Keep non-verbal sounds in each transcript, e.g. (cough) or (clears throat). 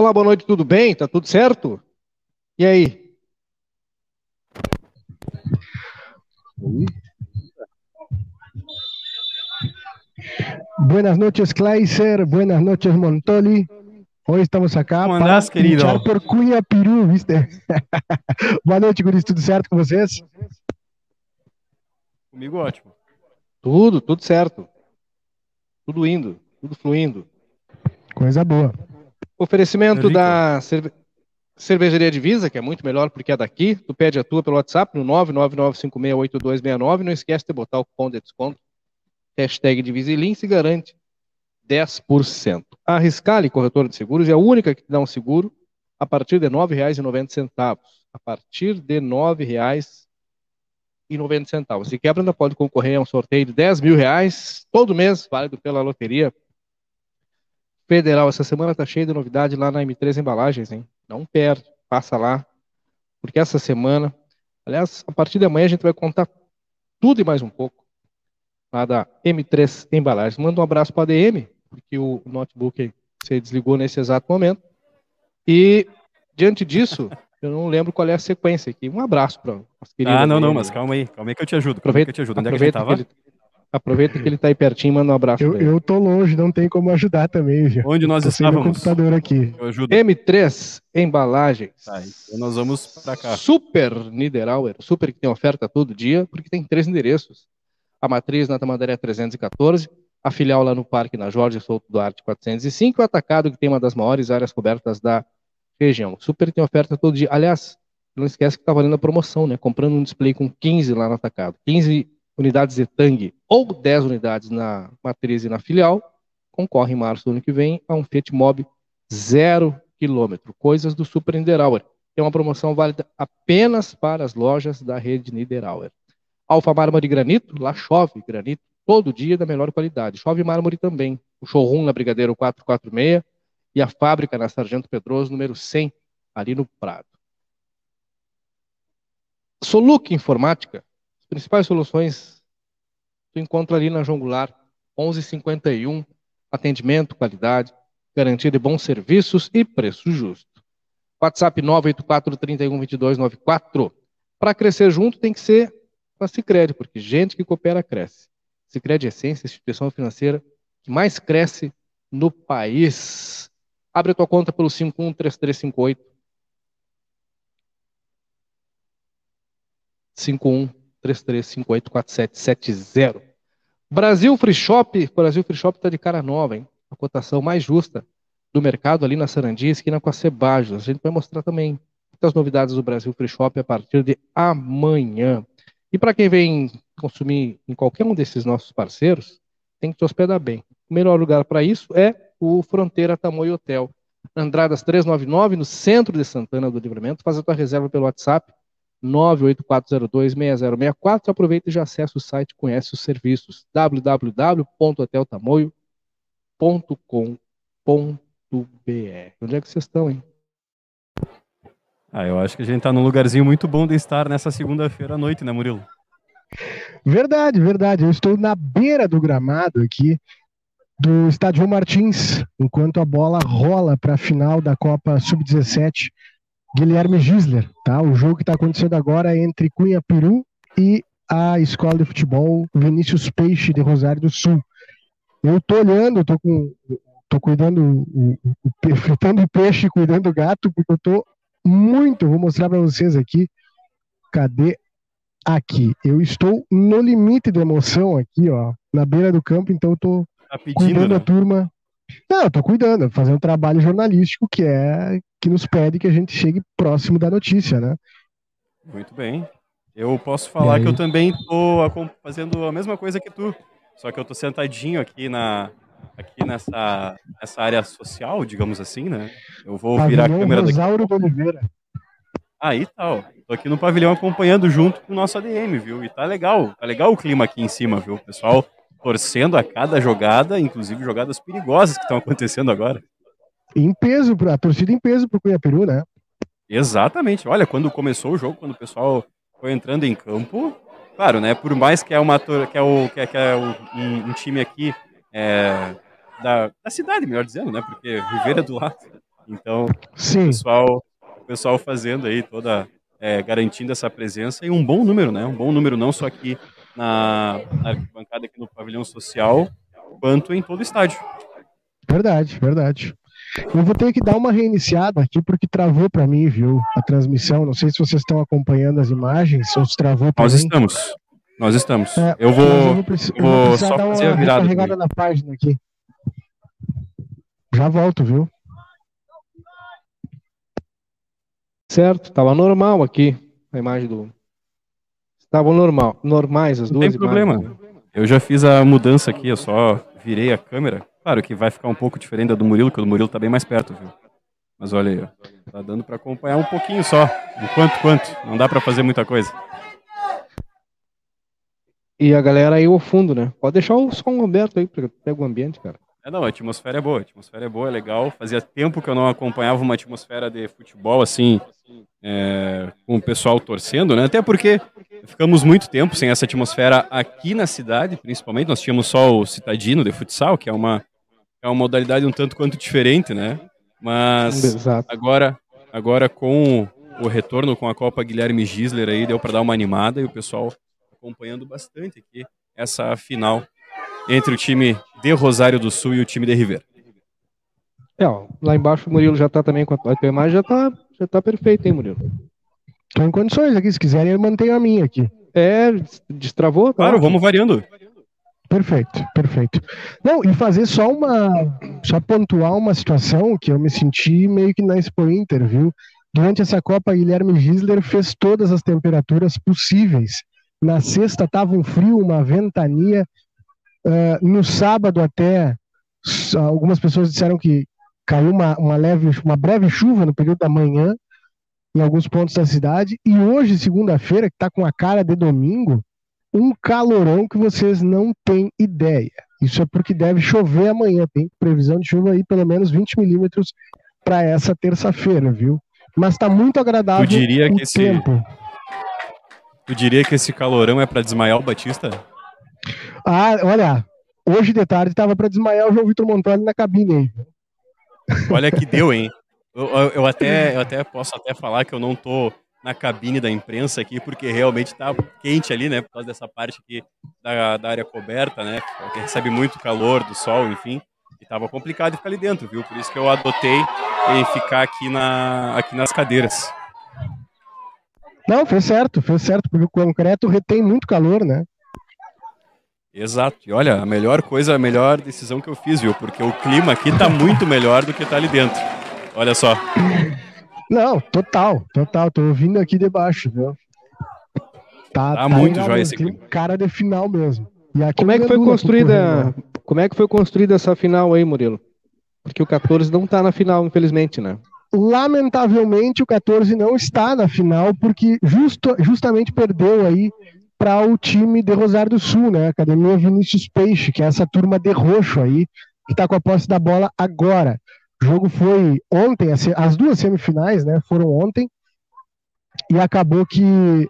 Olá, boa noite, tudo bem? Tá tudo certo? E aí? Buenas noches, Kleiser. Buenas noches, Montoli. Hoje estamos acá Como para andás, querido? por Cunha Peru, viste? (laughs) Boa noite, guris. Tudo certo com vocês? Comigo ótimo. Tudo, tudo certo. Tudo indo, tudo fluindo. Coisa boa. Oferecimento da cerve... Cervejaria Divisa, que é muito melhor porque é daqui. Tu pede a tua pelo WhatsApp no 999568269. Não esquece de botar o cupom de desconto. Hashtag Divisa e Link se garante 10%. A Riscale, corretora de seguros, é a única que te dá um seguro a partir de R$ 9,90. A partir de R$ 9,90. Se quebra, ainda pode concorrer a um sorteio de 10 mil reais todo mês, válido pela loteria Federal. Essa semana tá cheia de novidade lá na M3 Embalagens, hein? Não perde, passa lá, porque essa semana, aliás, a partir de amanhã a gente vai contar tudo e mais um pouco lá da M3 Embalagens. Manda um abraço para a DM, porque o notebook se desligou nesse exato momento. E diante disso, (laughs) eu não lembro qual é a sequência aqui. Um abraço para as queridas. Ah, não, não, mas calma aí. Calma aí que eu te ajudo. Aí que eu te ajudo. Onde é que a gente aproveita, tava? Que aproveita que ele tá aí pertinho, manda um abraço Eu, eu tô longe, não tem como ajudar também, viu? Onde nós Tô sem estávamos? computador aqui. Eu ajudo. M3 Embalagens. Tá, então nós vamos pra cá. Super Niederauer, super que tem oferta todo dia, porque tem três endereços. A matriz na Tamandaré 314, a filial lá no Parque na Jorge Souto Duarte 405 e o atacado que tem uma das maiores áreas cobertas da região. Super tem oferta todo dia. Aliás, não esquece que está valendo a promoção, né? Comprando um display com 15 lá no atacado. 15 unidades de Tang ou 10 unidades na matriz e na filial, concorre em março do ano que vem a um Fiat Mobi zero quilômetro. Coisas do Super Niederauer. É uma promoção válida apenas para as lojas da rede Niederauer. Alfa Mármore Granito, lá chove granito todo dia da melhor qualidade. Chove mármore também. O showroom na Brigadeiro 446 e a fábrica na Sargento Pedroso, número 100, ali no Prado. Soluc Informática, as principais soluções tu encontra ali na João Goulart, 1151, atendimento, qualidade, garantia de bons serviços e preço justo. WhatsApp 984 31 22 94. Para crescer junto tem que ser com a Cicred, porque gente que coopera cresce. Cicred Essência, instituição financeira que mais cresce no país. Abre a tua conta pelo 513358 5133584770. Brasil Free Shop, Brasil Free Shop está de cara nova, hein? A cotação mais justa do mercado ali na Sarandi, esquina com a Cebajos. A gente vai mostrar também muitas novidades do Brasil Free Shop a partir de amanhã. E para quem vem consumir em qualquer um desses nossos parceiros, tem que te hospedar bem. O melhor lugar para isso é o Fronteira Tamoio Hotel. Andradas 399, no centro de Santana do Livramento. Faz a tua reserva pelo WhatsApp 984026064. Aproveita e já acessa o site, conhece os serviços www.hoteltamoio.com.br. Onde é que vocês estão, hein? Ah, eu acho que a gente tá num lugarzinho muito bom de estar nessa segunda-feira à noite, né, Murilo? Verdade, verdade. Eu estou na beira do gramado aqui do Estádio Martins, enquanto a bola rola para a final da Copa Sub-17 Guilherme Gisler, tá? O jogo que está acontecendo agora é entre Cunha Peru e a Escola de Futebol Vinícius Peixe de Rosário do Sul. Eu tô olhando, tô com tô cuidando (laughs) fritando o peixe, cuidando do gato, porque eu tô muito, vou mostrar para vocês aqui. Cadê aqui? Eu estou no limite de emoção aqui, ó, na beira do campo, então eu tô Tá pedindo, cuidando né? da turma. Não, eu tô cuidando, fazendo um trabalho jornalístico que é que nos pede que a gente chegue próximo da notícia, né? Muito bem. Eu posso falar que eu também tô fazendo a mesma coisa que tu, só que eu tô sentadinho aqui na aqui nessa nessa área social, digamos assim, né? Eu vou virar a Pavilhão câmera daqui. Rosauro de Oliveira. Aí tal. Tô aqui no pavilhão acompanhando junto com o nosso ADM, viu? E tá legal, tá legal o clima aqui em cima, viu? O pessoal torcendo a cada jogada, inclusive jogadas perigosas que estão acontecendo agora. Em peso, a torcida em peso pro Cunha Peru, né? Exatamente. Olha, quando começou o jogo, quando o pessoal foi entrando em campo, claro, né? Por mais que é uma que é o que é, que é o- um, um time aqui é, da, da cidade, melhor dizendo, né? Porque Ribeira é do lado. Então, Sim. O, pessoal, o pessoal fazendo aí toda, é, garantindo essa presença e um bom número, né? Um bom número não só aqui na, na arquibancada, aqui no pavilhão social, quanto em todo o estádio. Verdade, verdade. Eu vou ter que dar uma reiniciada aqui porque travou para mim, viu? A transmissão. Não sei se vocês estão acompanhando as imagens ou se travou para mim. Nós estamos. Nós estamos. É, eu vou, eu vou, precis... eu vou só dar fazer uma a virada. Carregada na página aqui. Já volto, viu? Certo, estava normal aqui a imagem do. Estavam normal, normais as duas. Não tem problema. Imagens. Eu já fiz a mudança aqui, eu só virei a câmera. Claro que vai ficar um pouco diferente da do Murilo, que o do Murilo tá bem mais perto, viu? Mas olha aí, ó. Tá dando para acompanhar um pouquinho só. Enquanto quanto? Não dá para fazer muita coisa. E a galera aí ao fundo, né? Pode deixar o som aberto aí, para pega o ambiente, cara. É, não, a atmosfera é boa, a atmosfera é boa, é legal. Fazia tempo que eu não acompanhava uma atmosfera de futebol assim, é, com o pessoal torcendo, né? Até porque ficamos muito tempo sem essa atmosfera aqui na cidade, principalmente. Nós tínhamos só o Citadino de futsal, que é uma, é uma modalidade um tanto quanto diferente, né? Mas Exato. agora, agora com o retorno com a Copa Guilherme Gisler aí, deu para dar uma animada e o pessoal acompanhando bastante aqui essa final entre o time de Rosário do Sul e o time de River. É, ó, lá embaixo o Murilo já tá também com a tua imagem, já tá, já tá perfeito, hein, Murilo? Tô em condições aqui, se quiserem eu mantenho a minha aqui. É, destravou? Tá claro, vamos variando. Perfeito, perfeito. Não, e fazer só uma. Só pontuar uma situação que eu me senti meio que na Expo Inter, viu? Durante essa Copa, Guilherme Gisler fez todas as temperaturas possíveis. Na sexta estava um frio, uma ventania. Uh, no sábado até algumas pessoas disseram que caiu uma, uma leve, uma breve chuva no período da manhã em alguns pontos da cidade. E hoje, segunda-feira, que está com a cara de domingo, um calorão que vocês não têm ideia. Isso é porque deve chover amanhã. Tem previsão de chuva aí pelo menos 20 milímetros para essa terça-feira, viu? Mas está muito agradável tu diria o que tempo. Esse... Tu diria que esse calorão é para desmaiar o Batista? Ah, olha, hoje de tarde estava para desmaiar o João Vitor Montoli na cabine aí. Olha que deu, hein? (laughs) Eu, eu, eu, até, eu até posso até falar que eu não tô na cabine da imprensa aqui, porque realmente tá quente ali, né? Por causa dessa parte aqui da, da área coberta, né? Que recebe muito calor do sol, enfim. E tava complicado ficar ali dentro, viu? Por isso que eu adotei em ficar aqui, na, aqui nas cadeiras. Não, fez certo, fez certo, porque o concreto retém muito calor, né? Exato. E olha, a melhor coisa, a melhor decisão que eu fiz, viu? Porque o clima aqui tá muito melhor do que tá ali dentro. Olha só. Não, total, total. Tô ouvindo aqui debaixo, viu? Tá, tá, tá muito jóia esse clima. Cara de final mesmo. como é que foi construída? Como é que foi construída essa final aí, Murilo? Porque o 14 não tá na final, infelizmente, né? Lamentavelmente o 14 não está na final porque justo, justamente perdeu aí para o time de Rosário do Sul, né? Academia Vinícius Peixe, que é essa turma de roxo aí, que está com a posse da bola agora. O jogo foi ontem, as duas semifinais, né? Foram ontem e acabou que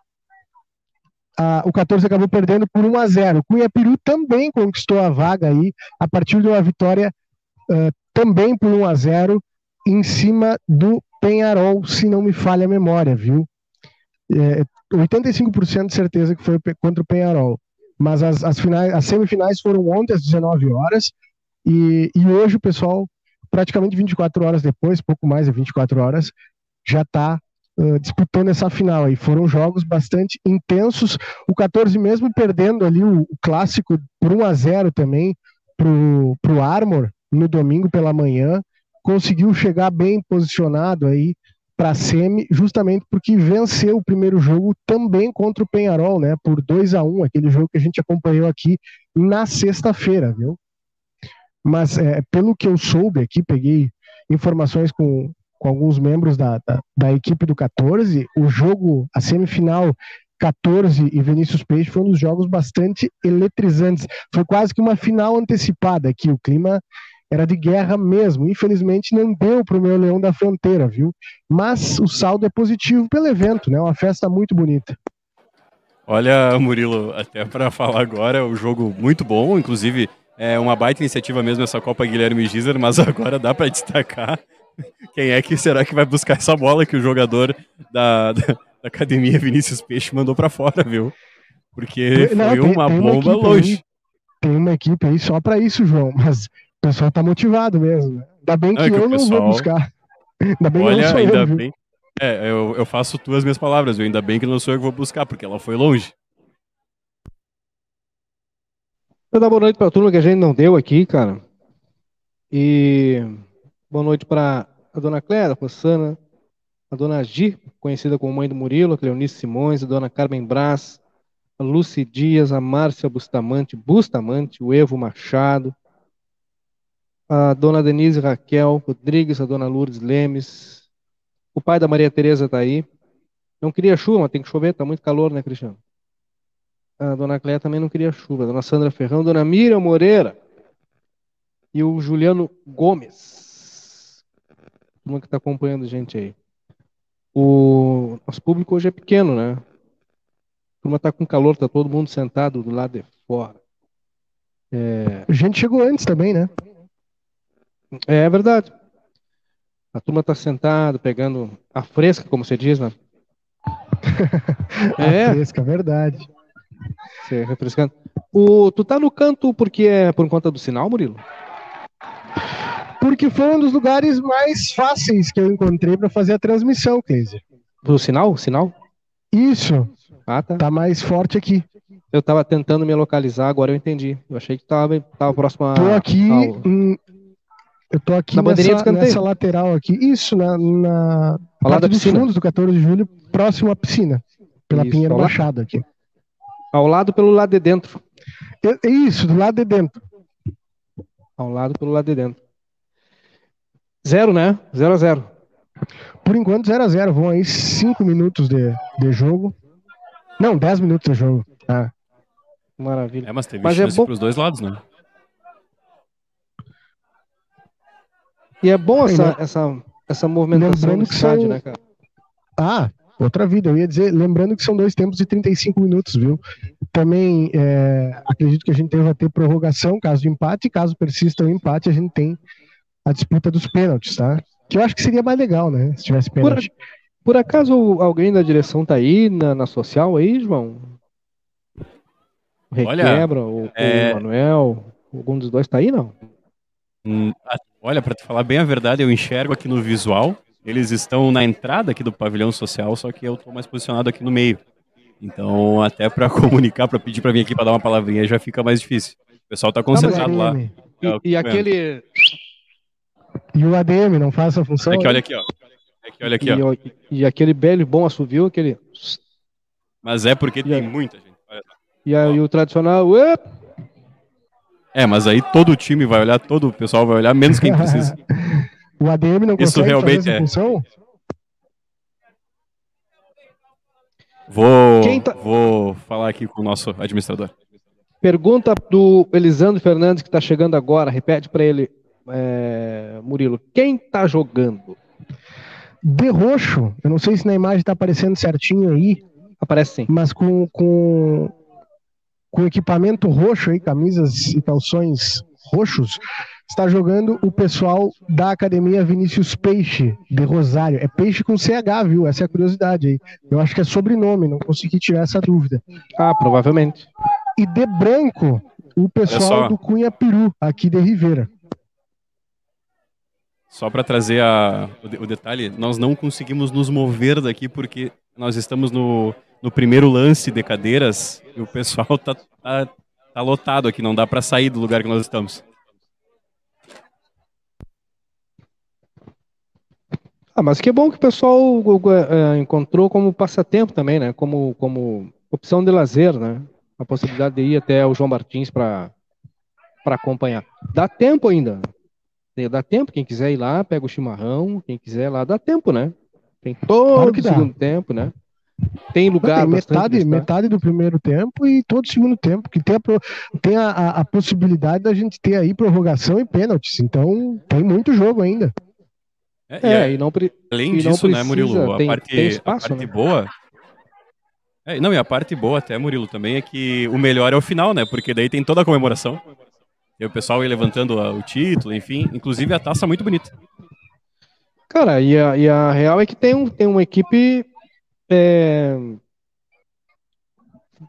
a, o 14 acabou perdendo por 1 a 0. Cunha Peru também conquistou a vaga aí a partir de uma vitória uh, também por 1 a 0 em cima do Penharol, se não me falha a memória, viu? É, 85% de certeza que foi contra o Penharol. Mas as, as, finais, as semifinais foram ontem às 19 horas e, e hoje o pessoal, praticamente 24 horas depois, pouco mais de 24 horas, já está uh, disputando essa final aí. Foram jogos bastante intensos. O 14 mesmo perdendo ali o, o clássico por 1 a 0 também pro, pro Armor no domingo pela manhã, conseguiu chegar bem posicionado aí para a semi, justamente porque venceu o primeiro jogo também contra o Penharol, né, por 2 a 1 aquele jogo que a gente acompanhou aqui na sexta-feira, viu? Mas é, pelo que eu soube aqui, peguei informações com, com alguns membros da, da, da, equipe do 14, o jogo, a semifinal 14 e Vinícius Peixe foi um dos jogos bastante eletrizantes. Foi quase que uma final antecipada aqui. O clima era de guerra mesmo. Infelizmente não deu para o meu Leão da Fronteira, viu? Mas o saldo é positivo pelo evento, né? Uma festa muito bonita. Olha, Murilo, até para falar agora, o jogo muito bom, inclusive é uma baita iniciativa mesmo essa Copa Guilherme Gizer, mas (laughs) agora dá para destacar Quem é que será que vai buscar essa bola que o jogador da, da, da academia Vinícius Peixe mandou para fora, viu? Porque Não, foi tem, uma tem bomba uma longe. Aí, tem uma equipe aí só para isso, João, mas o pessoal tá motivado mesmo. Né? Ainda bem que, é que eu pessoal... não vou buscar. (laughs) Ainda bem Olha, que eu não ainda eu, bem. É, eu, eu faço tuas minhas palavras, viu? Ainda bem que não sou eu que vou buscar, porque ela foi longe. Vou dar boa noite para a turma que a gente não deu aqui, cara. E boa noite para a dona Cléa, a Rossana, a dona Gi, conhecida como mãe do Murilo, a Cleonice Simões, a dona Carmen Brás, a Lucy Dias, a Márcia Bustamante, Bustamante, o Evo Machado, a dona Denise Raquel Rodrigues, a dona Lourdes Lemes, o pai da Maria Tereza está aí. Não queria chuva, mas tem que chover, está muito calor, né, Cristiano? A dona Cléia também não queria chuva. A dona Sandra Ferrão, dona Miriam Moreira e o Juliano Gomes. Como que está acompanhando a gente aí? O nosso público hoje é pequeno, né? A turma está com calor, está todo mundo sentado do lado de fora. É... A gente chegou antes também, né? É, é verdade. A turma está sentada, pegando a fresca, como você diz, né? (laughs) a é. fresca, verdade. Você refrescando. O, tu tá no canto porque é por conta do sinal, Murilo? Porque foi um dos lugares mais fáceis que eu encontrei para fazer a transmissão, Cleiser. Do sinal? Sinal? Isso. Ah, tá. Tá mais forte aqui. Eu tava tentando me localizar, agora eu entendi. Eu achei que tava, tava próximo a. Tô aqui. Ao... Em, eu tô aqui na nessa, nessa lateral aqui. Isso, na, na parte dos fundos do 14 de julho, próximo à piscina. Pela Isso, Pinheiro Machado aqui. Ao lado pelo lado de dentro. Isso, do lado de dentro. Ao lado pelo lado de dentro. Zero, né? Zero a zero. Por enquanto, zero a zero. Vão aí cinco minutos de, de jogo. Não, dez minutos de jogo. Ah. Maravilha. É, mas teve mas chance é bom... pros dois lados, né? E é bom essa, essa, essa movimentação no estádio, são... né, cara? Ah, outra vida. Eu ia dizer, lembrando que são dois tempos de 35 minutos, viu? Também é, acredito que a gente deva ter prorrogação caso de empate, caso persista o empate, a gente tem a disputa dos pênaltis, tá? Que eu acho que seria mais legal, né? Se tivesse pênalti. Por, por acaso alguém da direção tá aí na, na social aí, João? O Requebra, Olha, o, é... o Manuel, algum dos dois tá aí, não? Olha, para te falar bem a verdade, eu enxergo aqui no visual. Eles estão na entrada aqui do pavilhão social, só que eu estou mais posicionado aqui no meio. Então, até para (laughs) comunicar, para pedir para vir aqui para dar uma palavrinha, já fica mais difícil. O pessoal está concentrado lá. E, e aquele. E o ADM não faz essa função? Aqui, olha aqui, ó. Aqui, olha aqui, ó. E, e aquele belo bom assovio, aquele. Mas é porque e tem a... muita gente. E, aí, o tradicional. É, mas aí todo o time vai olhar, todo o pessoal vai olhar, menos quem precisa. (laughs) o ADM não Isso consegue realmente fazer essa é. função? Vou, tá... vou falar aqui com o nosso administrador. Pergunta do Elisandro Fernandes, que está chegando agora. Repete para ele, é, Murilo. Quem está jogando? De roxo. Eu não sei se na imagem está aparecendo certinho aí. Aparece sim. Mas com, com com equipamento roxo, aí, camisas e calções roxos, está jogando o pessoal da Academia Vinícius Peixe, de Rosário. É Peixe com CH, viu? Essa é a curiosidade aí. Eu acho que é sobrenome, não consegui tirar essa dúvida. Ah, provavelmente. E de branco, o pessoal do Cunha Peru, aqui de Rivera. Só para trazer a, o, o detalhe, nós não conseguimos nos mover daqui porque nós estamos no no primeiro lance de cadeiras e o pessoal tá, tá, tá lotado aqui, não dá para sair do lugar que nós estamos. Ah, mas que bom que o pessoal é, encontrou como passatempo também, né? Como, como opção de lazer, né? A possibilidade de ir até o João Martins para acompanhar. Dá tempo ainda. Dá tempo, quem quiser ir lá, pega o chimarrão, quem quiser ir lá, dá tempo, né? Tem todo claro o segundo tempo, né? Tem lugar. Tem metade, metade do primeiro tempo e todo o segundo tempo, que tem, a, tem a, a, a, possibilidade da gente ter aí prorrogação e pênaltis. Então tem muito jogo ainda. É, é e, e não, além e disso, não né, Murilo? Tem, a parte, tem espaço, a parte né? boa. É, não, e a parte boa até, Murilo, também é que o melhor é o final, né? Porque daí tem toda a comemoração. E o pessoal ia levantando o título, enfim. Inclusive a taça muito bonita. Cara, e a, e a real é que tem, um, tem uma equipe é,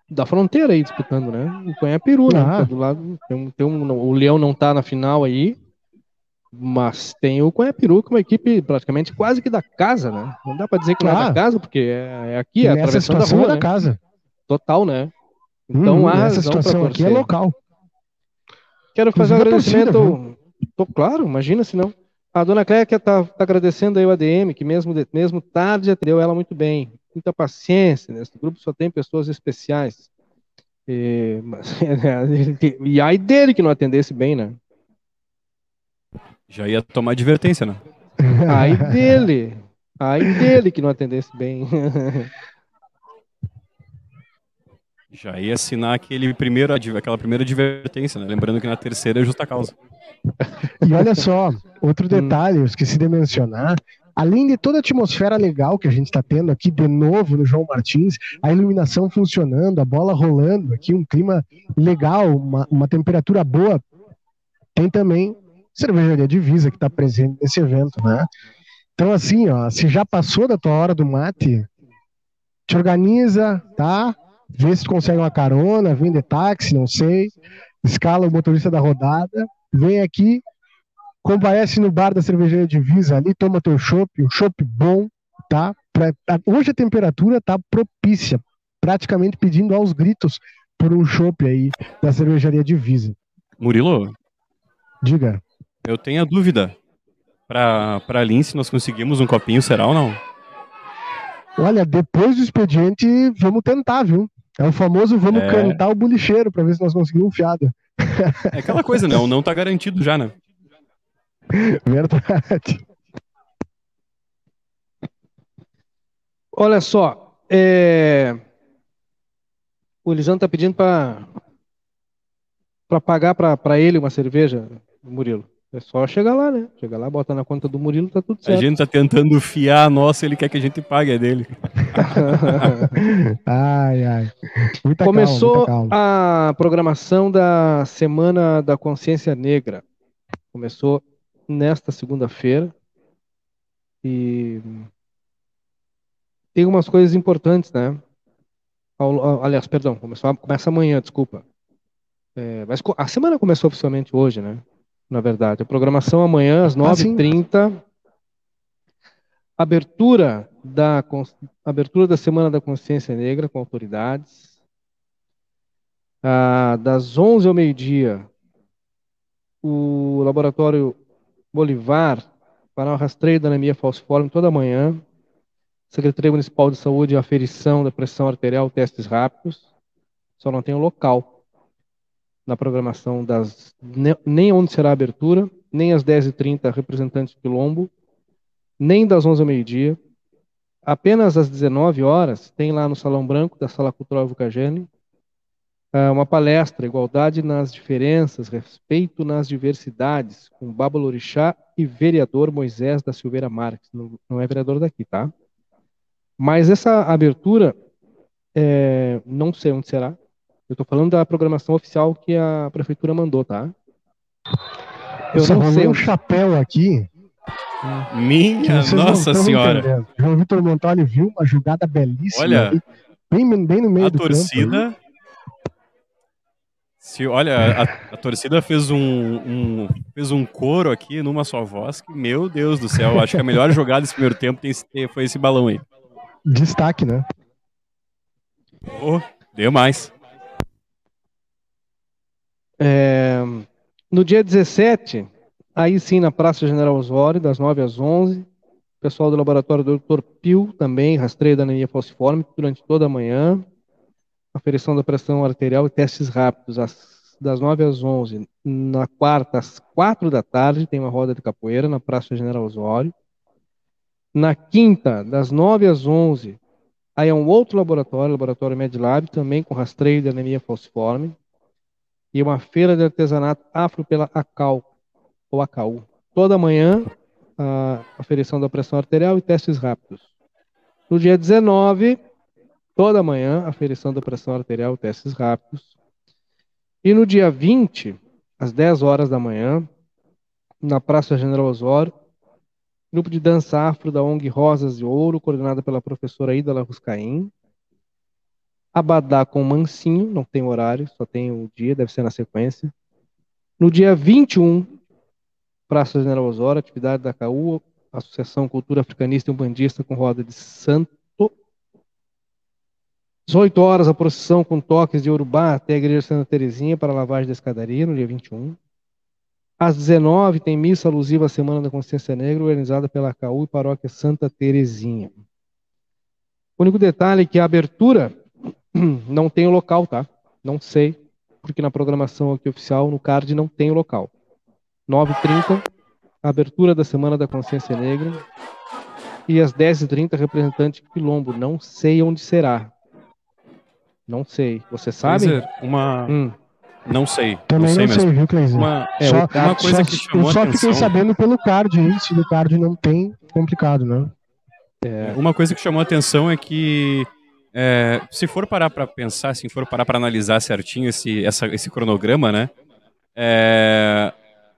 da fronteira aí disputando, né? O Cunha Peru, né? Ah. Tá do lado, tem um, tem um, o Leão não tá na final aí, mas tem o Cunha Peru, que é uma equipe praticamente quase que da casa, né? Não dá pra dizer que não é Ah. da casa, porque é, é aqui, é atravessando a situação rua, é da né? casa. Total, né? Então Hum, há essa situação aqui é local. Quero fazer um Inclusive torcida, agradecimento. Tô, claro, imagina se não. A dona Cléia tá, tá agradecendo aí o ADM, que mesmo, mesmo tarde atendeu ela muito bem. Muita paciência, nesse grupo só tem pessoas especiais. (laughs) E, mas, e ai dele que não atendesse bem, né? Já ia tomar advertência, né? (laughs) Ai dele. Ai dele que não atendesse bem. (laughs) Já ia assinar aquele primeiro, aquela primeira advertência, né? Lembrando que na terceira é justa causa. E olha só, outro detalhe, eu esqueci de mencionar. Além de toda a atmosfera legal que a gente está tendo aqui de novo no João Martins, a iluminação funcionando, a bola rolando aqui, um clima legal, uma, uma temperatura boa, tem também cervejaria Divisa que está presente nesse evento, né? Então, assim, ó, se já passou da tua hora do mate, te organiza, tá? Vê se tu consegue uma carona, vem de táxi, não sei, escala o motorista da rodada, vem aqui, comparece no bar da cervejaria Divisa ali, toma teu chopp, um chopp bom, tá? Pra- a- hoje a temperatura tá propícia, praticamente pedindo aos gritos por um chopp aí da cervejaria Divisa. Murilo, Diga. eu tenho a dúvida. Pra, pra Lince, nós conseguimos um copinho, será ou não? Olha, depois do expediente, vamos tentar, viu? É o famoso vamos É. cantar o bulicheiro pra ver se nós conseguimos um fiado. É aquela coisa, né? O não tá garantido já, né? (laughs) Verdade. Olha só, é... o Elisandro tá pedindo para para pagar para ele uma cerveja, Murilo. É só chegar lá, né? Chegar lá, bota na conta do Murilo, tá tudo A certo. gente tá tentando fiar a nossa, ele quer que a gente pague, é dele. (laughs) Ai, ai. Muita Começou calma, muita calma. a programação da Semana da Consciência Negra. Começou nesta segunda-feira. E tem umas coisas importantes, né? Aliás, perdão, começou, começa amanhã, desculpa. É, mas a semana começou oficialmente hoje, né? Na verdade. A programação amanhã, às Ah, sim. 9h30. Abertura da, abertura da Semana da Consciência Negra com autoridades. Ah, das 11 ao meio-dia, o Laboratório Bolivar fará o rastreio da anemia falciforme toda manhã. Secretaria Municipal de Saúde, aferição da pressão arterial, testes rápidos. Só não tem o local na programação das ne- nem onde será a abertura, nem às 10h30 representantes do Quilombo, nem das 11 ao meio-dia. Apenas às 19 horas tem lá no Salão Branco da Sala Cultural Vucagene uma palestra Igualdade nas Diferenças, Respeito nas Diversidades, com Bábalo Orixá e vereador Moisés da Silveira Marques. Não, não é vereador daqui, tá? Mas essa abertura, é, não sei onde será. Eu estou falando da programação oficial que a prefeitura mandou, tá? Eu Só não sei um onde. chapéu aqui. Minha Nossa Senhora. entendendo. João Vitor Montoli viu uma jogada belíssima Olha, ali, bem, bem no meio A do campo. Se, olha, a, a torcida fez um, um- fez um coro aqui numa só voz que, meu Deus do céu, acho que a melhor jogada desse primeiro tempo esse- foi esse balão aí. Destaque, né? Oh, deu mais. É, no dia 17, aí sim na Praça General Osório, das 9 às 11, o pessoal do laboratório do Dr. Pio também, rastreio da anemia falciforme durante toda a manhã, aferição da pressão arterial e testes rápidos às- das 9 às 11. Na quarta, às 4 da tarde, tem uma roda de capoeira na Praça General Osório. Na quinta, das 9 às 11, aí é um outro laboratório, laboratório MedLab, também com rastreio de anemia falciforme e uma feira de artesanato afro pela ACAU, ou ACAU. Toda manhã, a aferição da pressão arterial e testes rápidos. No dia 19, toda manhã, aferição da pressão arterial testes rápidos. E no dia 20, às 10 horas da manhã, na Praça General Osório, Grupo de dança afro da ONG Rosas de Ouro, coordenada pela professora Ida Laruscaim. Abadá com Mansinho, não tem horário, só tem o dia, deve ser na sequência. No dia 21, Praça General Osório, atividade da CAU, Associação Cultura Africanista e Umbandista com roda de santo. 18 horas, a procissão com toques de Urubá até a Igreja Santa Terezinha para a lavagem da escadaria, no dia 21. Às 19 tem missa alusiva à Semana da Consciência Negra, organizada pela CAU e Paróquia Santa Terezinha. O único detalhe é que a abertura (clears throat) não tem o local, tá? Não sei, porque na programação aqui oficial, no card, não tem o local. 9h30, abertura da Semana da Consciência Negra. E às 10h30, representante Quilombo. Não sei onde será. Não sei. Você sabe? Uma. Hum. Não sei. Também não sei, não sei mesmo. viu, Cleiser? Uma, É, só, cara- uma coisa só, que chamou eu só atenção. fiquei sabendo pelo card aí. Se no card não tem, complicado, né? Uma coisa que chamou a atenção é que é, se for parar para pensar, se for parar para analisar certinho esse, essa- esse cronograma, né? é,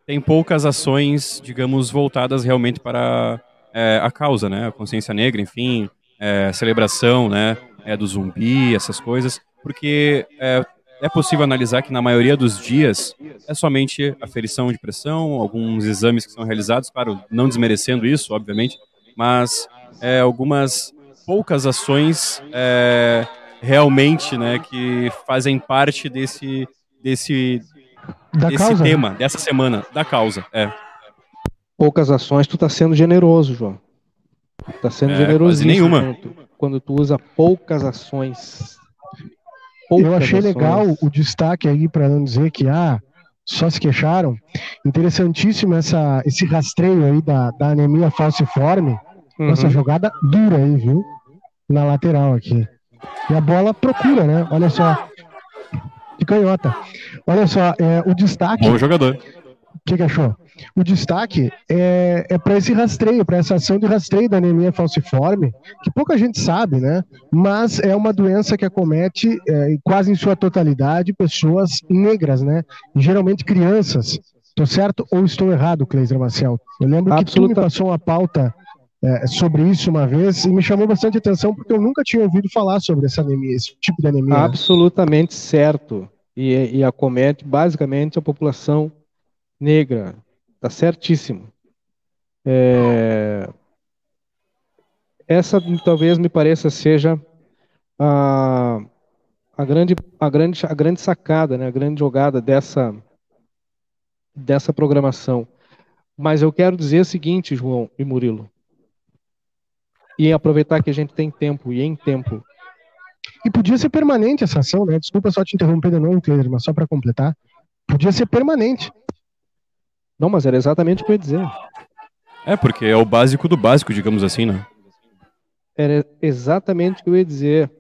tem poucas ações, digamos, voltadas realmente para é, a causa, né? A consciência negra, enfim, é, celebração, né? É, do zumbi, essas coisas, porque é, é possível analisar que na maioria dos dias é somente aferição de pressão, alguns exames que são realizados, claro, não desmerecendo isso, obviamente, mas é, algumas poucas ações é, realmente, né, que fazem parte desse desse Da desse causa. tema dessa semana da causa. É, Poucas ações, tu tá sendo generoso, João. Tá sendo É, generoso. quase nenhuma. Quando tu usa poucas ações. Eu Poucas achei ações. legal o destaque aí, para não dizer que ah, só se queixaram. Interessantíssimo essa, esse rastreio aí da, da anemia falciforme. Uhum. Nossa, jogada dura aí, viu? Na lateral aqui. E a bola procura, né? Olha só. De canhota. Olha só, é, o destaque. bom jogador. O que, que achou? O destaque é, é para esse rastreio, para essa ação de rastreio da anemia falciforme, que pouca gente sabe, né? Mas é uma doença que acomete é, quase em sua totalidade pessoas negras, né? E geralmente crianças. Estou certo ou estou errado, Cleiser Marcel? Eu lembro que tu me passou uma pauta é, sobre isso uma vez e me chamou bastante atenção porque eu nunca tinha ouvido falar sobre essa anemia, esse tipo de anemia. Absolutamente certo. E, e acomete basicamente a população negra. Tá certíssimo. É, Essa talvez me pareça seja a, a, grande, a, grande, a grande sacada, né? a grande jogada dessa, dessa programação. Mas eu quero dizer o seguinte, João e Murilo, e aproveitar que a gente tem tempo, e em tempo, E podia ser permanente essa ação, né? Desculpa só te interromper de novo, mas só para completar. Podia ser permanente. Não, mas era exatamente o que eu ia dizer. É, porque é o básico do básico, digamos assim, né? Era exatamente o que eu ia dizer.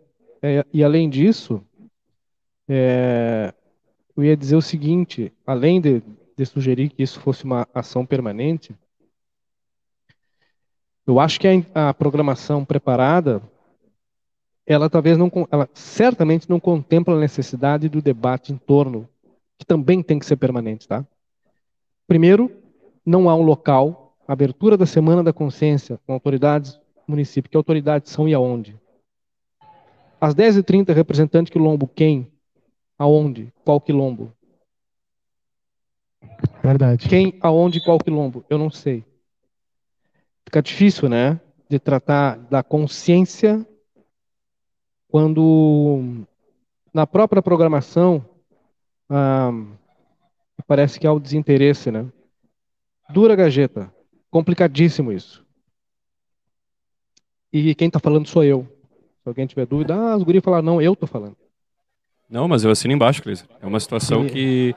É, e além disso, é, eu ia dizer o seguinte: além de, de sugerir que isso fosse uma ação permanente, eu acho que a, a programação preparada, ela talvez não, ela certamente não contempla a necessidade do debate em torno, que também tem que ser permanente, tá? Primeiro, não há um local, abertura da Semana da Consciência com autoridades município, que autoridades são e aonde? Às 10h30, representante quilombo, quem? Aonde? Qual quilombo? Verdade. Quem, aonde, qual quilombo? Eu não sei. Fica difícil, né? De tratar da consciência quando na própria programação ah, parece que há o desinteresse, né? Dura gajeta. Complicadíssimo isso. E quem está falando sou eu. Se alguém tiver dúvida, ah, os guri falaram, não, eu tô falando. Não, mas eu assino embaixo, Cleiser. É uma situação E- que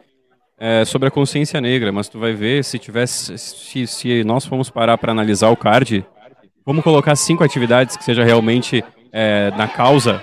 é sobre a consciência negra, mas tu vai ver se tivesse, se, se nós formos parar para analisar o card, vamos colocar cinco atividades que seja realmente é, na causa,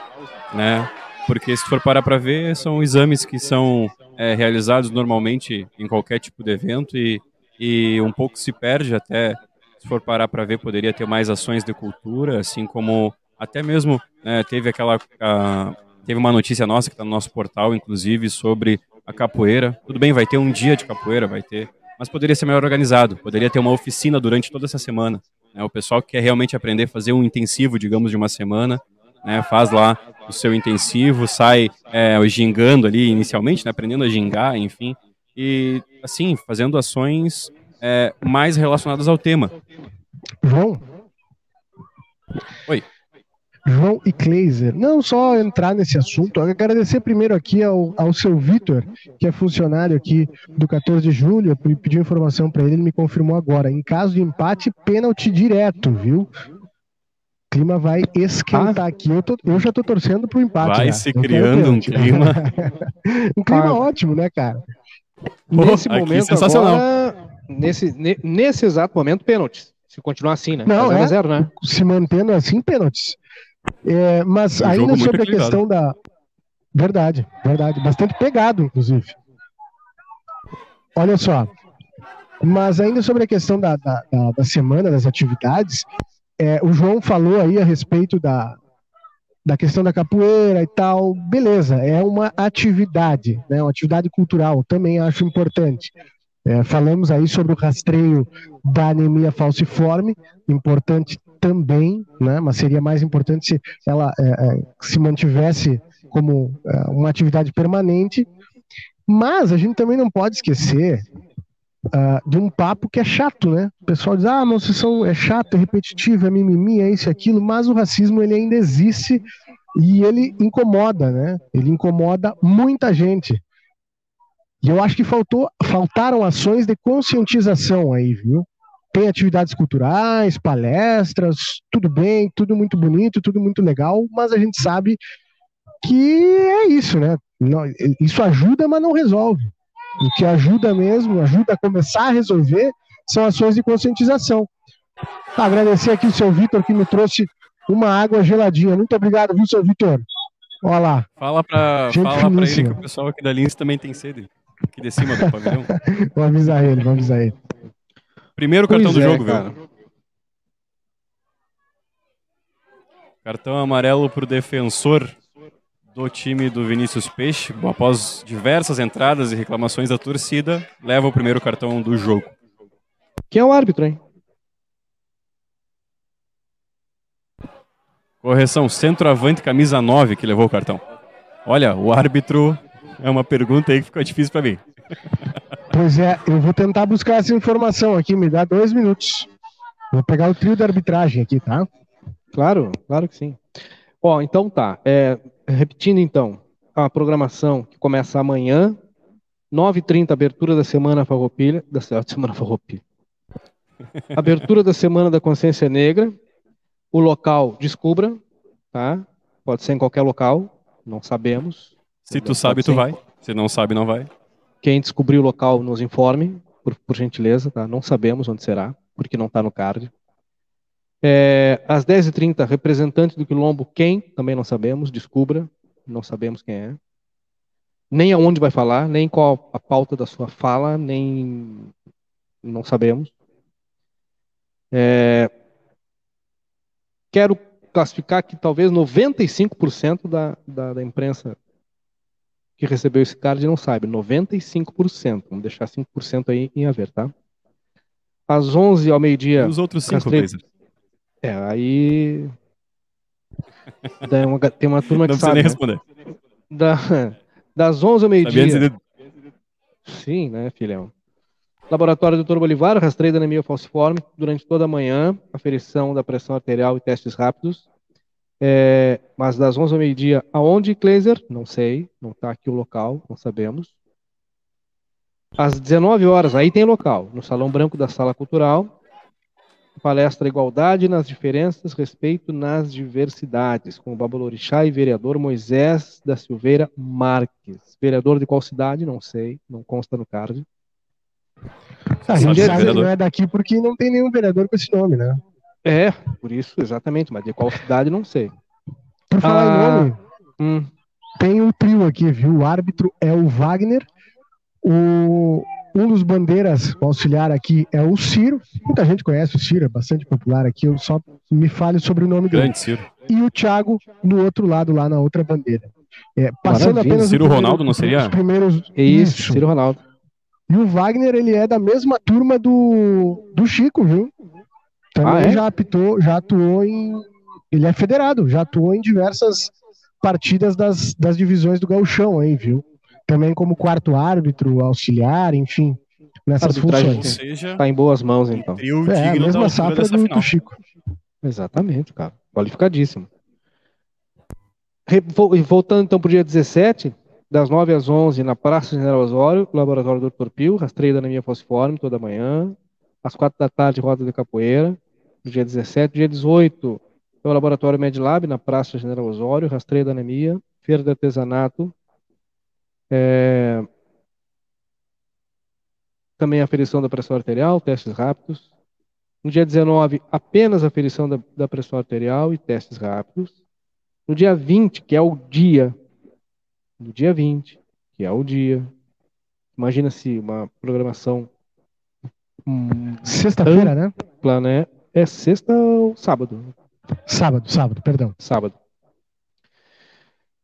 né? Porque se for parar para ver, são exames que são é, realizados normalmente em qualquer tipo de evento e, e um pouco se perde até, se for parar para ver, poderia ter mais ações de cultura, assim como até mesmo né, teve aquela a- teve uma notícia nossa que está no nosso portal, inclusive, sobre a capoeira. Tudo bem, vai ter um dia de capoeira, vai ter, mas poderia ser melhor organizado. Poderia ter uma oficina durante toda essa semana. Né? O pessoal que quer realmente aprender a fazer um intensivo, digamos, de uma semana, né? faz lá o seu intensivo, sai é, gingando ali inicialmente, né? aprendendo a gingar, enfim, e assim, fazendo ações é, mais relacionadas ao tema. João? Oi. João e Kleiser. Não só entrar nesse assunto, agradecer primeiro aqui ao, ao seu Vitor, que é funcionário aqui do 14 de julho. Eu pedi informação para ele, ele me confirmou agora. Em caso de empate, pênalti direto, viu? O clima vai esquentar ah. aqui. Eu, tô, eu já tô torcendo pro empate. Vai se criando um clima. (laughs) um clima ah. ótimo, né, cara? Nesse momento sensacional. Agora, nesse, nesse exato momento, pênaltis. Se continuar assim, né? Não, é, zero, né? Se mantendo assim, pênaltis. É, mas um ainda sobre a questão da. Verdade, verdade. Bastante pegado, inclusive. Olha só. Mas ainda sobre a questão da, da, da, da semana, das atividades, é, o João falou aí a respeito da, da questão da capoeira e tal. Beleza, é uma atividade, né, uma atividade cultural, também acho importante. É, falamos aí sobre o rastreio da anemia falciforme, importante também, né, mas seria mais importante se ela é, é, se mantivesse como é, uma atividade permanente. Mas a gente também não pode esquecer uh, de um papo que é chato, né? O pessoal diz, ah, mas vocês são, é chato, é repetitivo, é mimimi, é isso e aquilo, mas o racismo ele ainda existe e ele incomoda, né? Ele incomoda muita gente. E eu acho que faltou, faltaram ações de conscientização aí, viu? tem atividades culturais, palestras, tudo bem, tudo muito bonito, tudo muito legal, mas a gente sabe que é isso, né? Isso ajuda, mas não resolve. O que ajuda mesmo, ajuda a começar a resolver, são ações de conscientização. Agradecer aqui o seu Vitor que me trouxe uma água geladinha. Muito obrigado, viu, seu Vitor? Olha lá. Fala para fala pra ele que o pessoal aqui da Lins também tem sede. Aqui de cima do pavilhão. (laughs) vou avisar ele, vou avisar ele. Primeiro cartão pois do é, jogo, cara. viu? Cartão amarelo para o defensor do time do Vinícius Peixe. Após diversas entradas e reclamações da torcida, leva o primeiro cartão do jogo. Quem é o árbitro, hein? Correção, centroavante, camisa 9 que levou o cartão. Olha, o árbitro é uma pergunta aí que ficou difícil para mim. (laughs) Pois é, eu vou tentar buscar essa informação aqui, me dá dois minutos. Vou pegar o trio da arbitragem aqui, tá? Claro, claro que sim. Ó, então tá. É, repetindo então, a programação que começa amanhã, 9h30, abertura da Semana Farroupilha, da (laughs) Semana Farroupilha. Abertura da Semana da Consciência Negra. O local, descubra, tá? Pode ser em qualquer local, não sabemos. Se tu sabe, tu vai. Se não sabe, não vai. Quem descobrir o local nos informe, por, por gentileza, tá? Não sabemos onde será, porque não está no card. É, às 10h30, representante do Quilombo, quem? Também não sabemos, descubra, não sabemos quem é. Nem aonde vai falar, nem qual a pauta da sua fala, nem. Não sabemos. É, quero classificar que talvez 95% da, da, da imprensa que recebeu esse card não sabe, 95%. Vamos deixar 5% aí em haver, tá? Às 11 ao meio-dia. os outros 5, castrei... É, aí. Uma... Tem uma turma que não sabe. Não precisa nem né? responder. Da... Das 11 ao meio-dia. Sim, né, filhão? Laboratório do Dr. Bolivar, rastreio da anemia falciforme durante toda a manhã, aferição da pressão arterial e testes rápidos. É, mas das 11 ao meio-dia, aonde, Kleiser? Não sei, não está aqui o local, não sabemos. Às 19 horas, aí tem local, no Salão Branco da Sala Cultural, palestra Igualdade nas Diferenças, Respeito nas Diversidades, com o Babalorixá e vereador Moisés da Silveira Marques. Vereador de qual cidade? Não sei, não consta no card. Ah, a gente sabe que não é daqui porque não tem nenhum vereador com esse nome, né? É, por isso, exatamente, mas de qual cidade não sei. Por falar ah, em nome, hum. tem um trio aqui, viu? O árbitro é o Wagner, o, um dos bandeiras, o auxiliar aqui é o Ciro. Muita gente conhece o Ciro, é bastante popular aqui. Eu só me fale sobre o nome dele. Grande Ciro. E o Thiago no outro lado, lá na outra bandeira. É, passando Maravilha. apenas. Ciro primeiro, Ronaldo, não seria? Os primeiros. Isso, isso, Ciro Ronaldo. E o Wagner, ele é da mesma turma do, do Chico, viu? Também ah, é? já apitou, já atuou em. Ele é federado, já atuou em diversas partidas das, das divisões do Gauchão aí, viu? Também como quarto árbitro, auxiliar, enfim, nessas funções. Seja, tá em boas mãos, então. É, a mesma safra do, do Chico. Exatamente, cara. Qualificadíssimo. Voltando então para o dia 17, das 9 às 11 na Praça General Osório, Laboratório do Dr. Pio, rastreio da anemia falciforme toda manhã. Às 4 da tarde, roda de capoeira. No dia 17, dia 18, é o Laboratório Medlab na Praça General Osório, rastreio da anemia, feira de artesanato. É... Também a aferição da pressão arterial, testes rápidos. No dia 19, apenas a aferição da, da pressão arterial e testes rápidos. No dia 20, que é o dia, no dia 20, que é o dia, imagina se uma programação hum, sexta-feira, né? né? É sexta ou sábado? Sábado, sábado, perdão. Sábado.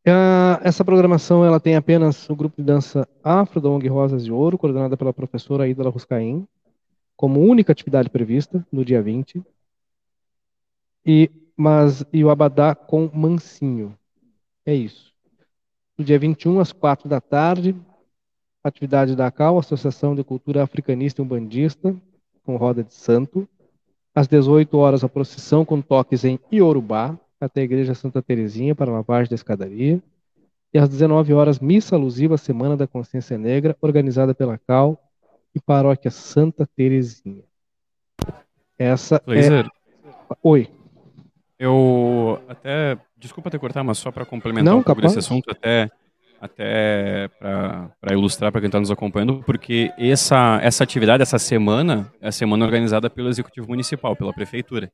Uh, essa programação ela tem apenas o grupo de dança Afro da ONG Rosas de Ouro, coordenada pela professora Aida Ruscaim, como única atividade prevista no dia 20. E mas e o Abadá com Mansinho. É isso. No dia 21, às 4 da tarde, atividade da CAL, Associação de Cultura Africanista e Umbandista, com roda de santo. Às 18 horas, a procissão com toques em Iorubá, até a Igreja Santa Terezinha, para a lavagem da escadaria. E às 19 horas, missa alusiva à Semana da Consciência Negra, organizada pela CAL e Paróquia Santa Terezinha. Essa Laser. é... Oi. Eu até, desculpa ter cortado, mas só para complementar Não, um pouco desse assunto, até, até para ilustrar para quem está nos acompanhando, porque essa, essa atividade, essa semana, é a semana organizada pelo Executivo Municipal, pela Prefeitura.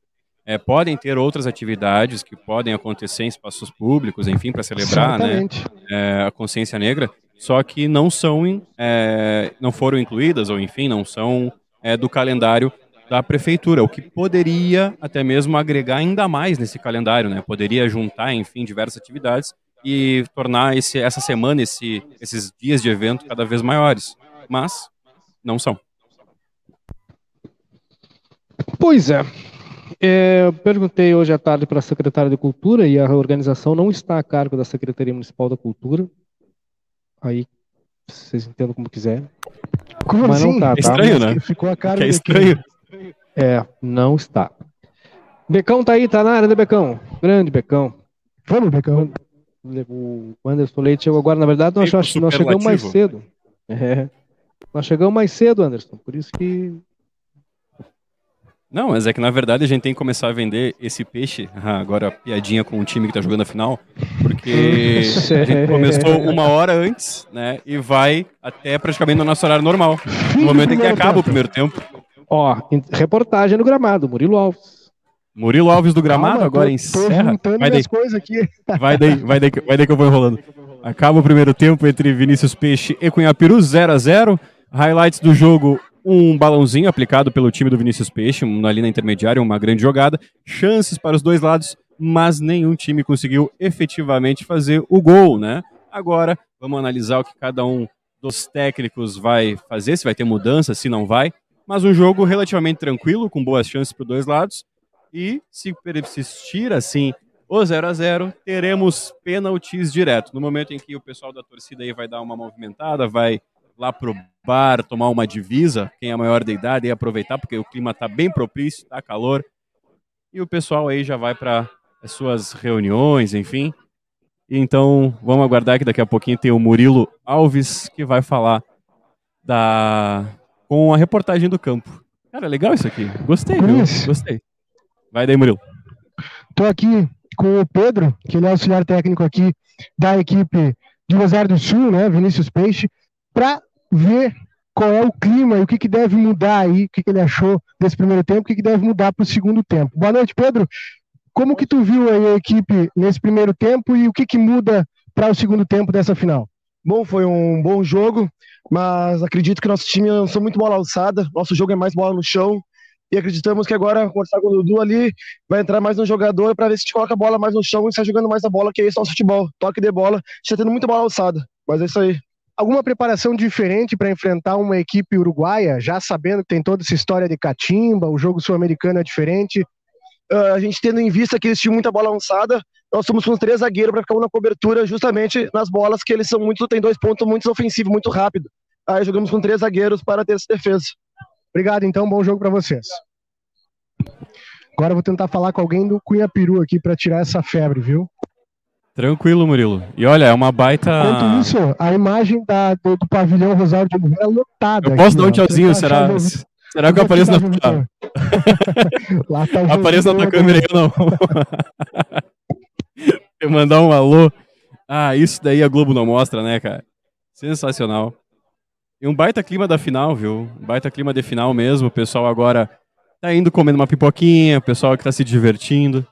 É, podem ter outras atividades que podem acontecer em espaços públicos, enfim, para celebrar né, é, a consciência negra, só que não são, é, não foram incluídas, ou enfim, não são é, do calendário da prefeitura, o que poderia até mesmo agregar ainda mais nesse calendário, né? Poderia juntar, enfim, diversas atividades e tornar esse, essa semana, esse, esses dias de evento cada vez maiores. Mas não são. Pois é. É eu perguntei hoje à tarde para a secretária de Cultura e a organização não está a cargo da Secretaria Municipal da Cultura. Aí vocês entendam como quiserem. Como Mas assim? não tá, tá? É estranho, né? Ficou a cara é estranho. É, não está. Becão tá aí, tá na área, né, Becão? Grande Becão. Vamos, Becão. O Anderson Leite chegou agora, na verdade, nós, nós, nós chegamos mais cedo. É. Nós chegamos mais cedo, Anderson, por isso que. Não, mas é que na verdade a gente tem que começar a vender esse peixe, agora piadinha com o time que tá jogando a final, porque a gente (laughs) começou uma hora antes, né, e vai até praticamente no nosso horário normal, no momento em que acaba o primeiro tempo. Ó, reportagem no gramado, Murilo Alves. Murilo Alves do gramado, Calma, agora tô, encerra. Tô vai daí. coisas aqui. (laughs) Vai daí, vai daí, vai daí que eu vou enrolando. Acaba o primeiro tempo entre Vinícius Peixe e Cunhapiru, 0 a 0 Highlights do jogo, um balãozinho aplicado pelo time do Vinícius Peixe, ali na intermediária, uma grande jogada. Chances para os dois lados, mas nenhum time conseguiu efetivamente fazer o gol, né? Agora, vamos analisar o que cada um dos técnicos vai fazer, se vai ter mudança, se não vai mas um jogo relativamente tranquilo, com boas chances para os dois lados. E se persistir assim o 0 a 0 teremos pênaltis direto. No momento em que o pessoal da torcida aí vai dar uma movimentada, vai lá pro bar tomar uma divisa, quem é maior de idade, e aproveitar, porque o clima está bem propício, está calor. E o pessoal aí já vai para as suas reuniões, enfim. Então, vamos aguardar que daqui a pouquinho tem o Murilo Alves, que vai falar da com a reportagem do campo. Cara, legal isso aqui. Gostei, viu? Gostei. Vai daí, Murilo. Tô aqui com o Pedro, que ele é auxiliar técnico aqui da equipe de Rosário do Sul, né, Vinícius Peixe, para ver qual é o clima e o que, que deve mudar aí, o que, que ele achou desse primeiro tempo, o que, que deve mudar para o segundo tempo. Boa noite, Pedro. Como que tu viu aí a equipe nesse primeiro tempo e o que, que muda para o segundo tempo dessa final? Bom, foi um bom jogo, mas acredito que nosso time sou muito bola alçada, nosso jogo é mais bola no chão. E acreditamos que agora, conversar com o Dudu ali, vai entrar mais um jogador para ver se gente coloca a bola mais no chão e está jogando mais a bola, que é esse nosso futebol. Toque de bola, está tendo muita bola alçada. Mas é isso aí. Alguma preparação diferente para enfrentar uma equipe uruguaia, já sabendo que tem toda essa história de catimba, o jogo sul-americano é diferente? Uh, a gente tendo em vista que eles tinham muita bola lançada, nós somos com três zagueiros para ficar um na cobertura justamente nas bolas que eles são muito, tem dois pontos muito ofensivos, muito rápido. Aí jogamos com três zagueiros para ter essa defesa. Obrigado, então, bom jogo para vocês. Agora eu vou tentar falar com alguém do Cunha Peru aqui para tirar essa febre, viu? Tranquilo, Murilo. E olha, é uma baita. Enquanto isso, a imagem da, do, do pavilhão Rosário de Oliveira é lotada. Eu posso aqui, dar um tchauzinho, será? Será que eu apareço na. (laughs) Lá tá (laughs) Apareça na câmera aí ou não? (laughs) eu mandar um alô. Ah, isso daí a Globo não mostra, né, cara? Sensacional. E um baita clima da final, viu? Um baita clima de final mesmo. O pessoal agora tá indo comendo uma pipoquinha, o pessoal que tá se divertindo.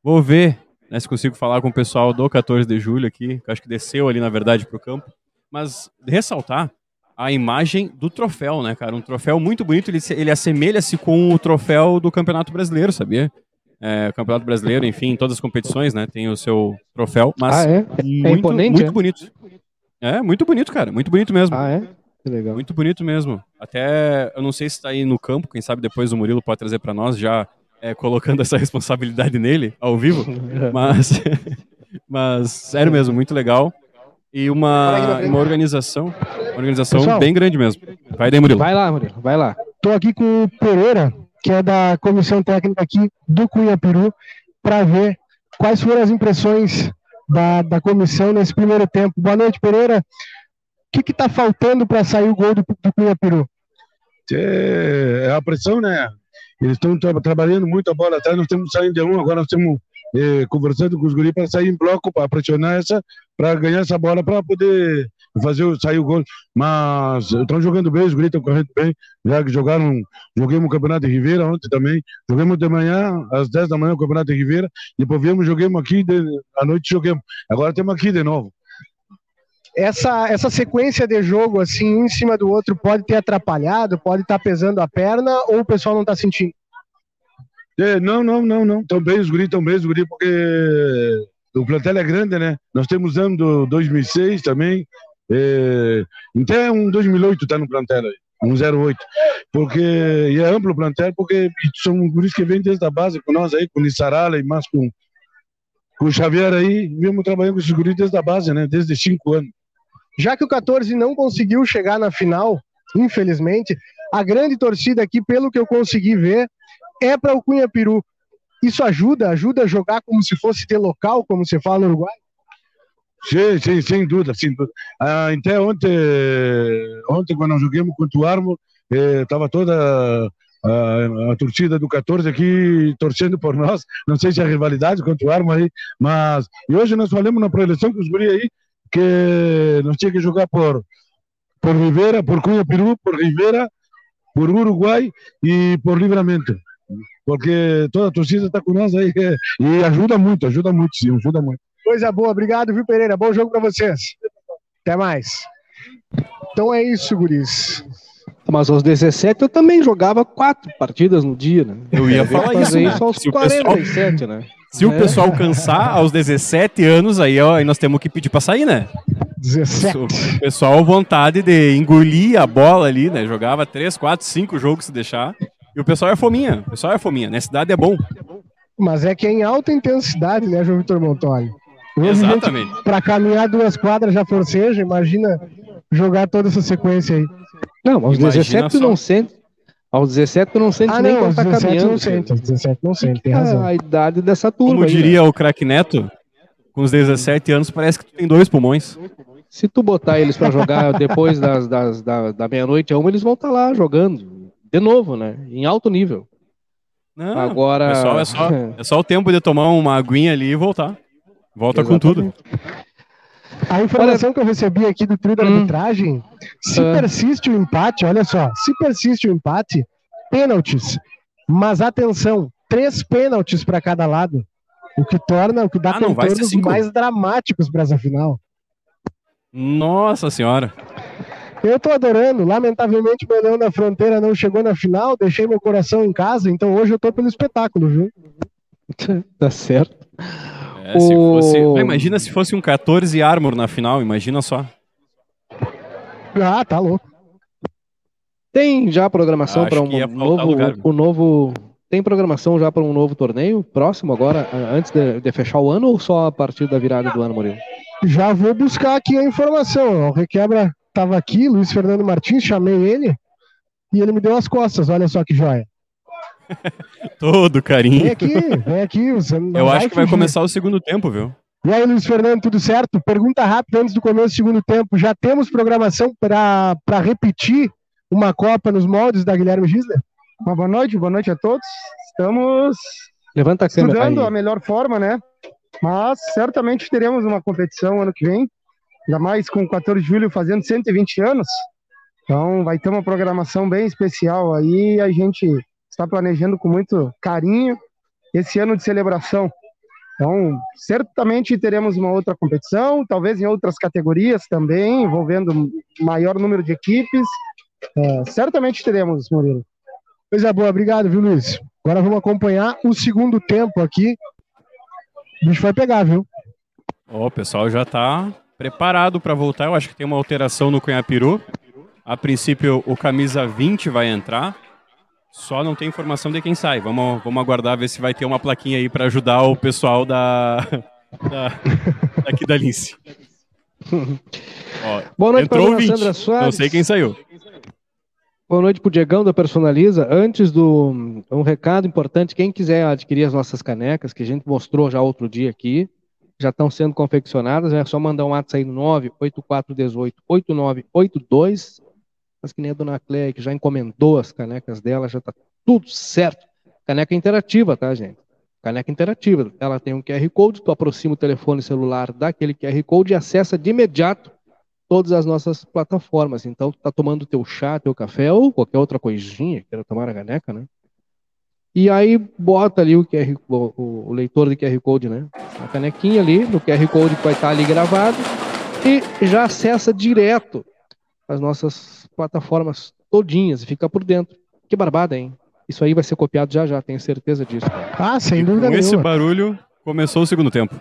Vou ver né, se consigo falar com o pessoal do 14 de julho aqui, que acho que desceu ali, na verdade, pro campo. Mas ressaltar a imagem do troféu, né, cara? Um troféu muito bonito, ele, ele assemelha-se com o troféu do Campeonato Brasileiro, sabia? É, Campeonato Brasileiro, enfim, em todas as competições, né, tem o seu troféu, mas ah, é? é muito, é imponente, muito é? bonito. É, muito bonito, cara, muito bonito mesmo. Ah, é? Que legal. Muito bonito mesmo. Até, eu não sei se está aí no campo, quem sabe depois o Murilo pode trazer para nós, já é, colocando essa responsabilidade nele, ao vivo. (laughs) mas, (laughs) mas, sério mesmo, muito legal. E uma, uma organização, uma organização Pessoal, bem grande mesmo. Vai daí, Murilo. Vai lá, Murilo, vai lá. Estou aqui com o Pereira, que é da comissão técnica aqui do Cunha Peru, para ver quais foram as impressões da, da comissão nesse primeiro tempo. Boa noite, Pereira que está faltando para sair o gol do, do Cunha Peru? É, é a pressão, né? Eles estão tra trabalhando muito a bola atrás, nós estamos saindo de um, agora nós estamos eh, conversando com os guris para sair em bloco, para pressionar essa, para ganhar essa bola, para poder fazer sair o gol. Mas estão jogando bem, os guris estão correndo bem, já que jogaram, joguemos o Campeonato de Ribeira ontem também, jogamos de manhã, às 10 da manhã o Campeonato de Ribeira, depois viemos, joguemos aqui, de, à noite joguemos. Agora temos aqui de novo essa, essa sequência de jogo, assim, um em cima do outro, pode ter atrapalhado, pode estar tá pesando a perna, ou o pessoal não está sentindo? É, não, não, não, não. Estão bem os guris, estão bem os guris, porque o plantel é grande, né? Nós temos ano do 2006 também, é, até um 2008 está no plantel aí, um 08. Porque, e é amplo o plantel, porque são guris que vêm desde a base com nós aí, com o Nissarala e mais com, com o Xavier aí, viemos trabalhando com esses guris desde a base, né? Desde cinco anos. Já que o 14 não conseguiu chegar na final, infelizmente, a grande torcida aqui, pelo que eu consegui ver, é para o Cunha Peru. Isso ajuda? Ajuda a jogar como se fosse de local, como se fala no Uruguai? Sim, sim, sem dúvida, sem dúvida. Ah, até ontem, ontem, quando nós jogamos contra o Armo, estava eh, toda a, a, torcida do 14 aqui torcendo por nós. Não sei se é rivalidade contra o Armo aí, mas. E hoje nós falamos na preleção com os guri aí que nós tínhamos que jogar por, por Rivera, por Cunha Peru, por Rivera, por Uruguai e por Livramento. Porque toda a torcida está com nós aí e ajuda muito, ajuda muito, sim, ajuda muito. Coisa boa, obrigado, viu, Pereira? Bom jogo para vocês. Até mais. Então é isso, guris. Mas aos 17 eu também jogava quatro partidas no dia, né? Eu ia falar isso, né? isso aos Se 47, pessoal... né? Se o é. pessoal cansar aos 17 anos, aí, ó, aí nós temos que pedir para sair, né? 17. O pessoal, vontade de engolir a bola ali, né? Jogava 3, 4, 5 jogos se deixar. E o pessoal é fominha. O pessoal é fominha. Nessa cidade é bom. Mas é que é em alta intensidade, né, João Vitor Montoli? Exatamente. Para caminhar duas quadras já forceja, imagina jogar toda essa sequência aí. Não, aos 17 tu não sente. Aos 17 tu não sente ah, nem quando tá caminhando. Não sente, aos 17 não sente, tem razão. A idade dessa turma. Como aí, diria né? o craque Neto, com os 17 anos parece que tu tem dois pulmões. Se tu botar eles para jogar (laughs) depois das, das, da, da meia-noite a uma, eles vão estar tá lá jogando. De novo, né? Em alto nível. Não, Agora. Pessoal, é, só, é só o tempo de tomar uma aguinha ali e voltar. Volta Exatamente. com tudo. A informação olha... que eu recebi aqui do trio da hum. arbitragem, se ah. persiste o empate, olha só, se persiste o empate, pênaltis. Mas atenção, três pênaltis para cada lado. O que torna, o que dá ah, contornos mais dramáticos para essa final. Nossa senhora. Eu tô adorando. Lamentavelmente, meu leão da fronteira não chegou na final. Deixei meu coração em casa, então hoje eu tô pelo espetáculo, viu? (laughs) tá certo. É, se fosse... imagina se fosse um 14 Armor na final, imagina só. Ah, tá louco. Tem já programação para um novo, um novo. Tem programação já para um novo torneio próximo agora, antes de, de fechar o ano ou só a partir da virada do ano, Murilo? Já vou buscar aqui a informação. O Requebra estava aqui, Luiz Fernando Martins, chamei ele e ele me deu as costas. Olha só que joia. (laughs) Todo Vem carinho. aqui, vem aqui. Você não Eu acho que vai fugir. começar o segundo tempo, viu? E aí, Luiz Fernando, tudo certo? Pergunta rápida antes do começo do segundo tempo. Já temos programação para repetir uma Copa nos moldes da Guilherme Gisler? Uma boa noite, boa noite a todos. Estamos Levanta a câmera estudando aí. a melhor forma, né? Mas certamente teremos uma competição ano que vem, ainda mais com 14 de julho fazendo 120 anos. Então vai ter uma programação bem especial aí. A gente está planejando com muito carinho esse ano de celebração. Então, certamente teremos uma outra competição, talvez em outras categorias também, envolvendo maior número de equipes. É, certamente teremos, Murilo. Coisa boa, obrigado, viu, Luiz? Agora vamos acompanhar o segundo tempo aqui. O bicho vai pegar, viu? Ó, o pessoal já tá preparado para voltar. Eu acho que tem uma alteração no Cunhapiru. A princípio, o camisa 20 vai entrar. Só não tem informação de quem sai. Vamos, vamos aguardar ver se vai ter uma plaquinha aí para ajudar o pessoal da, (laughs) da daqui da Lince. Ó, Boa noite para a o 20. Sandra Soares. Não sei quem saiu. Boa noite pro Diegão da Personaliza. Antes do um recado importante, quem quiser adquirir as nossas canecas, que a gente mostrou já outro dia aqui, já estão sendo confeccionadas, é só mandar um WhatsApp aí no 98418 8982. Mas que nem a dona Cleia, que já encomendou as canecas dela, já tá tudo certo. Caneca interativa, tá, gente? Caneca interativa. Ela tem um QR Code, tu aproxima o telefone celular daquele QR Code e acessa de imediato todas as nossas plataformas. Então, tu tá tomando teu chá, teu café ou qualquer outra coisinha, queira tomar a caneca, né? E aí bota ali o, QR, o, o leitor de QR Code, né? A canequinha ali, no QR Code que vai estar ali gravado, e já acessa direto as nossas plataformas todinhas e fica por dentro. Que barbada, hein? Isso aí vai ser copiado já já, tenho certeza disso. cara. Ah, sem E dúvida com esse barulho, começou o segundo tempo.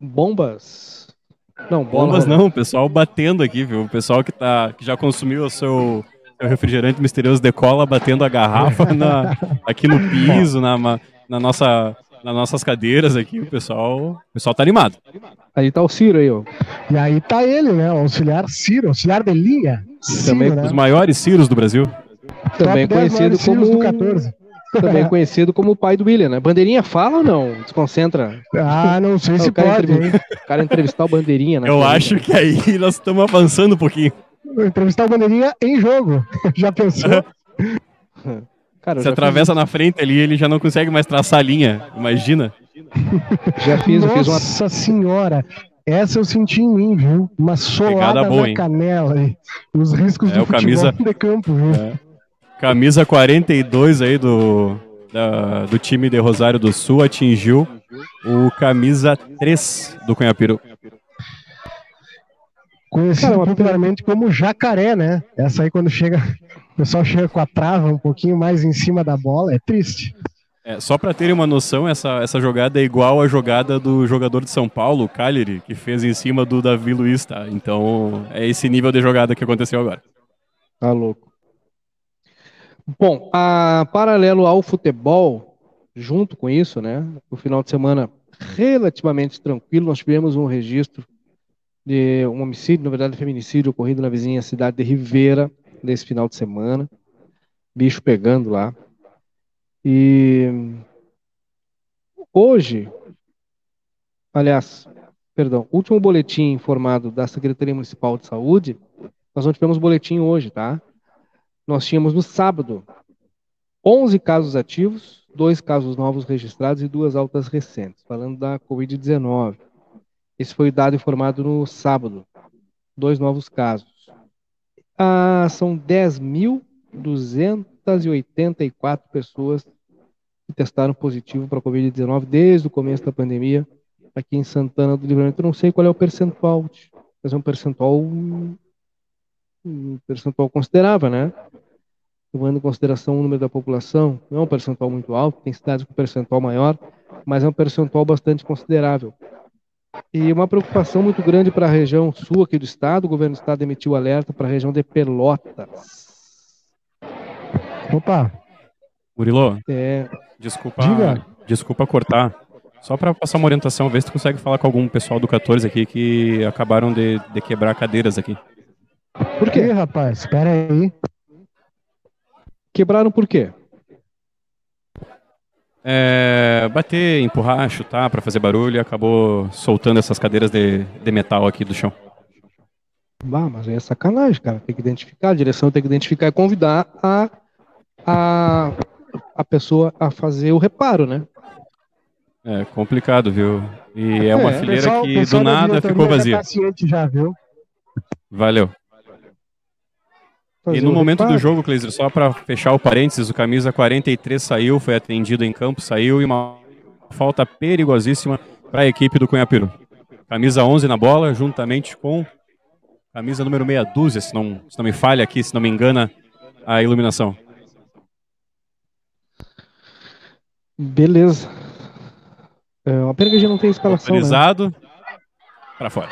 Bombas. Não, bola Bombas rolando. não, o pessoal batendo aqui, viu? O pessoal que, tá, que já consumiu o seu, seu refrigerante misterioso decola batendo a garrafa na- (laughs) aqui no piso, na, na nossa, nas nossas cadeiras aqui. O pessoal, o pessoal tá animado. Aí tá o Ciro aí, ó. E aí tá ele, né? O auxiliar Ciro, auxiliar de linha. Ciro, Também né? Os maiores ciros do Brasil. Também Top 10 conhecido como do 14. também (laughs) conhecido como o pai do William, né? Bandeirinha fala ou não? Desconcentra. Ah, não sei se o cara pode, hein? entrevista- (laughs) O cara entrevistar o Bandeirinha, né? Eu acho que aí (laughs) nós estamos avançando um pouquinho. Entrevistar o Bandeirinha em jogo. Já pensou? Cara, Você atravessa na frente ali, ele já não consegue mais traçar a linha. Imagina. fiz, (laughs) já fiz, eu fiz uma Nossa senhora. Essa eu senti em mim, viu? Uma solada boa, na hein? canela aí. Os riscos É, do o camisa- (laughs) de campo, viu? Camisa 42 aí do, da- do time de Rosário do Sul atingiu o camisa 3 do Cunhapiru. Conhecido Cara, popularmente como jacaré, né? Essa aí quando chega, o pessoal chega com a trava um pouquinho mais em cima da bola, é triste. É, só para terem uma noção, essa, essa jogada é igual à jogada do jogador de São Paulo, o Cagliari, que fez em cima do Davi Luiz, tá? Então é esse nível de jogada que aconteceu agora. Tá louco. Bom, a paralelo ao futebol, junto com isso, né? O final de semana relativamente tranquilo, nós tivemos um registro de um homicídio, na verdade, feminicídio ocorrido na vizinha cidade de Ribeira nesse final de semana. Bicho pegando lá. E hoje, aliás, perdão, último boletim informado da Secretaria Municipal de Saúde, nós não tivemos boletim hoje, tá? Nós tínhamos no sábado 11 casos ativos, dois casos novos registrados e duas altas recentes, falando da Covid-19. Esse foi o dado informado no sábado. Dois novos casos. Ah, são 10.284 pessoas que testaram positivo para a Covid-19 desde o começo da pandemia aqui em Santana do Livramento. Eu não sei qual é o percentual, mas é um percentual um percentual considerável, né? Levando em consideração o número da população, não é um percentual muito alto, tem cidades com percentual maior, mas é um percentual bastante considerável. E uma preocupação muito grande para a região sul aqui do estado. O governo do estado emitiu alerta para a região de Pelotas. Opa, Murilo, É, desculpa, Diga. desculpa cortar. Só para passar uma orientação, ver se tu consegue falar com algum pessoal do 14 aqui que acabaram de, de quebrar cadeiras aqui. por quê, rapaz? Espera aí. quebraram por quê? É, bater, empurrar, chutar para fazer barulho e acabou soltando essas cadeiras de, de metal aqui do chão. Ah, mas é sacanagem, cara. Tem que identificar, a direção tem que identificar e convidar a, a, a pessoa a fazer o reparo, né? É complicado, viu? E é uma É, fileira Pessoal- que pessoal do da nada ficou vazia. tá ciente já, viu? Valeu. Fazer E no momento do jogo, Cleiser, só para fechar o parênteses, o camisa 43 saiu, foi atendido em campo, saiu e uma falta perigosíssima para a equipe do Cunhapiru. Camisa 11 na bola, juntamente com camisa número meia dúzia, se não, se não me falha aqui, se não me engana a iluminação. Beleza. É, uma pena que a gente não tem escalação, né? Autorizado para fora.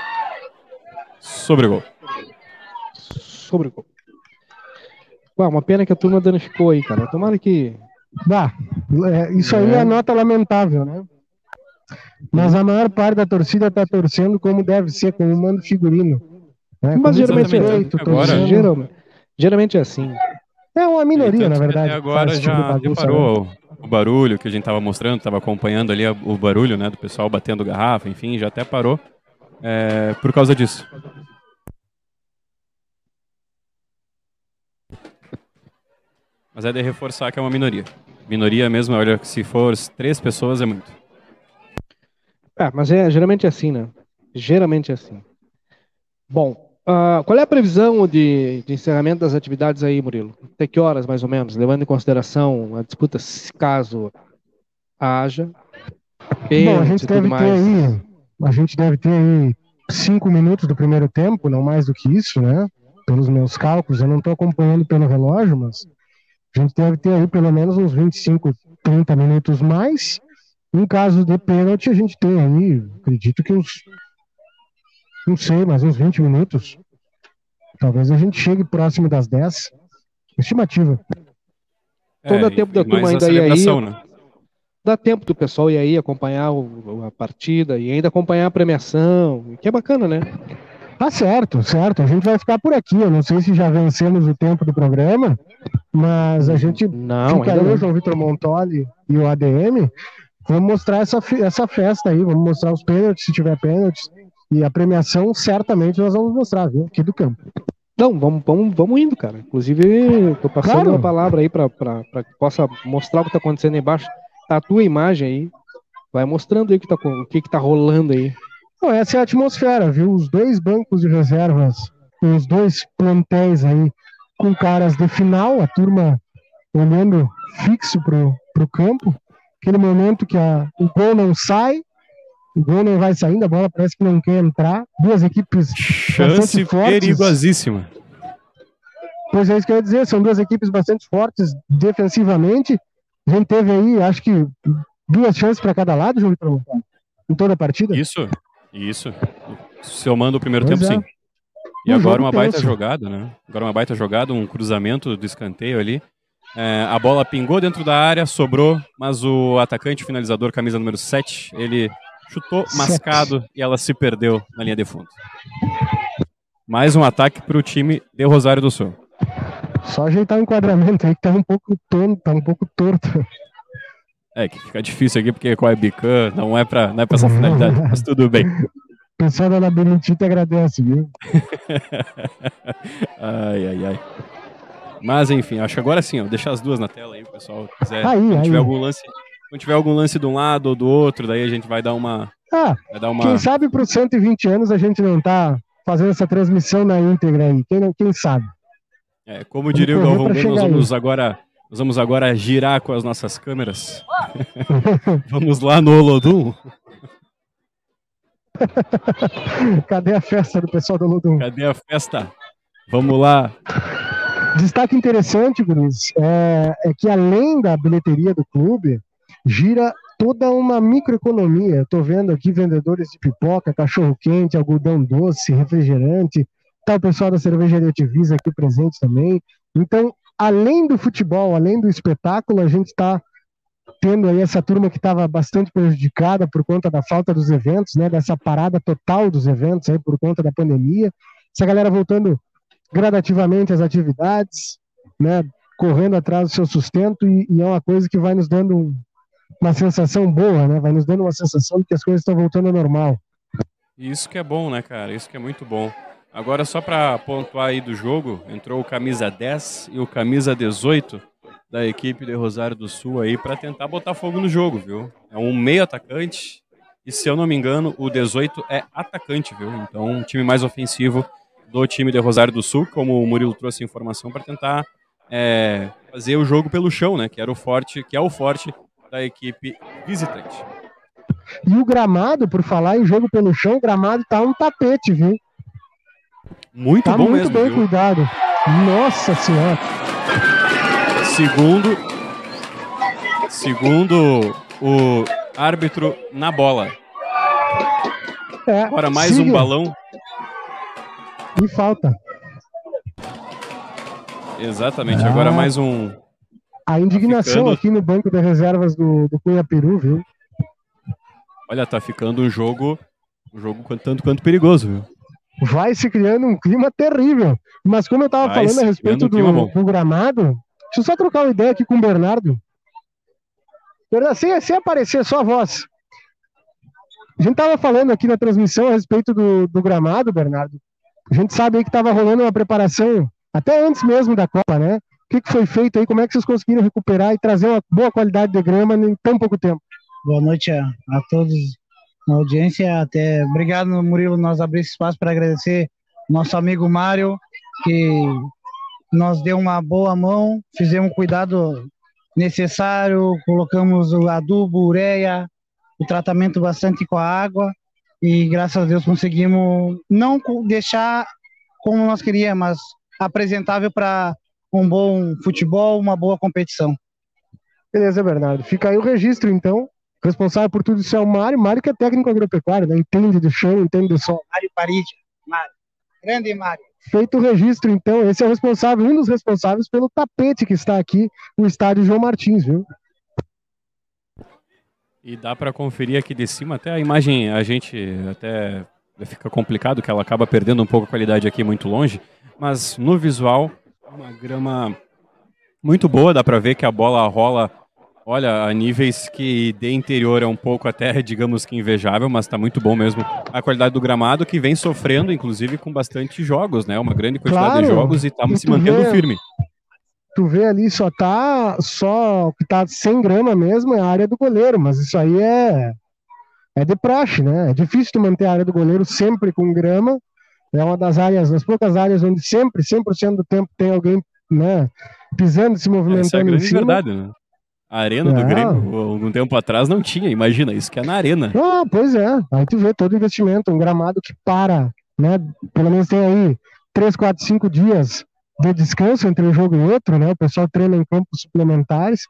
Sobre o gol. Sobre o gol. Ué, uma pena que a turma danificou aí, cara. Tomara que. Bah, é, isso aí é nota lamentável, né? Mas a maior parte da torcida tá torcendo como deve ser, como manda o figurino. Né? Mas Com geralmente é, respeito, Agora- torcendo. geralmente, geralmente é assim. É uma minoria, na verdade. Agora tipo já, já bagunça, né? parou o, o barulho que a gente tava mostrando, tava acompanhando ali o barulho, né, do pessoal batendo garrafa, enfim, já até parou é, por causa disso. Mas é de reforçar que é uma minoria. Minoria mesmo, olha, se for três pessoas é muito. É, mas é, geralmente é assim, né? Geralmente é assim. Bom, ah, qual é a previsão de, de encerramento das atividades aí, Murilo? Até que horas, mais ou menos? Levando em consideração a disputa, se caso haja. Bom, a gente deve ter mais. aí, a gente deve ter aí cinco minutos do primeiro tempo, não mais do que isso, né? Pelos meus cálculos, eu não estou acompanhando pelo relógio, mas a gente deve ter aí pelo menos uns 25, 30 minutos mais. Em caso de pênalti, a gente tem aí, acredito que uns, não sei, mas uns 20 minutos. Talvez a gente chegue próximo das 10. Estimativa. Então dá e- tempo da turma ainda ir aí. né? Dá tempo do pessoal ir aí acompanhar o- a partida e ainda acompanhar a premiação, que é bacana, né? Tá certo, certo. A gente vai ficar por aqui. Eu não sei se já vencemos o tempo do programa, mas a gente Não, fica aí, o. João Vitor Montoli e o ADM. Vamos mostrar essa, essa festa aí, vamos mostrar os pênaltis, se tiver pênaltis. E a premiação, certamente, nós vamos mostrar, viu? Aqui do campo. Não, vamos, vamos, vamos indo, cara. Inclusive, tô passando Claro. a palavra aí para que possa mostrar o que está acontecendo aí embaixo. Tá a tua imagem aí. Vai mostrando aí o que tá, o que, que tá rolando aí. Não, essa é a atmosfera, viu? Os dois bancos de reservas, os dois plantéis aí com caras de final, a turma olhando fixo pro, pro campo. Aquele momento que a, o gol não sai, o gol não vai saindo, a bola parece que não quer entrar. Duas equipes Chance perigosíssima. Pois é isso que eu ia dizer, são duas equipes bastante fortes defensivamente. A gente teve aí, acho que, duas chances para cada lado, Montano, em toda a partida. Isso, isso. Somando o primeiro Pois tempo, é. sim. E Um agora uma baita jogada, né? Agora uma baita jogada, um cruzamento do escanteio ali. É, a bola pingou dentro da área, sobrou, mas o atacante finalizador, camisa número 7, ele chutou Sete. mascado e ela se perdeu na linha de fundo. Mais um ataque para o time de Rosário do Sul. Só ajeitar o enquadramento aí que tá um pouco tonto, tá um pouco torto. É, que fica difícil aqui porque com a Bican não é para não é pra essa finalidade, mas tudo bem. O pessoal da Labirintite (laughs) agradece, viu? ai, ai, ai. Mas enfim, acho que agora sim, ó, deixar as duas na tela aí, o pessoal quiser. Aí, aí. tiver algum lance, quando tiver algum lance de um lado ou do outro, daí a gente vai dar uma, Ah, vai dar uma quem sabe para os 120 anos a gente não tá fazendo essa transmissão na íntegra aí. Quem, não- quem sabe? É, como diria o Galvão Bueno, nós chegar aí. vamos agora, nós vamos agora girar com as nossas câmeras. (laughs) vamos lá no Olodum. (laughs) Cadê a festa do pessoal do Ludum? Cadê a festa? Vamos lá. Destaque interessante, Guris, é, é que além da bilheteria do clube, gira toda uma microeconomia. Estou vendo aqui vendedores de pipoca, cachorro-quente, algodão doce, refrigerante, tá o pessoal da cervejaria Tivisa aqui presente também. Então, além do futebol, além do espetáculo, a gente está tendo aí essa turma que estava bastante prejudicada por conta da falta dos eventos, né, dessa parada total dos eventos aí por conta da pandemia. Essa galera voltando gradativamente às atividades, né, correndo atrás do seu sustento e, e é uma coisa que vai nos dando um, uma sensação boa, né? Vai nos dando uma sensação de que as coisas estão voltando ao normal. Isso que é bom, né, cara? Isso que é muito bom. Agora, só para pontuar aí do jogo, entrou o camisa 10 e o camisa 18 da equipe de Rosário do Sul aí para tentar botar fogo no jogo, viu? É um meio atacante e, se eu não me engano, o 18 é atacante, viu? Então, um time mais ofensivo do time de Rosário do Sul, como o Murilo trouxe informação para tentar é, fazer o jogo pelo chão, né? Que era o forte, que é o forte da equipe visitante. E o gramado, por falar em jogo pelo chão, o gramado tá um tapete, viu? Muito tá bom muito mesmo. bem viu? cuidado. Nossa senhora. Segundo, segundo o árbitro na bola. É, Agora mais siga. um balão. E falta. Exatamente. Ah. Agora mais um. A indignação ficando- aqui no banco de reservas do, do Cunha Peru, viu? Olha, tá ficando um jogo, um jogo tanto quanto perigoso, viu? Vai se criando um clima terrível. Mas como eu tava Vai falando a respeito do, do gramado, deixa eu só trocar uma ideia aqui com o Bernardo. Bernardo, sem, sem aparecer, só a voz. A gente tava falando aqui na transmissão a respeito do, do gramado, Bernardo. A gente sabe aí que tava rolando uma preparação até antes mesmo da Copa, né? O que, que foi feito aí? Como é que vocês conseguiram recuperar e trazer uma boa qualidade de grama em tão pouco tempo? Boa noite a, a todos na audiência. Até obrigado, Murilo, nós abrir esse espaço para agradecer nosso amigo Mário, que nos deu uma boa mão, fizemos cuidado necessário, colocamos o adubo, ureia, o tratamento bastante com a água e graças a Deus conseguimos não deixar como nós queríamos, mas apresentável para um bom futebol, uma boa competição. Beleza, Bernardo. Fica aí o registro, então. Responsável por tudo isso é o Mário. Mário que é técnico agropecuário, né? Entende do chão, entende do sol. Mário Paride, Mário. Grande Mário. Feito o registro, então, esse é o responsável, um dos responsáveis pelo tapete que está aqui no estádio João Martins, viu? E dá para conferir aqui de cima até a imagem, a gente até fica complicado que ela acaba perdendo um pouco a qualidade aqui muito longe, mas no visual uma grama muito boa, dá para ver que a bola rola, olha, a níveis que de interior é um pouco até, digamos que invejável, mas está muito bom mesmo a qualidade do gramado que vem sofrendo inclusive com bastante jogos, né? Uma grande quantidade Claro. de jogos e está se mantendo vê- firme. Tu vê ali, só tá, só o que tá sem grama mesmo é a área do goleiro, mas isso aí é, é de praxe, né? É difícil tu manter a área do goleiro sempre com grama, é uma das áreas, das poucas áreas onde sempre, 100% do tempo tem alguém, né, pisando, se Essa é a movimentando em grande cima. verdade, né? A arena do Ah. Grêmio, algum tempo atrás, não tinha, imagina, isso que é na arena. Ah, pois é. Aí tu vê todo investimento, um gramado que para, né? Pelo menos tem aí três, quatro, cinco dias de descanso entre um jogo e outro, né? O pessoal treina em campos suplementares.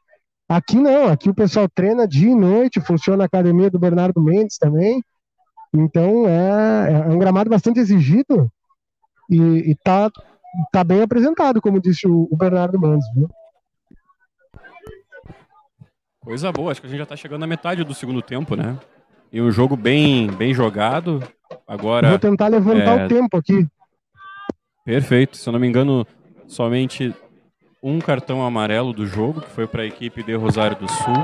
Aqui não, aqui o pessoal treina dia e noite, funciona a academia do Bernardo Mendes também. Então é, é um gramado bastante exigido e, e tá, tá bem apresentado, como disse o, o Bernardo Mendes. Viu? Coisa boa, acho que a gente já tá chegando na metade do segundo tempo, né? E um jogo bem, bem jogado. Agora, Vou tentar levantar é, o tempo aqui. perfeito. Se eu não me engano, somente um cartão amarelo do jogo, que foi para a equipe de Rosário do Sul.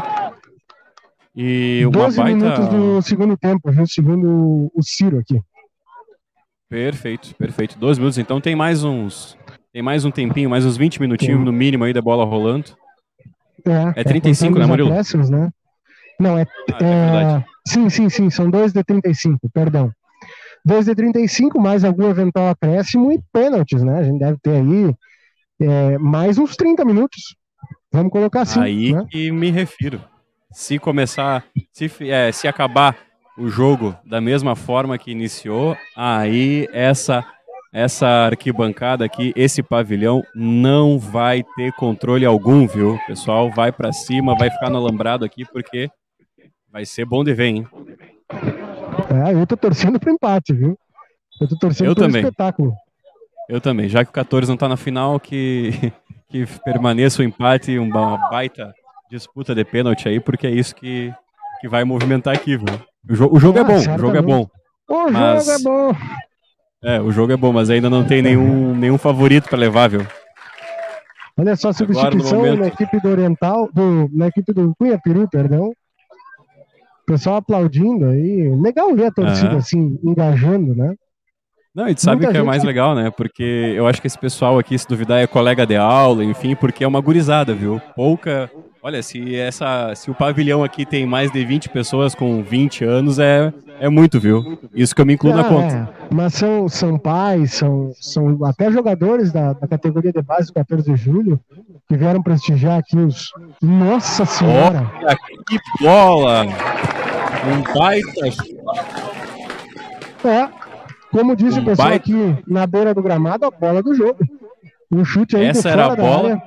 E uma 12 baita. minutos do segundo tempo? Segundo o Ciro aqui. Perfeito, perfeito. 12 minutos, então tem mais uns. Tem mais um tempinho, mais uns 20 minutinhos Tem. no mínimo aí da bola rolando. É, É 35, contando né, Murilo? né? Não, é, Ah, é é, Sim, sim, sim, são dois de 35, perdão. Dois de 35, mais algum eventual acréscimo e pênaltis, né? A gente deve ter aí é, mais uns 30 minutos. Vamos colocar assim. Aí né? que me refiro. Se começar, se, é, se acabar o jogo da mesma forma que iniciou, aí essa essa arquibancada aqui, esse pavilhão não vai ter controle algum, viu? O pessoal vai pra cima, vai ficar no alambrado aqui porque Vai ser bom de ver, hein? É, eu tô torcendo pro empate, viu? Eu tô torcendo Eu pro também. espetáculo. Eu também. Já que o 14 não tá na final, que, (laughs) que permaneça o empate e uma baita disputa de pênalti aí, porque é isso que, que vai movimentar aqui, viu? O, jo o jogo é Ah, bom, o jogo é bom. O Mas- jogo é bom. É, o jogo é bom, mas ainda não tem nenhum, nenhum favorito pra levar, viu? Olha só a substituição momento- na equipe do Oriental, do, na equipe do Cunha Peru, perdão. O pessoal aplaudindo aí. Legal ver a torcida Aham. assim, engajando, né? Não, e tu sabe Muita o que é gente- mais legal, né? Porque eu acho que esse pessoal aqui, se duvidar, é colega de aula, enfim, porque é uma gurizada, viu? Pouca. Olha, se essa, se o pavilhão aqui tem mais de 20 pessoas com 20 anos, é, é muito, viu? Isso que eu me incluo na Ah, conta. é. Mas são, são pais, são, são até jogadores da, da categoria de base do 14 de julho que vieram prestigiar aqui os. Nossa Senhora! Olha que bola! Um baita. É, como disse Um o pessoal baita- aqui na beira do gramado, a bola do jogo. Um chute aí Essa era a bola.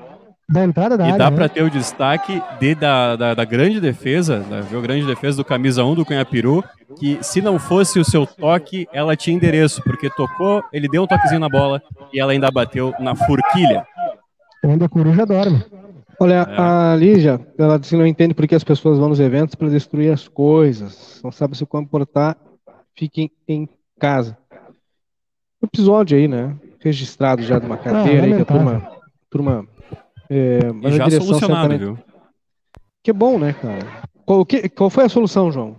Da entrada da E área. dá né? pra ter o destaque de, da, da, da grande defesa, da viu, grande defesa do camisa 1 do Cunhapiru, que se não fosse o seu toque, ela tinha endereço, porque tocou, ele deu um toquezinho na bola e ela ainda bateu na forquilha. Onde a coruja dorme. Olha, É. a Lígia, ela disse que não entende por que as pessoas vão nos eventos para destruir as coisas. Não sabe se comportar, fiquem em casa. O episódio aí, né? Registrado já de uma cadeira aí que a turma. turma é, E mas a já direção solucionado, certamente- viu? Que bom, né, cara? Qual, que, qual foi a solução, João?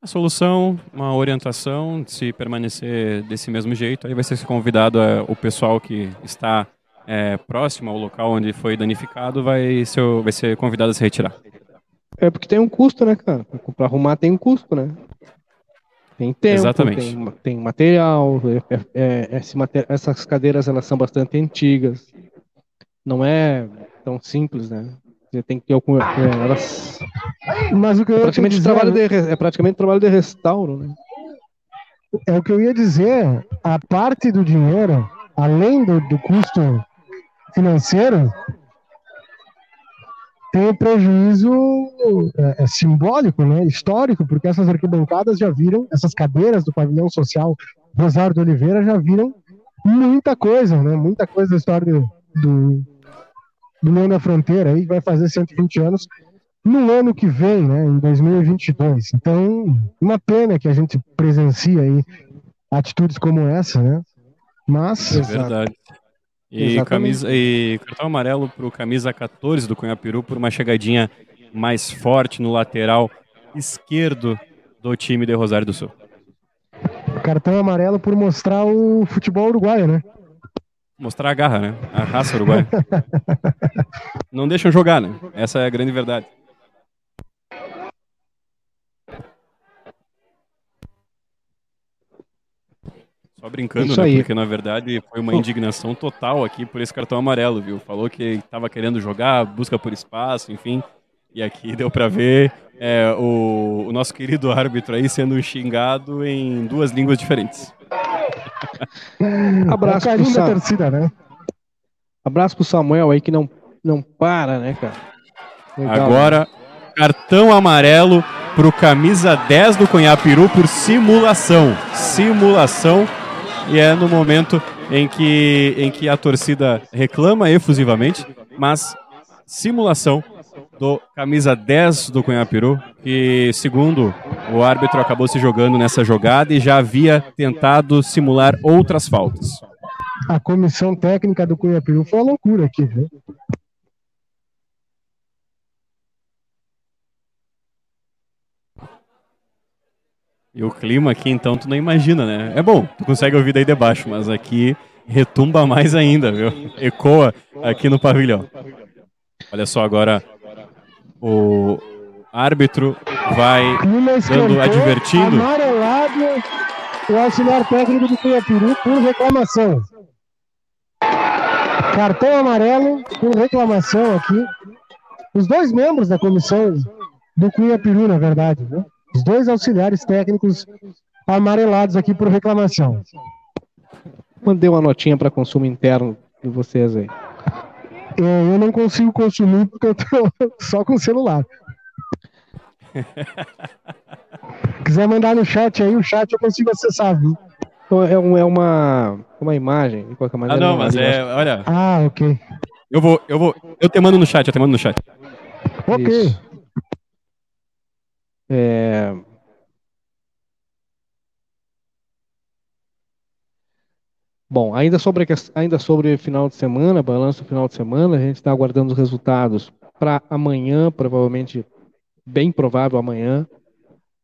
A solução, uma orientação, se permanecer desse mesmo jeito, aí vai ser convidado é, o pessoal que está é, próximo ao local onde foi danificado, vai ser, vai ser convidado a se retirar. É porque tem um custo, né, cara? Para arrumar tem um custo, né? Tem tempo, Exatamente. Tem, tem material, é- é- é- esse essas cadeiras elas são bastante antigas. Não é tão simples, né? Você tem que ter algum. é, elas, Mas o que eu é ia praticamente dizer, trabalho de, re- é praticamente trabalho de restauro, né? é o que eu ia dizer, a parte do dinheiro, além do, do custo financeiro, tem o prejuízo é, é, simbólico, né, histórico, porque essas arquibancadas já viram, essas cadeiras do pavilhão social Rosário de Oliveira já viram muita coisa, né, muita coisa da história do, do, do Leão da Fronteira, aí vai fazer 120 anos no ano que vem, né, em 2022. Então, uma pena que a gente presencia aí atitudes como essa, né? Mas É verdade. E, Exatamente. camisa, e cartão amarelo para o camisa 14 do Cunhapiru por uma chegadinha mais forte no lateral esquerdo do time de Rosário do Sul. cartão amarelo por mostrar o futebol uruguaio, né? Mostrar a garra, né? A raça uruguaia. (laughs) Não deixam jogar, né? Essa é a grande verdade. Só brincando, Isso né? aí. Porque na verdade foi uma indignação total aqui por esse cartão amarelo, viu? Falou que estava querendo jogar, busca por espaço, enfim. E aqui (laughs) deu pra ver é, o, o nosso querido árbitro aí sendo xingado em duas línguas diferentes. (laughs) Abraço é o pro da Sam. torcida, né? Abraço pro Samuel aí que não, não para, né, cara? Legal, Agora, cartão amarelo pro camisa 10 do Cunhapiru por simulação. Simulação. E é no momento em que, em que a torcida reclama efusivamente, mas simulação do camisa 10 do Cunhapiru, que segundo o árbitro acabou se jogando nessa jogada e já havia tentado simular outras faltas. A comissão técnica do Cunhapiru foi uma loucura aqui, viu? E o clima aqui, então, tu não imagina, né? É bom, tu consegue ouvir daí de baixo, mas aqui retumba mais ainda, viu? Ecoa aqui no pavilhão. Olha só agora, o árbitro vai esquentou, advertindo. Amarelado o auxiliar técnico do Cunhapiru por reclamação. Cartão amarelo por reclamação aqui. Os dois membros da comissão do Cunhapiru, na verdade, né? Os dois auxiliares técnicos amarelados aqui por reclamação. Mandei uma notinha para consumo interno de vocês aí. É, Eu não consigo consumir porque eu tô (laughs) só com o celular. (laughs) quiser mandar no chat aí, o chat eu consigo acessar, viu? Então, é, um, é uma, uma imagem, de qualquer Ah, maneira. não, mas é. Olha, Ah, ok. eu vou, eu vou. Eu te mando no chat, eu te mando no chat. Ok. Isso. É... Bom, ainda sobre, ainda sobre final de semana, balanço final de semana, a gente está aguardando os resultados para amanhã, provavelmente, bem provável amanhã,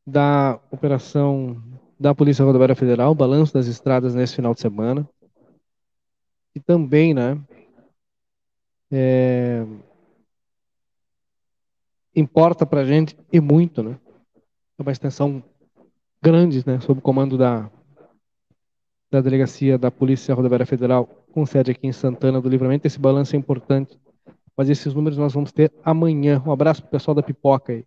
da operação da Polícia Rodoviária Federal, balanço das estradas nesse final de semana. E também, né, é, importa para a gente e muito, né? Uma extensão grande, né, sob o comando da, da Delegacia da Polícia Rodoviária Federal, com sede aqui em Santana do Livramento. Esse balanço é importante, mas esses números nós vamos ter amanhã. Um abraço pro pessoal da Pipoca aí.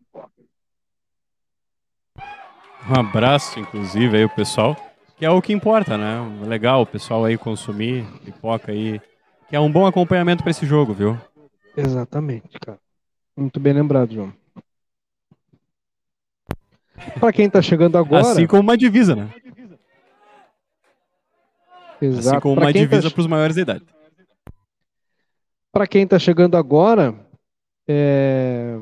Um abraço, inclusive, aí o pessoal, que é o que importa, né? Legal o pessoal aí consumir pipoca aí, que é um bom acompanhamento para esse jogo, viu? Exatamente, cara. Muito bem lembrado, João. Para quem está chegando agora, Assim como uma divisa, né? Exato. Assim como Pra uma tá divisa para os maiores de idade. Para quem está chegando agora, é,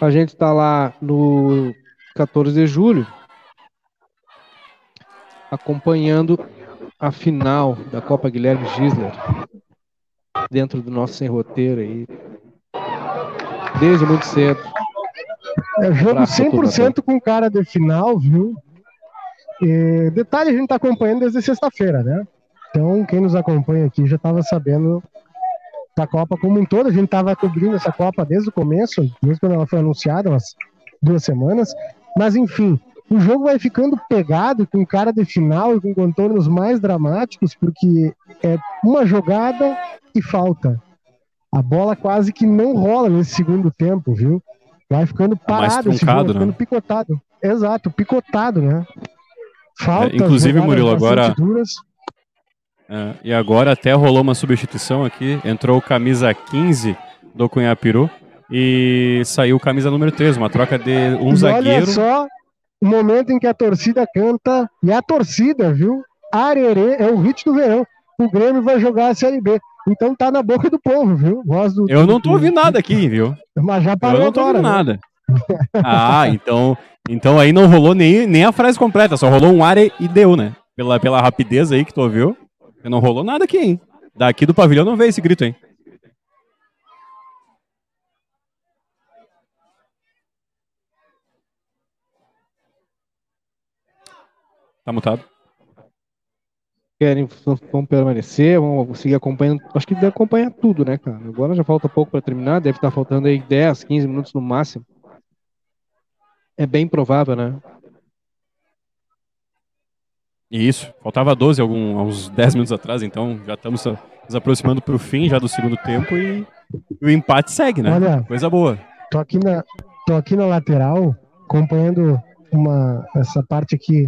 a gente está lá no 14 de julho, acompanhando a final da Copa Guilherme Gisler, dentro do nosso sem roteiro aí, desde muito cedo. É jogo Abraço, 100% com cara de final, viu? E, detalhe, a gente tá acompanhando desde sexta-feira, né? Então, quem nos acompanha aqui já estava sabendo da Copa como um todo. A gente estava cobrindo essa Copa desde o começo, desde quando ela foi anunciada, umas duas semanas. Mas, enfim, o jogo vai ficando pegado com cara de final e com contornos mais dramáticos, porque é uma jogada e falta. A bola quase que não rola nesse segundo tempo, viu? Vai ficando mais parado, esse truncado, vai ficando né? picotado. Exato, picotado, né? Falta, É, inclusive, Murilo, agora-. É, e agora até rolou uma substituição aqui, entrou camisa 15 do Cunhapiru e saiu camisa número 3, uma troca de um e zagueiro. olha só o momento em que a torcida canta, e a torcida, viu? Arerê é o hit do verão. O Grêmio vai jogar a Série B. Então tá na boca do povo, viu? Voz do, Eu não tô do- ouvindo nada aqui, viu? Mas já Eu parou não tô agora. ouvindo nada. (laughs) Ah, então, então aí não rolou nem, nem a frase completa, só rolou um ar e e deu, né? Pela, pela rapidez aí que tu ouviu. Não rolou nada aqui, hein? Daqui do pavilhão não veio esse grito, hein? Tá mutado? Querem vão permanecer, vão conseguir acompanhando. Acho que deve acompanhar tudo, né, cara? Agora já falta pouco para terminar, deve estar faltando aí 10, 15 minutos no máximo. É bem provável, né? Isso, faltava 12 algum, uns 10 minutos atrás, então já estamos nos aproximando pro fim já do segundo tempo e, e o empate segue, né? Olha. Coisa boa. Tô aqui na, tô aqui na lateral, acompanhando uma, essa parte aqui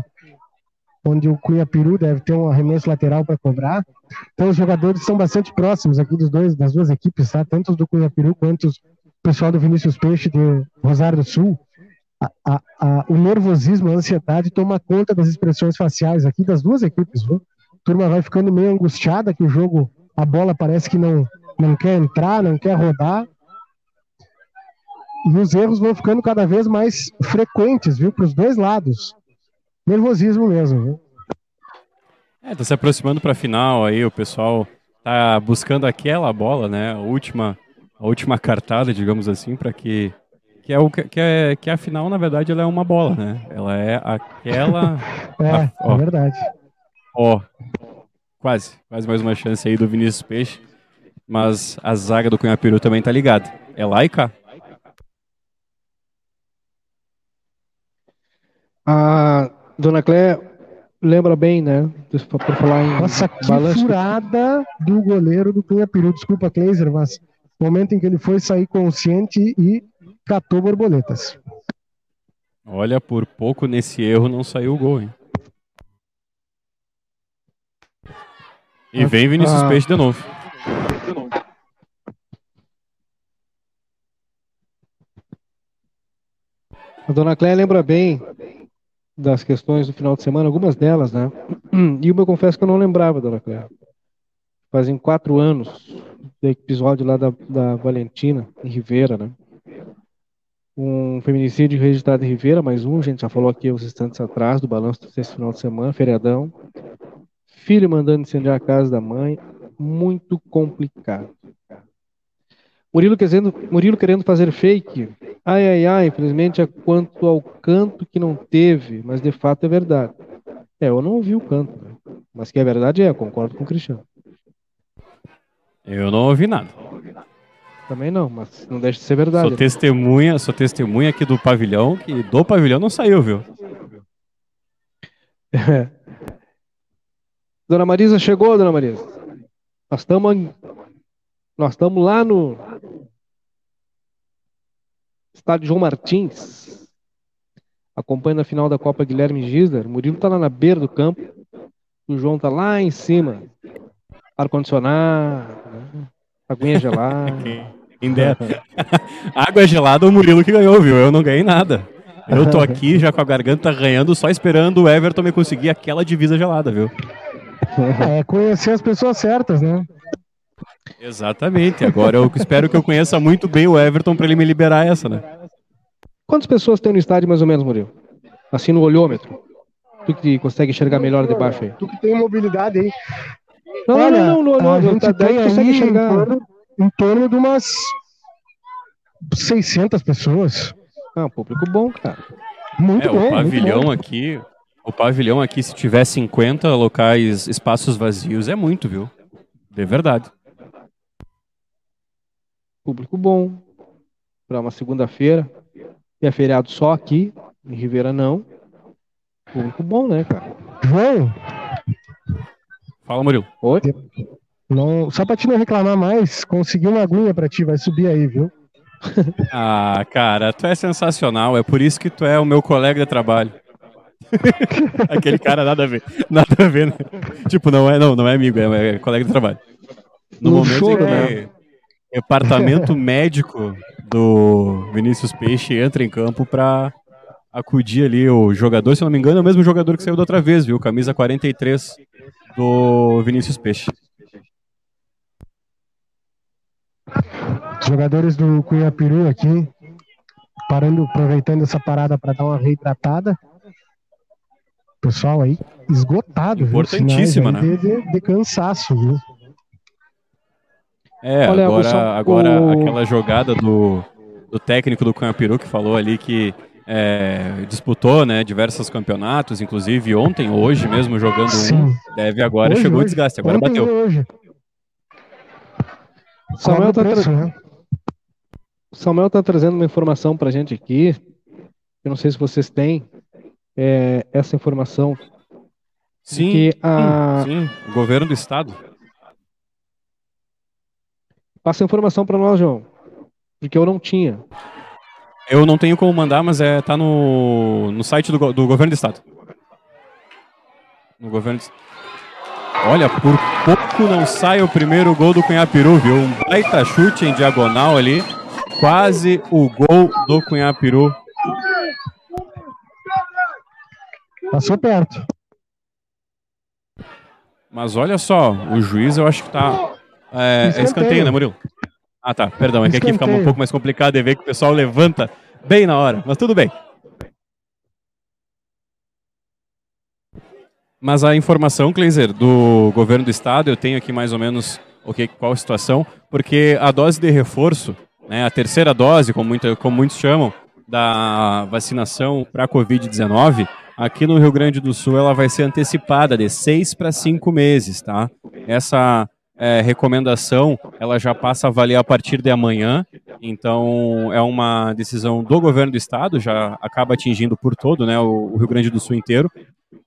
onde o Cunha Peru deve ter um arremesso lateral para cobrar. Então os jogadores são bastante próximos aqui dos dois, das duas equipes, tá? Tanto os do Cunha Peru quanto os pessoal do Vinícius Peixe de Rosário do Sul. A- a- a- o nervosismo, a ansiedade toma conta das expressões faciais aqui das duas equipes, viu? A turma vai ficando meio angustiada que o jogo, a bola parece que não, não quer entrar, não quer rodar. E os erros vão ficando cada vez mais frequentes, viu? Para os dois lados. Nervosismo mesmo, viu? É, tá se aproximando pra final aí, o pessoal tá buscando aquela bola, né? A última, a última cartada, digamos assim, para que que é o que, que é que a final, na verdade, ela é uma bola, né? Ela é aquela, (laughs) É, Ah, ó. é verdade. ó, quase, quase mais uma chance aí do Vinícius Peixe, mas a zaga do Cunhapiru também tá ligada. É lá e cá. A dona Clé lembra bem, né? Por falar em Nossa, que balanço. furada do goleiro do Cunha Peru. Desculpa, Kleiser, mas momento em que ele foi sair consciente e catou borboletas. Olha, por pouco nesse erro não saiu o gol, hein? E vem Vinícius Ah. Peixe de novo. A dona Cléia lembra bem das questões do final de semana, algumas delas, né? (clears throat) E eu confesso que eu não lembrava, dona Cléia. Fazem quatro anos do episódio lá da, da Valentina, em Ribeira, né? Um feminicídio registrado em Ribeira, mais um, a gente já falou aqui uns instantes atrás, do balanço desse final de semana, feriadão. Filho mandando incendiar a casa da mãe, muito complicado. Murilo querendo, Murilo querendo fazer fake. Ai, ai, ai, infelizmente é quanto ao canto que não teve, mas de fato é verdade. É, eu não ouvi o canto, né? mas que é verdade é, concordo com o Cristiano. Eu não ouvi nada. Também não, mas não deixa de ser verdade. Sou testemunha, sou testemunha aqui do pavilhão, que do pavilhão não saiu, viu? É. (laughs) Dona Marisa chegou, dona Marisa. Nós estamos nós estamos lá no estádio João Martins, acompanhando a final da Copa Guilherme Gisler. Murilo tá lá na beira do campo, o João tá lá em cima, ar condicionado, né? aguinha gelada. (laughs) Dera. (laughs) Água gelada, o Murilo que ganhou, viu? Eu não ganhei nada. Eu tô aqui já com a garganta arranhando, só esperando o Everton me conseguir aquela divisa gelada, viu? É conhecer as pessoas certas, né? Exatamente. Agora eu espero que eu conheça muito bem o Everton pra ele me liberar essa, né? Quantas pessoas tem no estádio mais ou menos, Murilo? Assim no olhômetro. Tu que consegue enxergar melhor de baixo aí. Tu que tem mobilidade aí. Não, Olha, não, não, não, a não, gente tá- daí consegue aí em enxergar. torno, em torno de umas 600 pessoas. Ah, um público bom, cara. Muito É, bom. o muito pavilhão bom. aqui, o pavilhão aqui, se tiver 50 locais, espaços vazios, é muito, viu? De verdade. Público bom. Para uma segunda-feira. E é feriado só aqui. Em Ribeira não. Público bom, né, cara? João, Fala, Murilo. Oi? não, só pra te não reclamar mais, consegui uma aguinha pra ti, vai subir aí, viu? (laughs) Ah, cara, tu é sensacional. É por isso que tu é o meu colega de trabalho. (laughs) Aquele cara nada a ver. Nada a ver, né? Tipo, não é, não, não é amigo, é, é colega de trabalho. No, No momento choro, que né? Departamento (laughs) médico do Vinícius Peixe entra em campo pra acudir ali o jogador, se não me engano, é o mesmo jogador que saiu da outra vez, viu? Camisa 43 do Vinícius Peixe. Os jogadores do Cunha Peru aqui, parando, aproveitando essa parada para dar uma reidratada. Pessoal aí, esgotado, viu? Importantíssima, Sinais aí né? De, de- de cansaço, viu? É, Olha, agora, agora o- aquela jogada do, do técnico do Campiru que falou ali que é, disputou né, diversos campeonatos, inclusive ontem, hoje mesmo, jogando Sim. um, deve agora Hoje, chegou o desgaste, agora Ontem bateu. Hoje. Samuel Cobra tá, o preço, tra- né? Samuel tá trazendo uma informação pra gente aqui. Eu não sei se vocês têm é, essa informação. Sim, Que a... sim, o governo do estado. Passa a informação pra nós, João. Porque eu não tinha. Eu não tenho como mandar, mas é, tá no, no site do, do governo do estado. No governo. Olha, por pouco não sai o primeiro gol do Cunhapiru, viu? Um baita chute em diagonal ali. Quase o gol do Cunhapiru. Passou perto. Mas olha só, o juiz eu acho que tá. É, é Escanteio. escanteio, né, Murilo? Ah, tá. Perdão, é que aqui fica um pouco mais complicado de ver que o pessoal levanta bem na hora. Mas tudo bem. Mas a informação, Kleiser, do governo do estado, eu tenho aqui mais ou menos o que, qual a situação, porque a dose de reforço, né, a terceira dose, como, muita, como muitos chamam, da vacinação para a Covid-19, aqui no Rio Grande do Sul ela vai ser antecipada de seis para cinco meses, tá? Essa é, recomendação ela já passa a valer a partir de amanhã, então é uma decisão do governo do estado, já acaba atingindo por todo, né, o, o Rio Grande do Sul inteiro.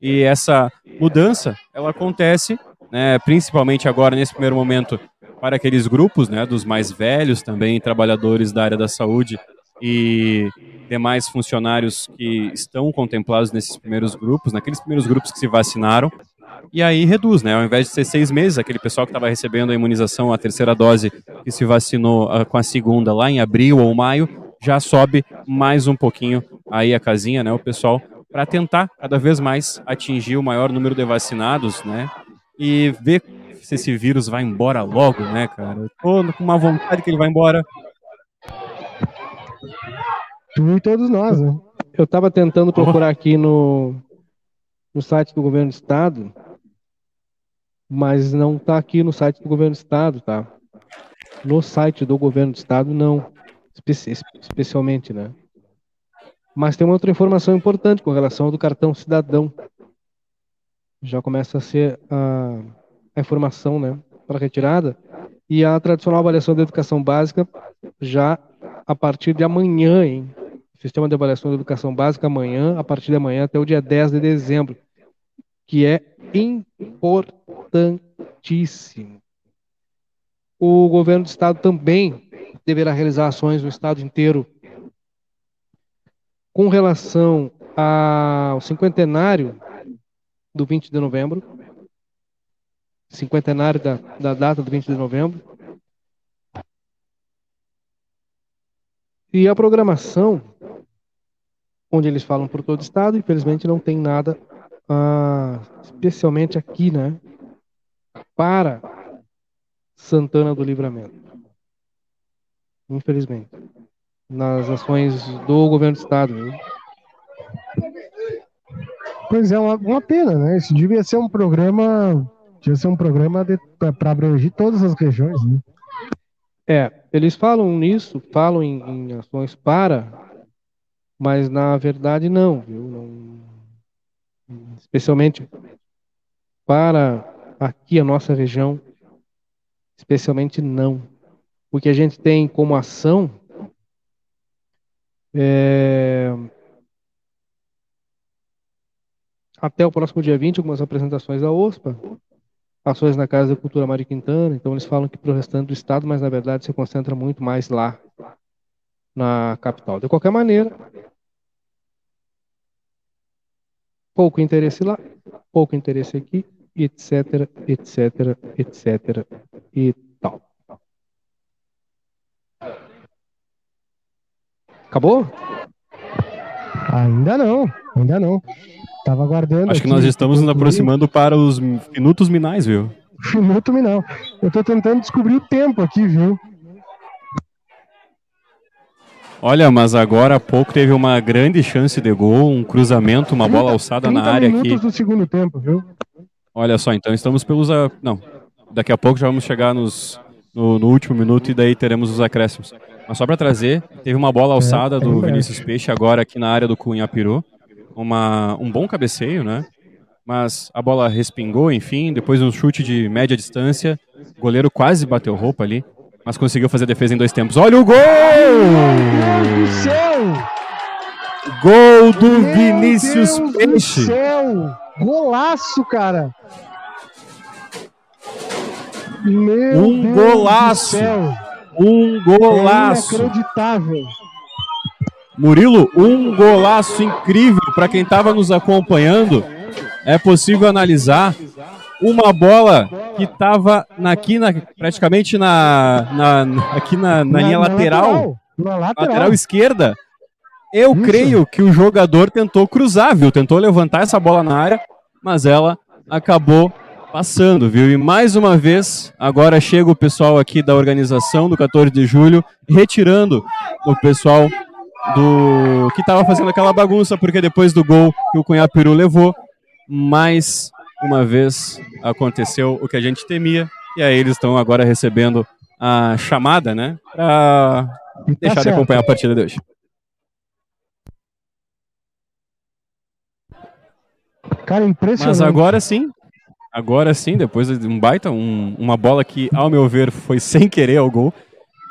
E essa mudança, ela acontece, né, principalmente agora nesse primeiro momento para aqueles grupos, né, dos mais velhos também, trabalhadores da área da saúde e demais funcionários que estão contemplados nesses primeiros grupos, naqueles primeiros grupos que se vacinaram. E aí reduz, né? Ao invés de ser seis meses, aquele pessoal que estava recebendo a imunização, a terceira dose, que se vacinou uh, com a segunda lá em abril ou maio, já sobe mais um pouquinho aí a casinha, né? O pessoal para tentar cada vez mais atingir o maior número de vacinados, né? E ver se esse vírus vai embora logo, né, cara? Eu tô com uma vontade que ele vai embora. Tu e todos nós, né? Eu estava tentando procurar aqui no, no site do governo do estado, mas não está aqui no site do governo do estado, tá? No site do governo do estado, não. Espe especialmente, né? Mas tem uma outra informação importante com relação ao do cartão cidadão. Já começa a ser a, a informação, né, para retirada. E a tradicional avaliação da educação básica já a partir de amanhã, hein? Sistema de avaliação da educação básica amanhã, a partir de amanhã até o dia 10 de dezembro, que é importantíssimo. O governo do estado também deverá realizar ações no estado inteiro com relação ao cinquentenário do 20 de novembro, cinquentenário da, da data do 20 de novembro, e a programação, onde eles falam por todo o estado, infelizmente não tem nada, ah, especialmente aqui, né, para Santana do Livramento. Infelizmente nas ações do governo do estado. Pois é, uma, uma pena, né? Isso devia ser um programa, devia ser um programa para abranger todas as regiões, né? É, eles falam nisso, falam em, em, ações para, mas na verdade não, viu? Não, especialmente para aqui a nossa região, especialmente não. O que a gente tem como ação é... Até o próximo dia 20, algumas apresentações da OSPA, ações na Casa da Cultura Mário Quintana, então eles falam que para o restante do estado, mas na verdade se concentra muito mais lá, na capital. De qualquer maneira, pouco interesse lá, pouco interesse aqui, etc, etc, etc e tal. Acabou? Ainda não, ainda não. Tava aguardando. Acho que nós estamos nos aproximando para os minutos minais, viu? (laughs) Minuto minal. Eu tô tentando descobrir o tempo aqui, viu? Olha, mas agora há pouco teve uma grande chance de gol, um cruzamento, uma 30, bola alçada na área aqui. do segundo tempo, viu? Olha só, então estamos pelos. Não, daqui a pouco já vamos chegar nos, no, no último minuto e daí teremos os acréscimos. Mas só para trazer, teve uma bola alçada é, do Vinícius Peixe agora aqui na área do Cunhapiru. Uma, um bom cabeceio, né? Mas a bola respingou, enfim, depois um chute de média distância. O goleiro quase bateu roupa ali, mas conseguiu fazer a defesa em dois tempos. Olha o gol! Meu Deus do céu! Gol do Meu Vinícius Deus Peixe! Do céu! Golaço, cara! Meu um Deus golaço! Um golaço. É inacreditável. Murilo, um golaço incrível para quem estava nos acompanhando. É possível analisar uma bola que estava aqui na, praticamente na, na aqui na, na, na linha na lateral, lateral, lateral. lateral esquerda. Eu Isso. creio que o jogador tentou cruzar, viu? Tentou levantar essa bola na área, mas ela acabou passando, viu? E mais uma vez, agora chega o pessoal aqui da organização do 14 de julho, retirando o pessoal do que estava fazendo aquela bagunça, porque depois do gol que o Cunhapiru levou, mais uma vez aconteceu o que a gente temia, e aí eles estão agora recebendo a chamada, né, para tá deixar de acompanhar a partida de hoje. Cara, impressionante. Mas agora sim, Agora sim, depois de um baita, um, uma bola que, ao meu ver, foi sem querer ao gol,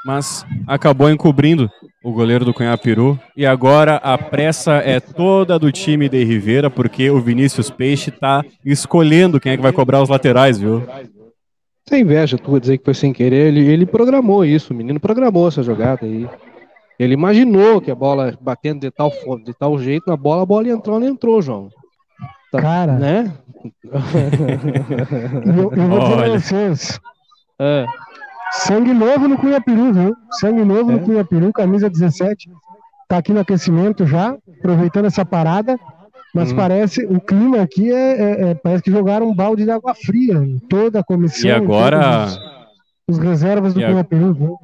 mas acabou encobrindo o goleiro do Cunhapiru. E agora a pressa é toda do time de Rivera, porque o Vinícius Peixe está escolhendo quem é que vai cobrar os laterais, viu? Sem inveja, tu vai dizer que foi sem querer. Ele, ele programou isso, o menino programou essa jogada aí. Ele imaginou que a bola batendo de tal, de tal jeito na bola, a bola entrou, não entrou, João. Tá, Cara. Né? (laughs) E eu, eu vou dizer Olha. pra vocês, É. sangue novo no Cunha Peru, viu? Sangue novo É. no Cunha Peru, camisa 17. Tá aqui no aquecimento já, aproveitando essa parada. Mas Hum. parece, o clima aqui é, é- é- parece que jogaram um balde de água fria em toda a comissão. E agora, Os, os reservas do E a- Cunha Peru, viu?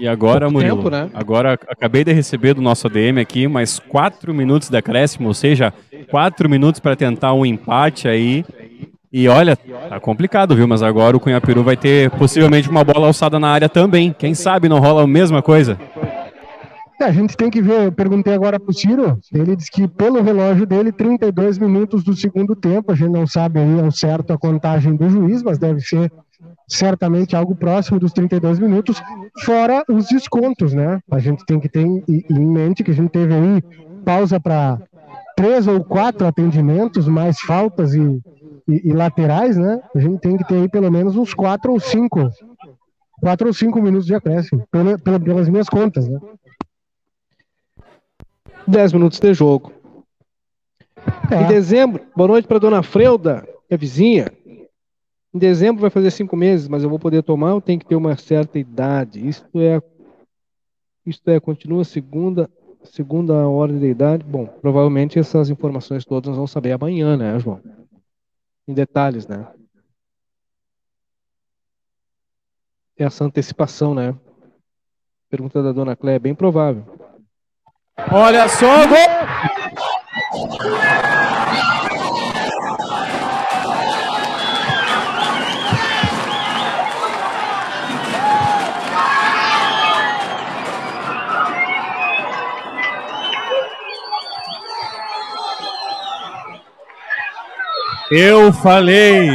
e agora, Pouco Murilo, tempo, né? agora acabei de receber do nosso ADM aqui mais quatro minutos de acréscimo, ou seja, quatro minutos para tentar um empate aí. E olha, tá complicado, viu? Mas agora o Cunhapiru vai ter possivelmente uma bola alçada na área também. Quem sabe não rola a mesma coisa? É, a gente tem que ver, eu perguntei agora pro Ciro, ele disse que pelo relógio dele, 32 minutos do segundo tempo, a gente não sabe aí ao certo a contagem do juiz, mas deve ser certamente algo próximo dos 32 minutos, fora os descontos, né? A gente tem que ter em mente que a gente teve aí pausa para três ou quatro atendimentos, mais faltas e, e- e laterais, né? A gente tem que ter aí pelo menos uns quatro ou cinco, quatro ou cinco minutos de acréscimo, pela- pela- pelas minhas contas, né? 10 minutos de jogo. É. Em dezembro, boa noite para dona Freuda, que é vizinha. Em dezembro vai fazer cinco meses, mas eu vou poder tomar ou tem que ter uma certa idade? Isto é, isto é, continua segunda, segunda ordem da idade. Bom, provavelmente essas informações todas nós vamos saber amanhã, né, João? Em detalhes, né? Essa antecipação, né? Pergunta da dona Cléia, é bem provável. Olha só, gol! Eu falei,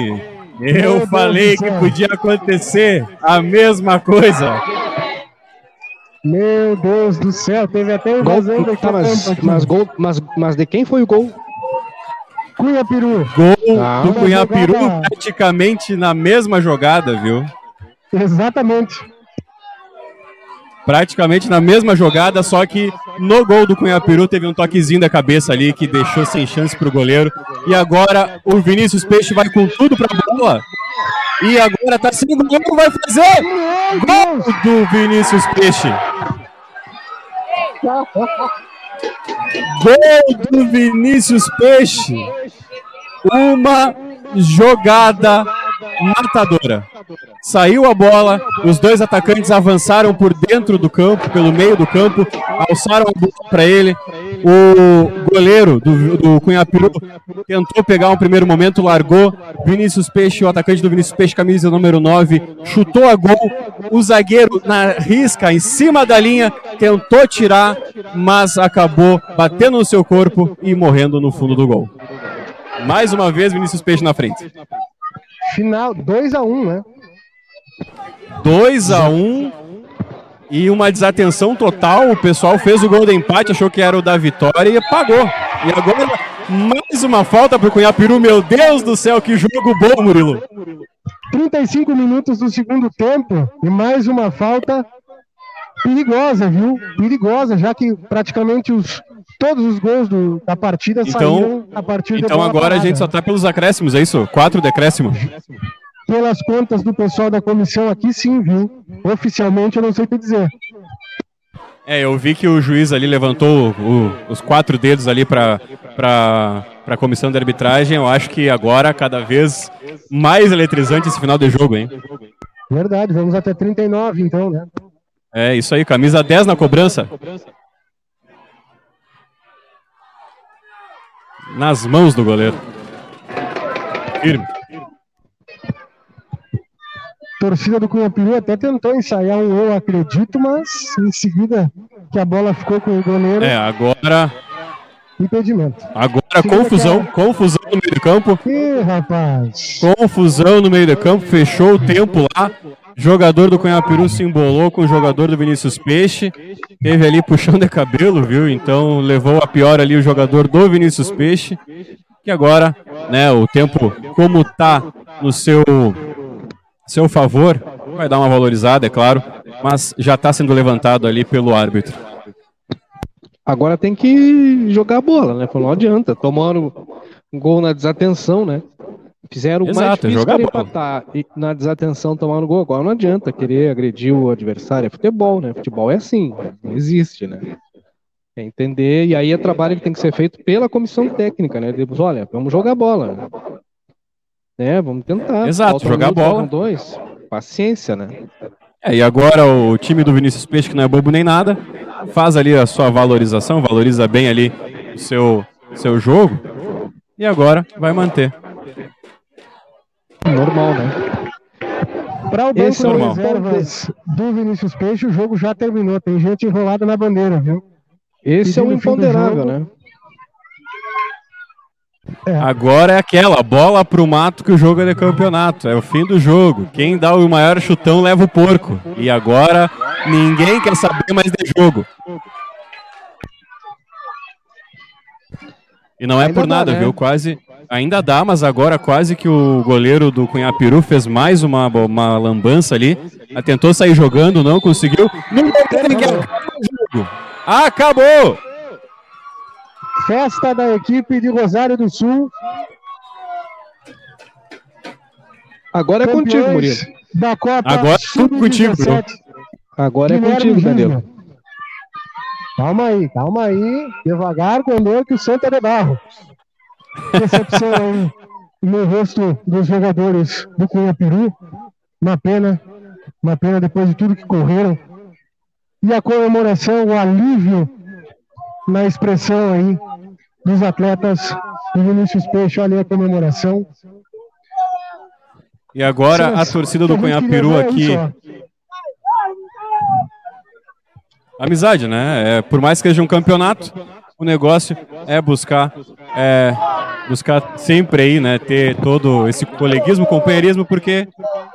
eu falei que podia acontecer a mesma coisa. Meu Deus do céu, teve até um Gol, tá, mas, mas, gol, mas, mas de quem foi o gol? Cunha Peru. Gol Ah, do Cunhapiru jogada- praticamente na mesma jogada, viu? Exatamente. Praticamente na mesma jogada, só que no gol do Cunhapiru teve um toquezinho da cabeça ali que deixou sem chance pro goleiro. E agora o Vinícius Peixe vai com tudo pra bola. E agora tá sem goleiro, vai fazer! Gol do Vinícius Peixe! Gol do Vinícius Peixe! Uma jogada matadora. Saiu a bola, os dois atacantes avançaram por dentro do campo, pelo meio do campo, alçaram a bola para ele. O goleiro do, do Cunhapiru tentou pegar um primeiro momento, largou. Vinícius Peixe, o atacante do Vinícius Peixe, camisa número 9, chutou a gol. O zagueiro na risca, em cima da linha, tentou tirar, mas acabou batendo no seu corpo e morrendo no fundo do gol. Mais uma vez, Vinícius Peixe na frente. Final 2 a 1 um, né? 2 a 1 um, e uma desatenção total. O pessoal fez o gol de empate, achou que era o da vitória e pagou. E agora mais uma falta pro Cunhapiru. Meu Deus do céu, que jogo bom, Murilo. 35 minutos do segundo tempo e mais uma falta perigosa, viu? Perigosa, já que praticamente os, todos os gols do- da partida Então- saíram a partir de Então agora a parada. gente só tá pelos acréscimos, é isso? Quatro decréscimos. Pelas contas do pessoal da comissão aqui, sim, viu? Oficialmente eu não sei o que dizer. É, eu vi que o juiz ali levantou o- os quatro dedos ali para para a comissão de arbitragem. Eu acho que agora cada vez mais eletrizante esse final de jogo, hein? Verdade, vamos até 39 então, né? É isso aí, camisa 10 na cobrança. Nas mãos do goleiro. Firme. torcida do Cunhapiru até tentou ensaiar um eu acredito, mas em seguida que a bola ficou com o goleiro, É, agora, impedimento. agora confusão, confusão no meio do campo. Ih, rapaz. Confusão no meio do campo, fechou o tempo lá. Jogador do Cunhapiru se embolou com o jogador do Vinícius Peixe. Teve ali puxão de cabelo, viu? Então levou a pior ali o jogador do Vinícius Peixe. Que agora, né, o tempo como tá no seu seu favor, vai dar uma valorizada, é claro, mas já tá sendo levantado ali pelo árbitro. Agora tem que jogar a bola, né? Não adianta. Tomaram, um gol na desatenção, né? Fizeram o mais é difícil jogar empatar e na desatenção tomar no gol. Agora não adianta querer agredir o adversário. É futebol, né? Futebol é assim, não existe, né? É entender, e aí é trabalho que tem que ser feito pela comissão técnica, né? Depois, olha, vamos jogar bola. Né? É, vamos tentar. Exato, Falta um jogar minuto, bola. Dois. Paciência, né? É, e agora o time do Vinícius Peixe, que não é bobo nem nada, faz ali a sua valorização, valoriza bem ali o seu, seu jogo, e agora vai manter. Normal, né? Para o banco Esse é normal. reservas do Vinícius Peixe, o jogo já terminou. Tem gente enrolada na bandeira, viu? Esse é do imponderável, jogo. né? Agora é aquela, bola pro mato que o jogo é de campeonato, é o fim do jogo. Quem dá o maior chutão leva o porco. E agora ninguém quer saber mais de jogo. E não é Ainda por dá, nada, né? viu? Quase. Ainda dá, mas agora quase que o goleiro do Cunhapiru fez mais uma, uma lambança ali. Tentou sair jogando, não conseguiu. Não. Acabou! Festa da equipe de Rosário do Sul. Agora é contigo, Murilo. Da Copa Agora é tudo contigo, Sub-17. Agora é contigo. Danilo. Calma aí, calma aí. Devagar com dor que o Santa é de barro. Decepção aí no rosto dos jogadores do Cunha Peru. Uma pena. Uma pena depois de tudo que correram. E a comemoração, o alívio na expressão aí dos atletas do Vinícius Peixe. Olha aí a comemoração. E agora a torcida do Cunhapiru aqui. Amizade, né? É, por mais que seja um campeonato, o negócio é buscar, é, buscar sempre aí, né? Ter todo esse coleguismo, companheirismo, porque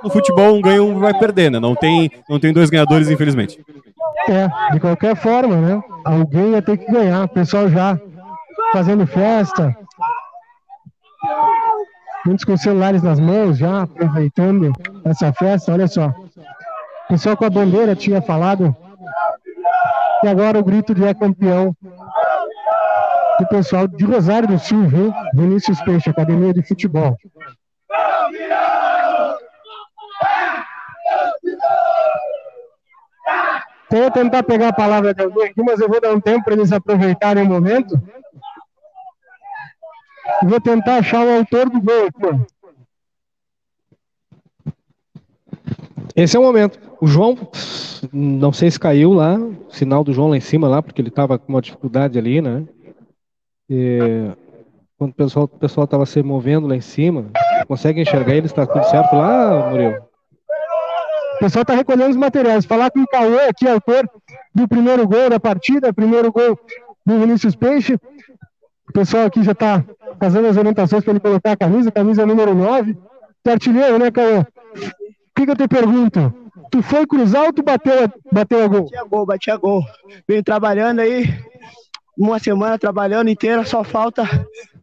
no futebol um ganha um vai perder, né? Não tem, não tem dois ganhadores, infelizmente. É, de qualquer forma, né? Alguém ia ter que ganhar. O pessoal já fazendo festa. Muitos com celulares nas mãos, já aproveitando essa festa. Olha só. O pessoal com a bandeira tinha falado. E agora o grito de é campeão do pessoal de Rosário do Sul, viu? Vinícius Peixe, Academia de Futebol. Vou tentar pegar a palavra de alguém aqui, mas eu vou dar um tempo para eles aproveitarem o momento. Vou tentar achar o autor do gol aqui. Esse é o momento. O João, não sei se caiu lá, sinal do João lá em cima, lá, porque ele estava com uma dificuldade ali, né? E, quando o pessoal o pessoal estava se movendo lá em cima, consegue enxergar ele, está tudo certo lá, Murilo? O pessoal está recolhendo os materiais. Falar com o Cauê aqui, autor do primeiro gol da partida, primeiro gol do Vinícius Peixe. O pessoal aqui já está fazendo as orientações para ele colocar a camisa, camisa número 9. Tu é artilheiro, né, Cauê? O que, que eu te pergunto? Tu foi cruzar ou tu bateu, a- bateu a gol? Batia gol, batia gol. Venho trabalhando aí, uma semana trabalhando inteira, só falta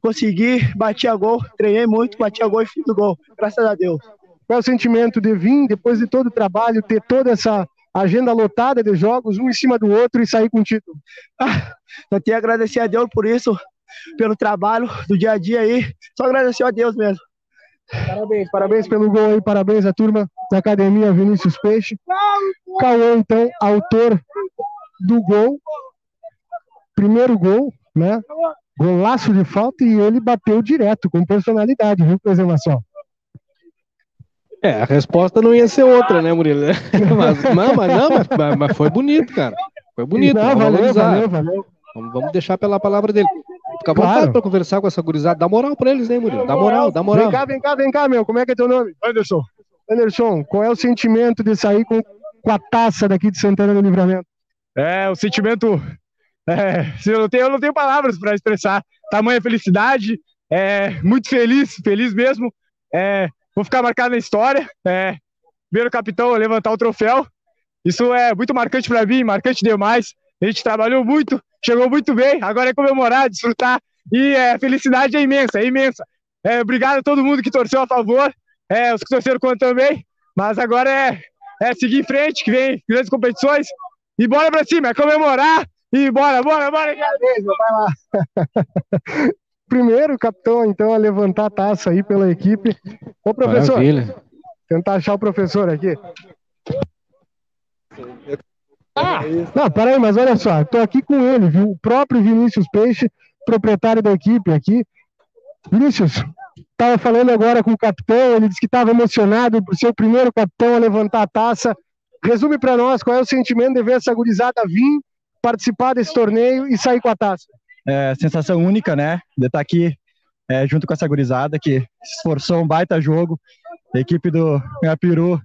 conseguir, batia gol, treinei muito, batia gol e fiz o gol, graças a Deus. Qual é o sentimento de vir, depois de todo o trabalho, ter toda essa agenda lotada de jogos, um em cima do outro e sair com o título? Ah, só tenho a agradecer a Deus por isso, pelo trabalho do dia a dia aí, só agradecer a Deus mesmo. Parabéns, parabéns pelo gol aí, parabéns à turma da Academia Vinícius Peixe. Cauê, então, autor do gol, primeiro gol, né? Golaço de falta e ele bateu direto, com personalidade, viu, preservação? É, a resposta não ia ser outra, né, Murilo? (laughs) Mas, não, mas, não, mas, mas- foi bonito, cara. Foi bonito. Não, valeu, valeu, valeu. Vamos, vamos deixar pela palavra dele. Fica à Claro. vontade para conversar com essa gurizada. Dá moral para eles, né, Murilo? Dá moral, dá moral. Vem cá, vem cá, vem cá, meu. Como é que é teu nome? Anderson, Anderson, qual é o sentimento de sair com, com a taça daqui de Santana do Livramento? é o sentimento. É, eu, não tenho, eu não tenho palavras para expressar tamanha felicidade. É, muito feliz, feliz mesmo. É, vou ficar marcado na história. É, primeiro capitão a levantar o troféu. Isso é muito marcante para mim, marcante demais. A gente trabalhou muito, chegou muito bem. Agora é comemorar, desfrutar. E é, a felicidade é imensa, é imensa. É, obrigado a todo mundo que torceu a favor, é, os que torceram contra também. Mas agora é, é seguir em frente, que vem grandes competições. E bora pra cima, é comemorar. E bora, bora, bora. Vai lá. (laughs) primeiro capitão, então, a levantar a taça aí pela equipe. Ô, professor, Maravilha. tentar achar o professor aqui. Ah, não, peraí, mas olha só, tô aqui com ele, viu? O próprio Vinícius Peixe, proprietário da equipe aqui. Vinícius, estava falando agora com o capitão, ele disse que estava emocionado por ser o primeiro capitão a levantar a taça. Resume para nós qual é o sentimento de ver essa gurizada vir participar desse torneio e sair com a taça. É, sensação única, né? De estar aqui é, junto com essa gurizada que se esforçou um baita jogo. A equipe do Peru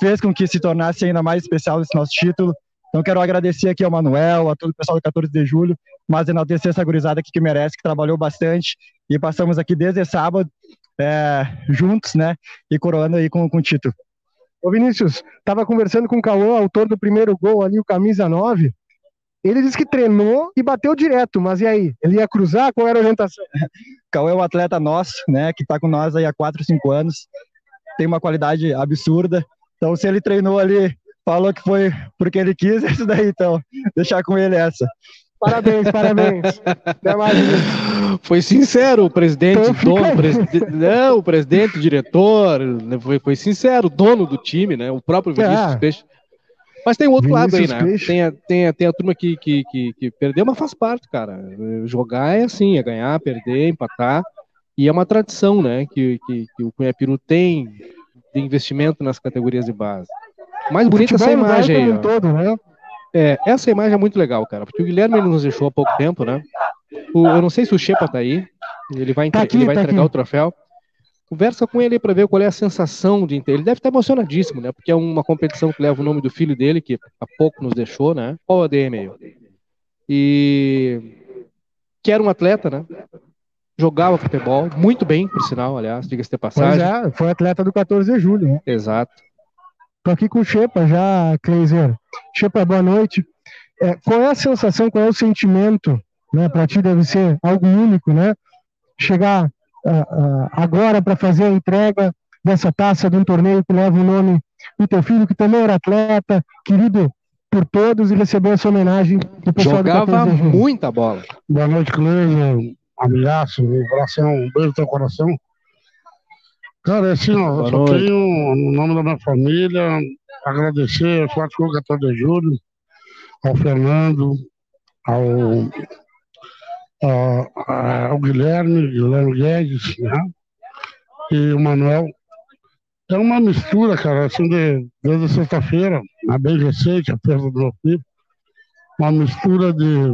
fez com que se tornasse ainda mais especial esse nosso título. Então quero agradecer aqui ao Manuel, a todo o pessoal do 14 de julho, mas enaltecer essa gurizada aqui que merece, que trabalhou bastante e passamos aqui desde sábado é, juntos, né? E coroando aí com, com o título. Ô Vinícius, estava conversando com o Cauã, autor do primeiro gol ali, o camisa 9. Ele disse que treinou e bateu direto, mas e aí? Ele ia cruzar? Qual era a orientação? (laughs) Cauã é um atleta nosso, né? Que está com nós aí há 4, 5 anos. Tem uma qualidade absurda. Então, se ele treinou ali, falou que foi porque ele quis, (laughs) é isso daí, então. Deixar com ele essa. Parabéns, parabéns. (laughs) Até mais, Vinícius. Foi sincero o presidente, Então dono, preside- não, o presidente, o diretor, né, foi, foi sincero, o dono do time, né? O próprio Vinícius É. Peixe. Mas tem um outro lado aí, Vinícius né? Peixe. Tem a, tem, a, tem a turma que, que, que, que perdeu, mas faz parte, cara. Jogar é assim, é ganhar, perder, empatar. E é uma tradição, né? Que, que, que o Cunhapiru tem de investimento nas categorias de base. Mais bonita essa no imagem aí, um todo, né? É, essa imagem é muito legal, cara, porque o Guilherme ele nos deixou há pouco tempo, né? O- eu não sei se o Shepa tá aí, ele vai, entre- Tá aqui, ele vai tá entregar aqui. o troféu. Conversa com ele para ver qual é a sensação de. Ele deve estar emocionadíssimo, né? Porque é uma competição que leva o nome do filho dele, que há pouco nos deixou, né? Qual o ADM aí? E que era um atleta, né? Jogava futebol, muito bem, por sinal, aliás, diga-se de Pois passagem. é, foi atleta do 14 de julho, né? Exato. Tô aqui com o Shepa já, Kleiser. Shepa, boa noite. É, qual é a sensação, qual é o sentimento, né? Para ti deve ser algo único, né? Chegar ah, ah, agora para fazer a entrega dessa taça de um torneio que leva o nome do teu filho, que também era atleta, querido por todos, e receber essa homenagem do pessoal Jogava do 14 de julho. muita bola. Boa noite, Cleide. Abraço, um coração, um beijo no teu coração. Cara, é assim, ó, eu só tenho, no nome da minha família, agradecer ao Clube 14 de Julho, ao Fernando, ao, ao, ao Guilherme, Guilherme Guedes, né? E o Manuel. É uma mistura, cara, assim, de, desde sexta-feira, né, bem recente, a perda do meu filho, uma mistura de,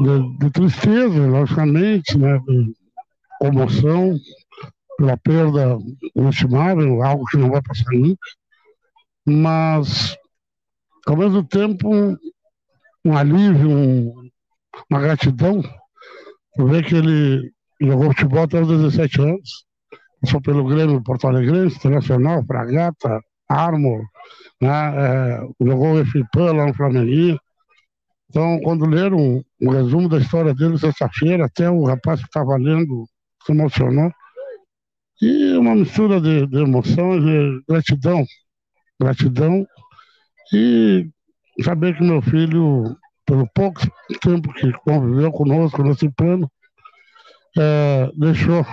de, de tristeza, logicamente, né? De comoção pela perda inestimável, algo que não vai passar nunca, mas, ao mesmo tempo, um, alívio, um- uma gratidão por ver que ele jogou futebol até os 17 anos, passou pelo Grêmio Porto Alegre, Internacional, Fragata, Armor, né? é, jogou o FIPAN lá no Flamenguinho, então, quando leram um, um resumo da história dele sexta-feira, até o rapaz que estava lendo se emocionou. E uma mistura de, de emoções, de gratidão. Gratidão. E saber que meu filho, pelo pouco tempo que conviveu conosco nesse plano, eh, deixou,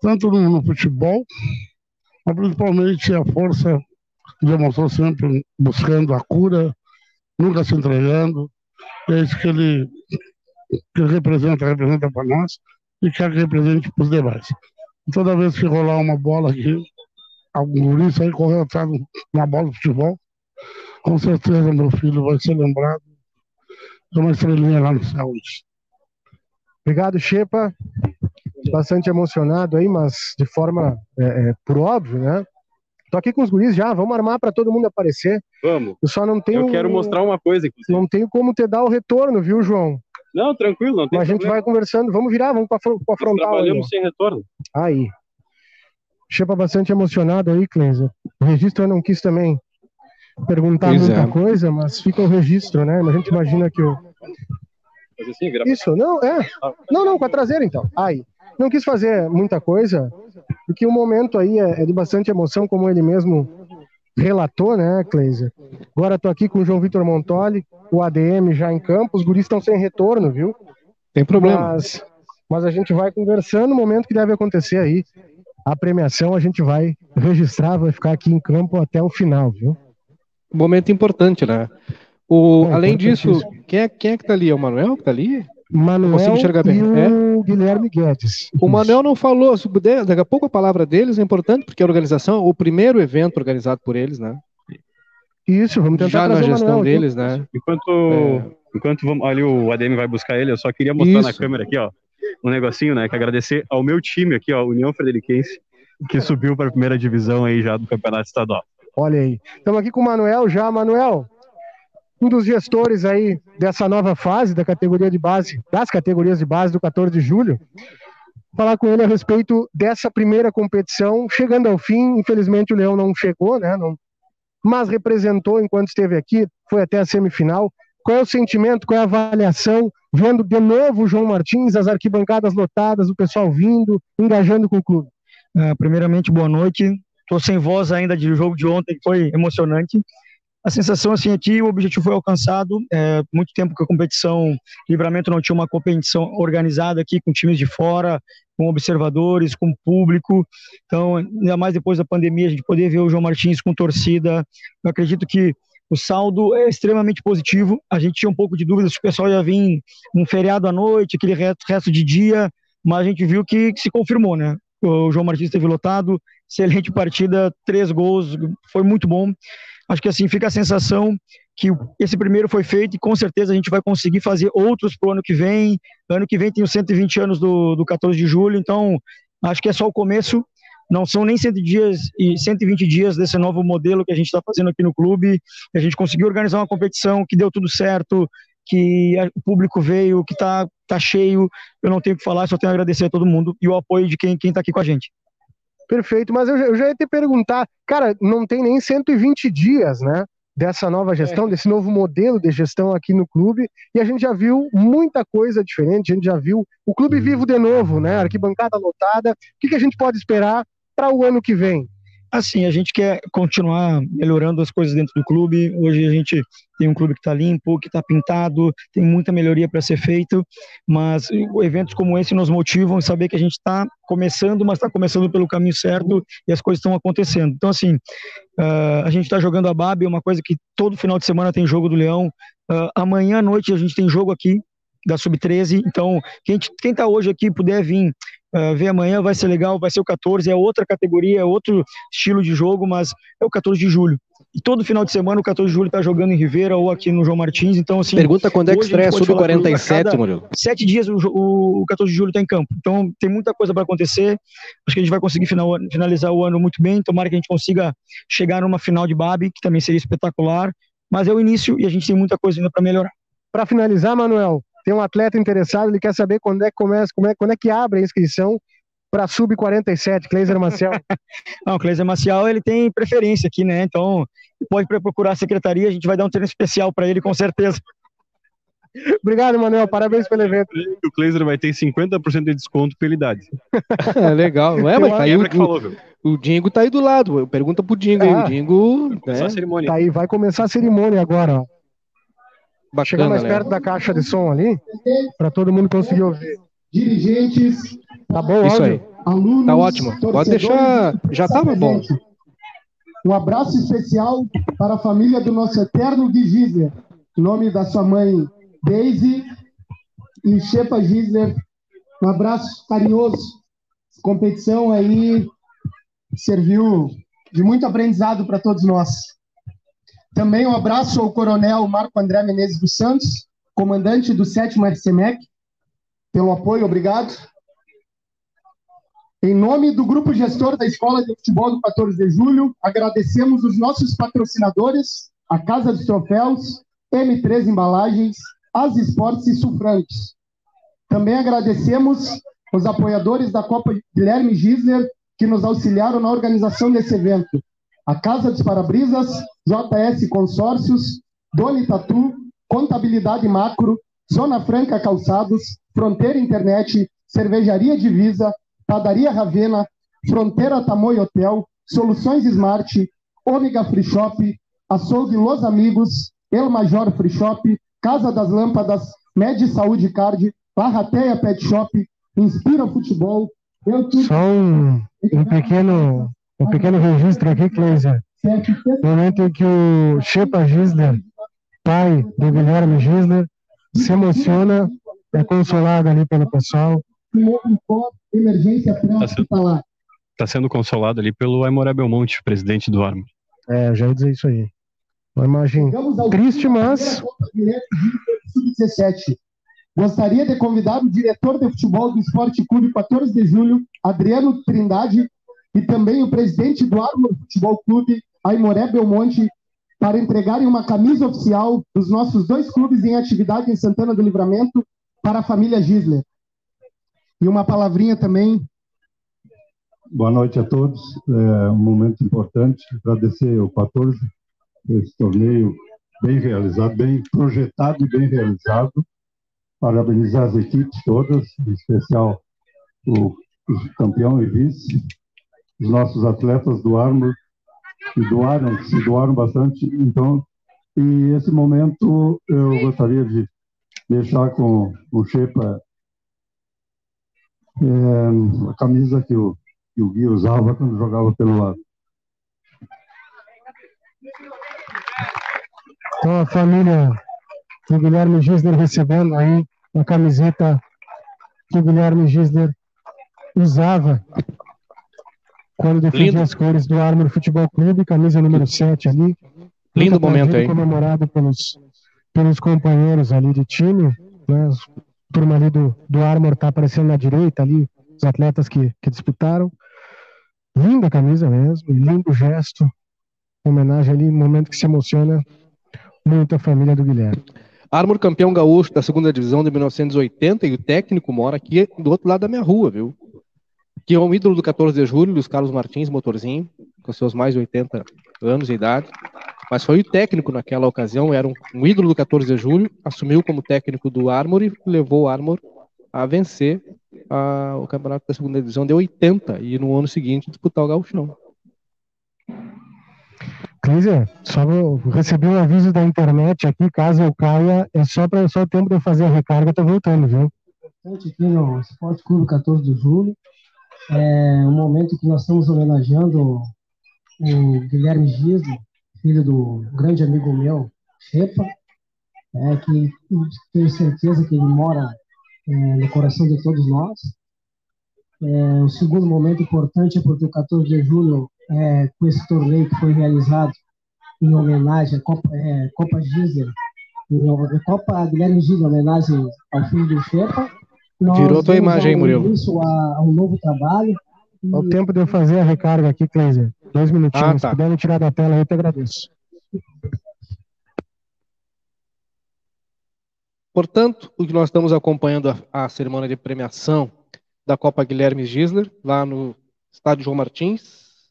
tanto no, no futebol, mas principalmente a força que demonstrou sempre buscando a cura, nunca se entregando. É isso que ele, que ele representa, representa para nós e que represente para os demais. Toda vez que rolar uma bola aqui, algum guri sair correndo atrás de uma bola de futebol, com certeza meu filho vai ser lembrado de uma estrelinha lá no céu. hoje. Obrigado, Shepa. Bastante emocionado aí, mas de forma é, é, por óbvio, né? Tô aqui com os guris já, vamos armar para todo mundo aparecer. Vamos. Eu só não tenho. Eu quero mostrar uma coisa, inclusive. Não tenho como te dar o retorno, viu, João? Não, tranquilo, não tem Mas a gente vai conversando. Vamos virar, vamos para a frontal. Aí, trabalhamos sem retorno. aí. Shepa bastante emocionado aí, Cleiser. O registro eu não quis também perguntar Pois muita é. coisa, mas fica o registro, né? A gente imagina que o, Fazer assim. Isso, não, é. Não, não, com a traseira então. Aí. Não quis fazer muita coisa, porque o momento aí é, é de bastante emoção, como ele mesmo relatou, né, Cleiser? Agora tô aqui com o João Vitor Montoli, o ADM já em campo, os guris estão sem retorno, viu? Tem problema. Mas mas a gente vai conversando no momento que deve acontecer aí. A premiação a gente vai registrar, vai ficar aqui em campo até o final, viu? Momento importante, né? O, É, além disso, quem é, quem é que tá ali? É o Manuel que tá ali? Manuel Consigo enxergar bem. e É? o Guilherme Guedes. O Manuel não falou, daqui a pouco a palavra deles é importante, porque a organização, o primeiro evento organizado por eles, né? Isso, vamos tentar Já na gestão Manuel aqui. deles, né? Enquanto, É. enquanto vamos, ali o ADM vai buscar ele, eu só queria mostrar na Isso. câmera aqui, ó, um negocinho, né? Que agradecer ao meu time aqui, ó, União Frederiquense, que subiu para a primeira divisão aí já do Campeonato Estadual. Olha aí. Estamos aqui com o Manuel já. Manuel, um dos gestores aí dessa nova fase da categoria de base, das categorias de base do 14 de julho. Falar com ele a respeito dessa primeira competição, chegando ao fim. Infelizmente o Leão não chegou, né? Não, mas representou enquanto esteve aqui, foi até a semifinal. Qual é o sentimento, qual é a avaliação, vendo de novo o João Martins, as arquibancadas lotadas, o pessoal vindo, engajando com o clube? Ah, primeiramente, boa noite. Estou sem voz ainda de jogo de ontem, que foi emocionante. A sensação assim aqui, o objetivo foi alcançado. É, muito tempo que a competição Livramento não tinha uma competição organizada aqui com times de fora, com observadores, com público. Então, ainda mais depois da pandemia, a gente poder ver o João Martins com torcida. Eu acredito que o saldo é extremamente positivo. A gente tinha um pouco de dúvida se o pessoal ia vir um feriado à noite, aquele resto, de dia, mas a gente viu que, se confirmou, né? O João Martins esteve lotado, excelente partida, três gols, foi muito bom. Acho que assim fica a sensação que esse primeiro foi feito e com certeza a gente vai conseguir fazer outros para o ano que vem. Ano que vem tem os 120 anos do, do 14 de julho, então acho que é só o começo. Não são nem 100 dias e 120 dias desse novo modelo que a gente está fazendo aqui no clube. A gente conseguiu organizar uma competição que deu tudo certo, que o público veio, que está tá cheio. Eu não tenho o que falar, só tenho a agradecer a todo mundo e o apoio de quem está aqui com a gente. Perfeito, mas eu já ia te perguntar, cara, não tem nem 120 dias, né? Dessa nova gestão, desse novo modelo de gestão aqui no clube, e a gente já viu muita coisa diferente, a gente já viu o clube vivo de novo, né? Arquibancada lotada. O que, que a gente pode esperar para o ano que vem? Assim, a gente quer continuar melhorando as coisas dentro do clube. Hoje a gente tem um clube que está limpo, que está pintado, tem muita melhoria para ser feito, mas eventos como esse nos motivam a saber que a gente está começando, mas está começando pelo caminho certo e as coisas estão acontecendo. Então, assim, ah, a gente está jogando a BAB, é uma coisa que todo final de semana tem jogo do Leão. Ah, amanhã à noite a gente tem jogo aqui da Sub-13, então quem está hoje aqui puder vir Uh, ver amanhã vai ser legal, vai ser o 14, é outra categoria, é outro estilo de jogo, mas é o 14 de julho. E todo final de semana o 14 de julho tá jogando em Ribeira ou aqui no João Martins, então assim. Pergunta quando é que estreia Sub falar que a 47, cada Murilo. Sete dias o, o, o 14 de julho tá em campo, então tem muita coisa para acontecer. Acho que a gente vai conseguir final- finalizar o ano muito bem. Tomara que a gente consiga chegar numa final de BAB, que também seria espetacular. Mas é o início e a gente tem muita coisa ainda para melhorar. Para finalizar, Manuel, tem um atleta interessado, ele quer saber quando é que começa, como é, quando é que abre a inscrição para Sub 47, Cleiser Marcel. Não, o Cleiser Maciel, ele tem preferência aqui, né? Então, pode procurar a secretaria, a gente vai dar um treino especial para ele, com certeza. (laughs) Obrigado, Manuel, parabéns pelo evento. O Kleiser vai ter 50% de desconto pela idade. (laughs) É legal. É, mas tá aí o, falou, viu? o Dingo tá aí do lado. Pergunta pro Dingo aí. Ah. O Dingo. Começar né, a cerimônia. Tá aí, vai começar a cerimônia agora, ó. Bacana, mais né? perto da caixa de som ali, para todo mundo conseguir ouvir. dirigentes, Tá bom, Isso aí. alunos, Tá ótimo. Pode deixar. Já tava bom. Um abraço especial para a família do nosso eterno Gui Gisler, em nome da sua mãe Daisy e Shepa Gisler. Um abraço carinhoso. Competição aí serviu de muito aprendizado para todos nós. Também um abraço ao Coronel Marco André Menezes dos Santos, comandante do 7º RCMEC, pelo apoio, obrigado. Em nome do grupo gestor da Escola de Futebol do 14 de Julho, agradecemos os nossos patrocinadores, a Casa dos Troféus, M3 Embalagens, As Esportes e Sufrantes. Também agradecemos os apoiadores da Copa Guilherme Gisler, que nos auxiliaram na organização desse evento. A Casa dos Parabrisas, JS Consórcios, Doni Tatu, Contabilidade Macro, Zona Franca Calçados, Fronteira Internet, Cervejaria Divisa, Padaria Ravena, Fronteira Tamoio Hotel, Soluções Smart, Ômega Free Shop, Açougue Los Amigos, El Major Free Shop, Casa das Lâmpadas, Med Saúde Card, Larrateia Pet Shop, Inspira Futebol. Só um, um, pequeno, um pequeno registro aqui, Cleiser. No momento em que o Shepa Gisler, pai do Guilherme Gisler, se emociona, é consolado ali pelo pessoal. Emergência pré-hospitalar. Está sendo consolado ali pelo Aimoré Belmonte, presidente do Armo. É, já ia dizer isso aí. Uma imagem triste, mas. Sub-17. Gostaria de convidar o diretor de futebol do Esporte Clube 14 de Julho, Adriano Trindade, e também o presidente do Armor Futebol Clube, Aimoré Belmonte, para entregarem uma camisa oficial dos nossos dois clubes em atividade em Santana do Livramento para a família Gisler. E uma palavrinha também. Boa noite a todos. É um momento importante. Agradecer o 14 esse torneio bem realizado, bem projetado e bem realizado. Parabenizar as equipes todas, em especial o, campeão e vice, os nossos atletas do Armor, que doaram, se doaram bastante. Então, e esse momento eu gostaria de deixar com o Shepa é, a camisa que o, que o Gui usava quando jogava pelo lado. Então a família do Guilherme Gisler recebendo aí uma camiseta que o Guilherme Gisler usava quando defendia as cores do Armor Futebol Clube, camisa número 7 ali. Lindo momento aí. comemorado pelos, pelos companheiros ali de time, né? A turma ali do, do Armor tá aparecendo na direita ali, os atletas que, que disputaram. Linda camisa mesmo, lindo gesto, homenagem ali, momento que se emociona muito a família do Guilherme. Armor campeão gaúcho da segunda divisão de 1980 e o técnico mora aqui do outro lado da minha rua, viu? Que é um ídolo do 14 de julho, Luiz Carlos Martins, motorzinho, com seus mais de 80 anos de idade. Mas foi o técnico naquela ocasião, era um, um ídolo do 14 de julho, assumiu como técnico do Armor e levou o Armor a vencer a, o campeonato da segunda divisão de 80 e no ano seguinte disputar o gauchão. Clísia, só recebi um aviso da internet aqui, caso eu caia, é só para só o tempo de eu fazer a recarga, tô voltando, viu? Aqui no Esporte Clube 14 de Julho, é um momento que nós estamos homenageando o Guilherme Gisle, filho do grande amigo meu, Shepa, é, que tenho certeza que ele mora é, no coração de todos nós. É, o segundo momento importante é porque o 14 de julho, é, com esse torneio que foi realizado em homenagem à Copa, é, Copa Gisler, Copa Guilherme homenagem ao filho do Shepa, Virou tua imagem, hein, Murilo? Isso a, a, um novo trabalho. E... O tempo de eu fazer a recarga aqui, Cleiser. Dois minutinhos. Ah, tá. Se puder me tirar da tela, eu te agradeço. Portanto, o que nós estamos acompanhando a, a cerimônia de premiação da Copa Guilherme Gisler, lá no estádio João Martins.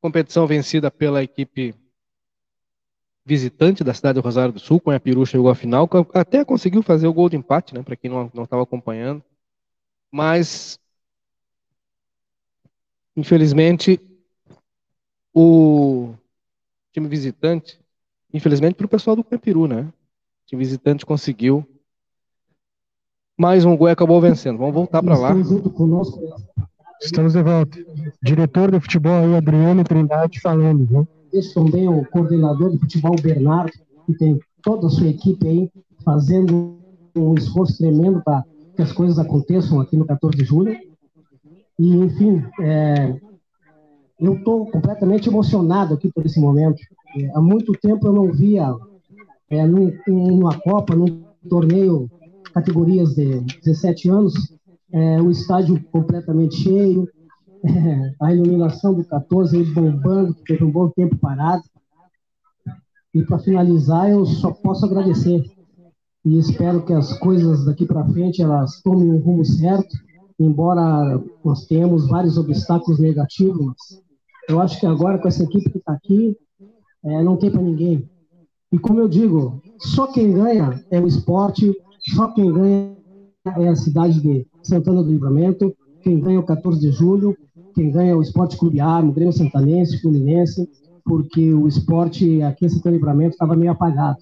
Competição vencida pela equipe visitante da cidade do Rosário do Sul, com a Peru chegou à final, até conseguiu fazer o gol de empate, né, para quem não estava acompanhando. Mas, infelizmente, o time visitante, infelizmente para o pessoal do Peru, né, o time visitante conseguiu mais um gol e acabou vencendo. Vamos voltar para lá. Estamos de volta. Diretor de futebol aí, Adriano Trindade, falando, viu? Esse também é o coordenador de futebol, Bernardo, que tem toda a sua equipe aí fazendo um esforço tremendo para que as coisas aconteçam aqui no 14 de julho. E, enfim, é, eu estou completamente emocionado aqui por esse momento. É, há muito tempo eu não via é, num, numa Copa, num torneio categorias de 17 anos, é, o estádio completamente cheio, é, a iluminação do 14 aí bombando, que teve um bom tempo parado. E para finalizar, eu só posso agradecer e espero que as coisas daqui para frente elas tomem um rumo certo, embora nós tenhamos vários obstáculos negativos. Eu acho que agora com essa equipe que está aqui, é, não tem para ninguém. E como eu digo, só quem ganha é o esporte, só quem ganha é a cidade de Santana do Livramento, quem ganha é o 14 de julho, quem ganha é o Esporte Clube Armo, Grêmio Santanense, Fluminense, porque o esporte aqui em Santana Livramento estava meio apagado.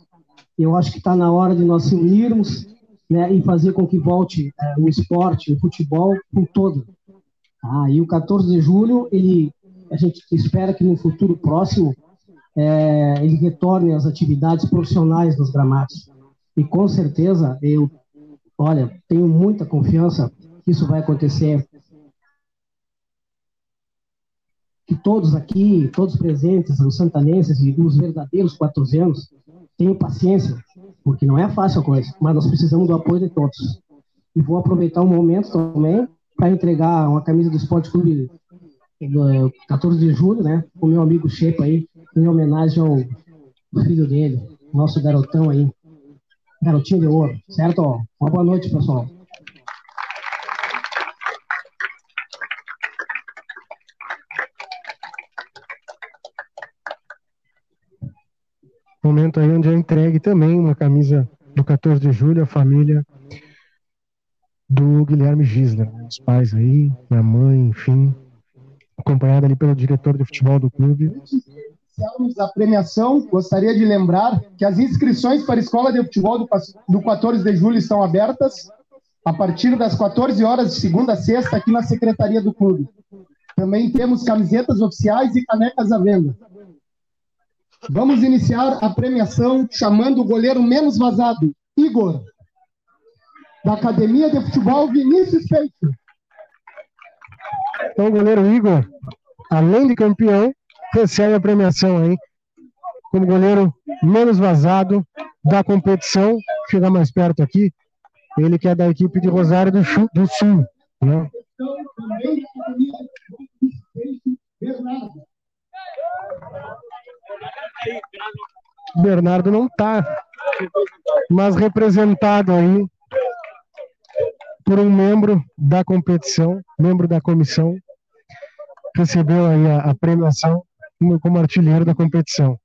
Eu acho que está na hora de nós se unirmos né, fazer com que volte é, o esporte, o futebol, com todo. Ah, e o 14 de julho, ele, a gente espera que no futuro próximo é, ele retorne às atividades profissionais nos gramados. E com certeza, eu, olha, tenho muita confiança que isso vai acontecer. Que todos aqui, todos presentes, os santanenses e os verdadeiros quatorzenos, tenham paciência, porque não é fácil a coisa, mas nós precisamos do apoio de todos. E vou aproveitar o um momento também para entregar uma camisa do Esporte Clube do 14 de julho, né, o meu amigo Shepa aí, em homenagem ao filho dele, nosso garotão aí, garotinho de ouro, certo? Uma boa noite, pessoal. Momento aí onde é entregue também uma camisa do 14 de julho à família do Guilherme Gisler, né? os pais aí, minha mãe, enfim, acompanhada ali pelo diretor de futebol do clube. Iniciarmos a premiação, gostaria de lembrar que as inscrições para a Escola de Futebol do, do 14 de julho estão abertas a partir das 14 horas de segunda a sexta aqui na Secretaria do Clube. Também temos camisetas oficiais e canecas à venda. Vamos iniciar a premiação chamando o goleiro menos vazado, Igor, da Academia de Futebol Vinícius Feito. Então, o goleiro Igor, além de campeão, recebe a premiação aí como goleiro menos vazado da competição. Chegar mais perto aqui, ele que é da equipe de Rosário do, Sul, do Sul né? Bernardo. Não está, mas representado aí por um membro da competição, membro da comissão, recebeu aí a, a premiação como artilheiro da competição.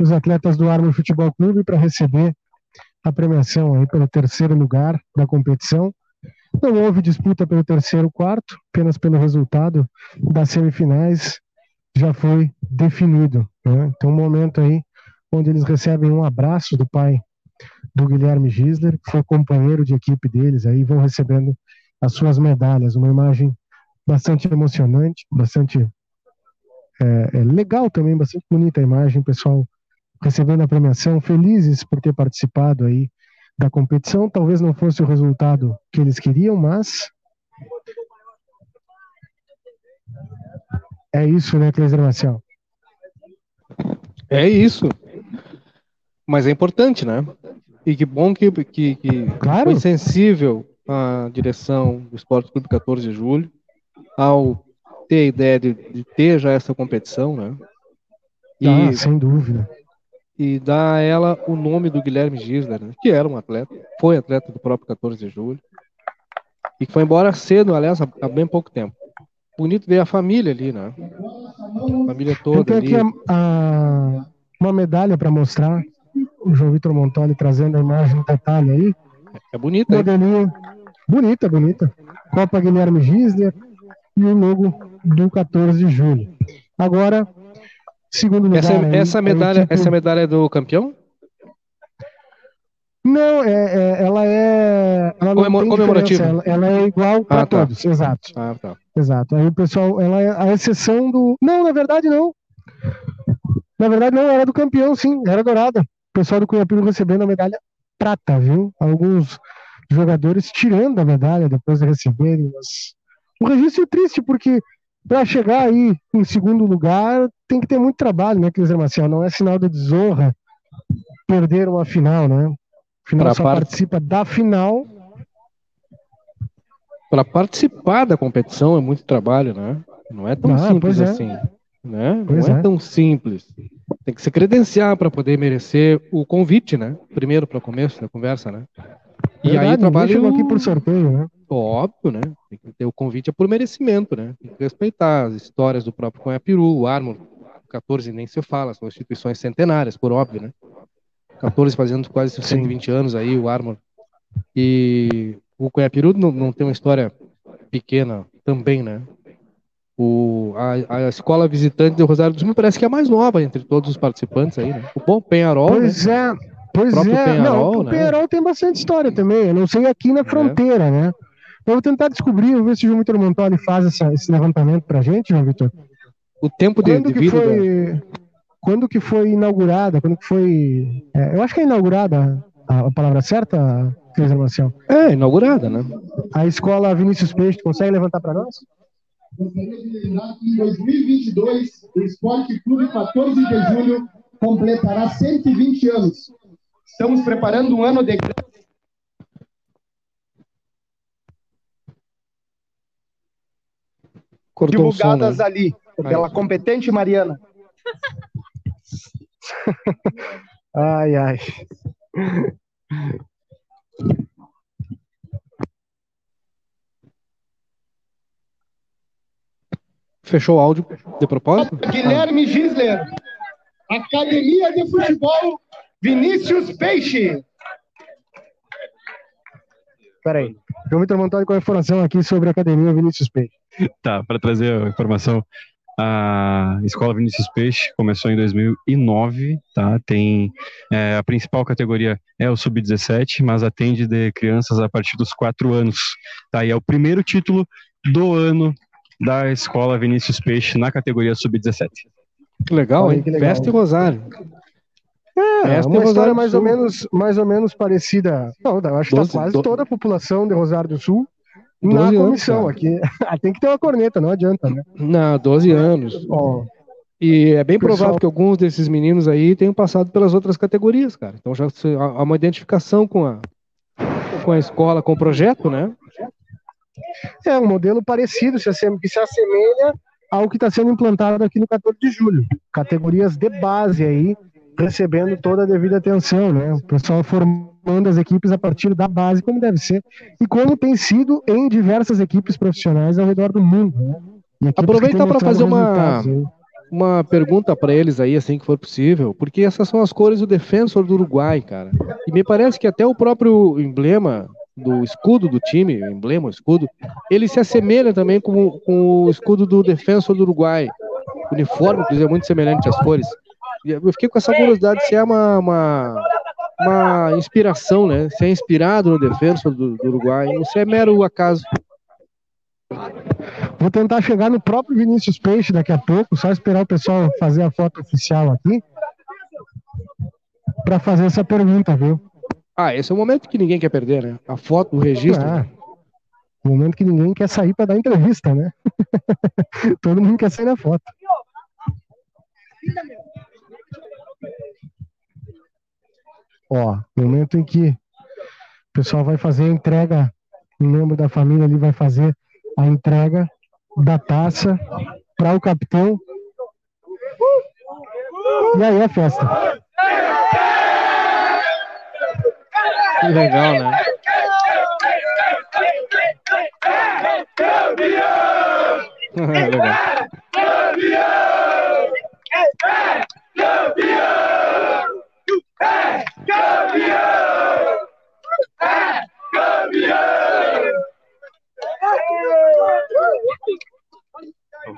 Os atletas do Arma Futebol Clube para receber a premiação aí pelo terceiro lugar da competição. Não houve disputa pelo terceiro quarto, apenas pelo resultado das semifinais já foi definido. Né? Então, um momento aí onde eles recebem um abraço do pai do Guilherme Gisler, que foi companheiro de equipe deles, aí vão recebendo as suas medalhas. Uma imagem bastante emocionante, bastante é, é legal também, bastante bonita a imagem, pessoal recebendo a premiação, felizes por ter participado aí da competição. Talvez não fosse o resultado que eles queriam, mas é isso, né, Cleiser Marcial? É isso. Mas é importante, né? E que bom que, que, que claro. foi sensível a direção do Esporte Clube 14 de Julho ao ter a ideia de, de ter já essa competição, né? E, ah, sem dúvida e dá a ela o nome do Guilherme Gisler, né, que era um atleta, foi atleta do próprio 14 de julho, e que foi embora cedo, aliás, há bem pouco tempo. Bonito ver a família ali, né? A família toda. Eu tenho ali. aqui a, a, uma medalha para mostrar. O João Vitor Montoli trazendo a imagem no detalhe aí. É bonita. Modelinho. Bonita, bonita. Copa Guilherme Gisler e o logo do 14 de julho. Agora, Segundo lugar. Essa, aí, essa medalha, tipo... essa medalha é do campeão? Não, é, é, ela é. Ela Comemor, comemorativa. Ela, ela, é igual para ah, tá. todos, exato. Ah, tá. Exato. Aí o pessoal, ela é a exceção do. Não, na verdade não. Na verdade não, era do campeão, sim, era dourada. O pessoal do Cunhapiro recebendo a medalha prata, viu? Alguns jogadores tirando a medalha depois de receberem. Mas... Um registro triste, porque para chegar aí em segundo lugar, tem que ter muito trabalho, né, Cris Marcial? Não é sinal de desonra perder uma final, né? Final pra só part... participa da final. Para participar da competição é muito trabalho, né? Não é tão ah, simples é. assim. Né? Não é, é, tão simples. Tem que se credenciar para poder merecer o convite, né? Primeiro para o começo da conversa, né? E Verdade, aí trabalho chegou aqui por sorteio, né? Óbvio, né? Tem que ter o convite é por merecimento, né? Tem que respeitar as histórias do próprio Conhapiru, o Armor, 14 nem se fala, são instituições centenárias, por óbvio, né? 14 fazendo quase 120 Sim. anos aí, o Armor. E o Conhapiru não, não tem uma história pequena também, né? O, a, a escola visitante do Rosário do Sul me parece que é a mais nova entre todos os participantes aí, né? O bom Penharol. Pois né? é, pois próprio é. Penharol, não, o né? Penharol tem bastante história também. Eu não sei aqui É. na fronteira, né? Eu vou tentar descobrir, vou ver se o João Vitor Montoli faz essa- esse levantamento pra gente, João Vitor. O tempo de, Quando de que vida. da- foi, quando que foi inaugurada? Quando que foi? é, eu acho que é inaugurada a, a palavra certa, Cris Marcial. É, inaugurada, né? A escola Vinícius Peixe, consegue levantar para nós? Gostaria de lembrar que em 2022, o Esporte Clube 14 de Julho completará 120 anos. Estamos preparando um ano de Cortou o som, divulgadas né? ali pela competente Mariana. (laughs) Ai, ai. Fechou o áudio de propósito? Guilherme Gisler, Academia de Futebol Vinícius Peixe. Peraí. João Vitor Montoli com a informação aqui sobre a Academia Vinícius Peixe. Tá, para trazer a informação, a Escola Vinícius Peixe começou em 2009, tá? Tem é, a principal categoria é o sub-17, mas atende de crianças a partir dos 4 anos, tá? E é o primeiro título do ano da Escola Vinícius Peixe na categoria sub-17. Que legal, Olha hein? que legal. Festa e Rosário. É, Festa e uma Rosário história mais ou, menos, mais ou menos parecida. Não, eu acho que tá Doze- quase do- toda a população de Rosário do Sul na 12 anos, comissão aqui. (laughs) Ah, Tem que ter uma corneta, não adianta, né? Não, 12 anos. Ó, E é bem Pessoal- provável que alguns desses meninos aí tenham passado pelas outras categorias, cara. Então já há uma identificação com a, com a escola, com o projeto, né? é um modelo parecido, se que se assemelha ao que está sendo implantado aqui no 14 de julho. Categorias de base aí, recebendo toda a devida atenção, né? O pessoal formando as equipes a partir da base, como deve ser, e como tem sido em diversas equipes profissionais ao redor do mundo. Né? Aproveitar para fazer uma, uma pergunta para eles aí, assim que for possível, porque essas são as cores do defensor do Uruguai, cara. E me parece que até o próprio emblema do escudo do time, o emblema, escudo, ele se assemelha também com, com o escudo do defensor do Uruguai. O uniforme, inclusive, é muito semelhante às cores. E Eu fiquei com essa curiosidade se é uma, uma, uma inspiração, né? Se é inspirado no defensor do, do Uruguai, se é mero acaso. Vou tentar chegar no próprio Vinícius Peixe daqui a pouco, só esperar o pessoal fazer a foto oficial aqui para fazer essa pergunta, viu? Ah, esse é o momento que ninguém quer perder, né? A foto, o registro. Ah, o momento que ninguém quer sair para dar entrevista, né? (laughs) Todo mundo quer sair na foto. Ó, momento em que o pessoal vai fazer a entrega, um membro da família ali vai fazer a entrega da taça para o capitão. E aí a festa. Que legal, né? (laughs) legal.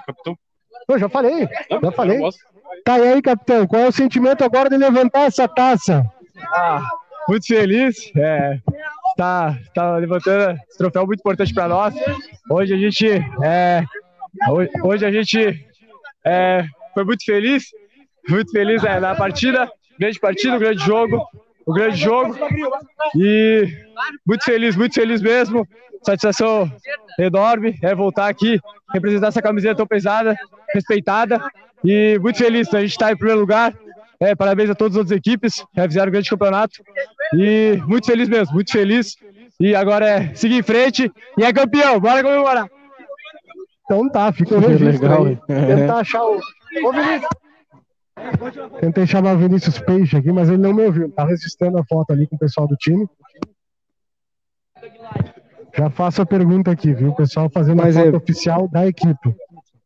Capitão. Eu já falei, já falei. Tá aí, capitão, qual é o sentimento agora de levantar essa taça? Ah, muito feliz. É, tá, tá levantando esse troféu muito importante para nós. Hoje a gente, é, hoje, hoje a gente é, foi muito feliz, muito feliz é, na partida, grande partida, um grande jogo, um grande jogo e muito feliz, muito feliz mesmo. Satisfação enorme é voltar aqui, representar essa camiseta tão pesada, respeitada e muito feliz. A gente está em primeiro lugar. É, parabéns a todas as outras equipes, já fizeram um grande campeonato e muito feliz mesmo, muito feliz. E agora é seguir em frente e é campeão, bora comemorar. Então tá, fica o registro Legal? Tentar achar o. Ô, Vinícius! Tentei chamar o Vinícius Peixe aqui, mas ele não me ouviu. Tá registrando a foto ali com o pessoal do time. Já faço a pergunta aqui, viu? O pessoal fazendo Mas a foto é- oficial da equipe.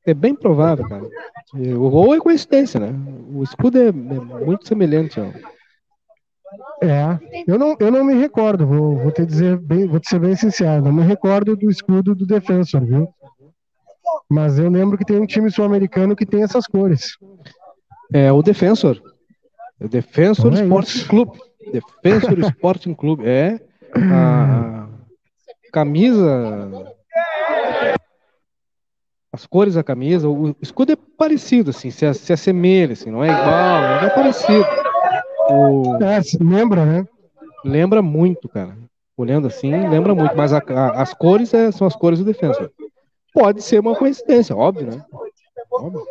É bem provável, cara. E- Ou é coincidência, né? O escudo é, é muito semelhante. Ó. É, eu não, eu não me recordo, vou, vou te dizer bem, vou te ser bem sincero, não me recordo do escudo do Defensor, viu? Mas eu lembro que tem um time sul-americano que tem essas cores. É o Defensor. É o Defensor Então é Sporting Clube. Defensor Sporting Clube. É a camisa. As cores da camisa, o escudo é parecido, assim, se, se assemelha, assim, não é igual, mas é parecido. O- É, lembra, né? Lembra muito, cara. Olhando assim, lembra muito, mas a- a- as cores é- são as cores do Defensor. Pode ser uma coincidência, óbvio, né? Óbvio.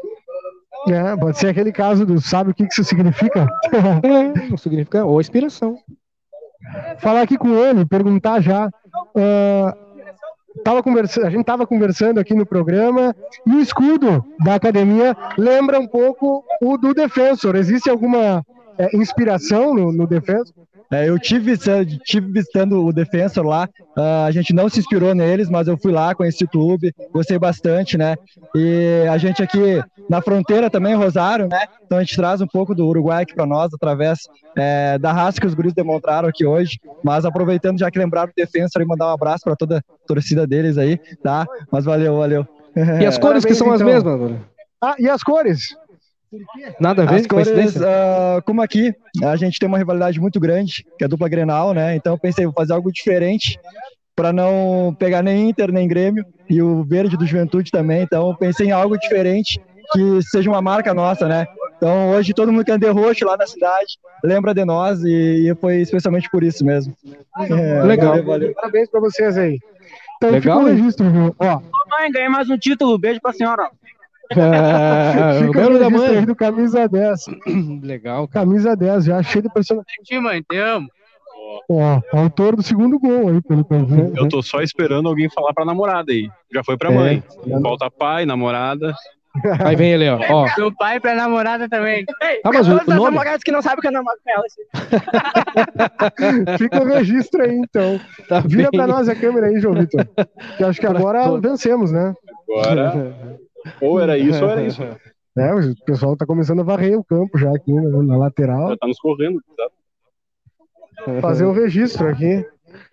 É, pode ser aquele caso do sabe o que isso significa? (laughs) Não significa, ou inspiração. Falar aqui com ele, perguntar já. ah, tava conversando, a gente estava conversando aqui no programa e o escudo da academia lembra um pouco o do Defensor. Existe alguma é, inspiração no, no Defensor? É, eu tive, visitando- tive visitando o Defensor lá, ah, a gente não se inspirou neles, mas eu fui lá, conheci o clube, gostei bastante, né? E a gente aqui na fronteira também, Rosário, né? Então a gente traz um pouco do Uruguai aqui para nós, através é, da raça que os guris demonstraram aqui hoje. Mas aproveitando, já que lembraram o Defensor, e mandar um abraço para toda a torcida deles aí, tá? Mas valeu, valeu. E as (laughs) cores que Parabéns, são as então. mesmas, Bruno? Ah, e as cores? Nada a ver, As cores, coincidência? ah, como aqui, a gente tem uma rivalidade muito grande, que é a dupla Grenal, né? Então eu pensei, vou fazer algo diferente para não pegar nem Inter, nem Grêmio, e o verde do Juventude também. Então eu pensei em algo diferente, que seja uma marca nossa, né? Então hoje todo mundo que anda de roxo lá na cidade lembra de nós e, e foi especialmente por isso mesmo. É, Legal. valeu, valeu. Parabéns para vocês aí. Então Legal, fica o registro, viu? Ó, Mãe, ganhei mais um título. Beijo pra senhora. É, o fica belo o da mãe. do camisa 10. Legal, cara. Camisa 10, já cheio de personagem. Ti, mãe, te amo. Ó, autor do segundo gol aí, pelo que eu tô só esperando alguém falar pra namorada aí. Já foi pra É. mãe. Falta pai, namorada. Aí vem ele, ó. ó. Meu pai pra namorada também. Ah, mas o- Todas o as nome? namoradas que não sabem que eu namoro com elas. (laughs) Fica o registro aí, então. Tá Vira bem. pra nós a câmera aí, João Vitor. Que acho que agora vencemos, né? Agora. Ou era isso ou era isso. (laughs) É, o pessoal tá começando a varrer o campo já aqui né, na lateral. Já tá nos correndo. Tá? Fazer um registro aqui.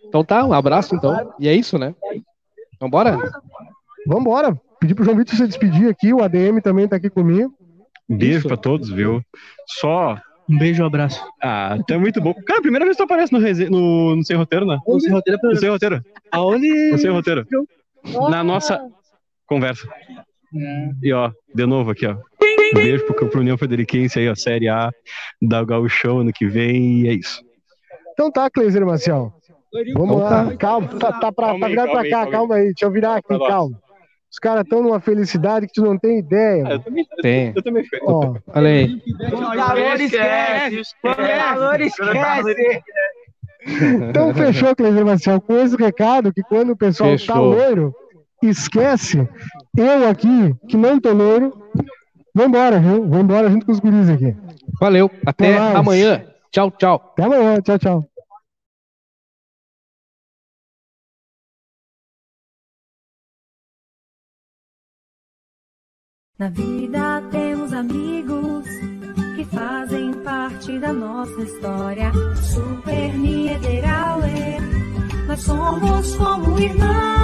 Então tá, um abraço então. E é isso, né? Vambora? Vambora. Pedir pro João Vitor se despedir aqui. O ADM também tá aqui comigo. Beijo Isso. pra todos, viu? Só. Um beijo, um abraço. Ah, tu é muito bom. Cara, primeira vez que tu aparece no, rese... no... no Sem Roteiro, né? No Sem Roteiro é No Sem Roteiro. Aonde? No Sem Roteiro. Na nossa conversa. E ó, de novo aqui, ó. Um beijo pro, pro União Frederiquense aí, ó. Série A da Gauchão ano que vem. E é isso. Então tá, Cleiser Marcial. Vamos Então lá. tá. Calma, tá, tá, pra, Calma tá aí, virado calma pra aí, cá. calma aí. Calma aí. Deixa eu virar aqui, calma. Os caras estão numa felicidade que tu não tem ideia. Ah, eu também, Tem. eu também fico. Ó, Olha aí. Valor esquece. Valor esquece. Então fechou, Cleiser Marcial, com esse recado que quando o pessoal tá Fechou. loiro, esquece. Eu aqui, que não tô loiro, vambora, viu? Vambora junto com os guris aqui. Valeu. Até Até mais. amanhã. Tchau, tchau. Até amanhã, tchau, tchau. Na vida temos amigos que fazem parte da nossa história. Super Niederauer, nós somos como irmãos.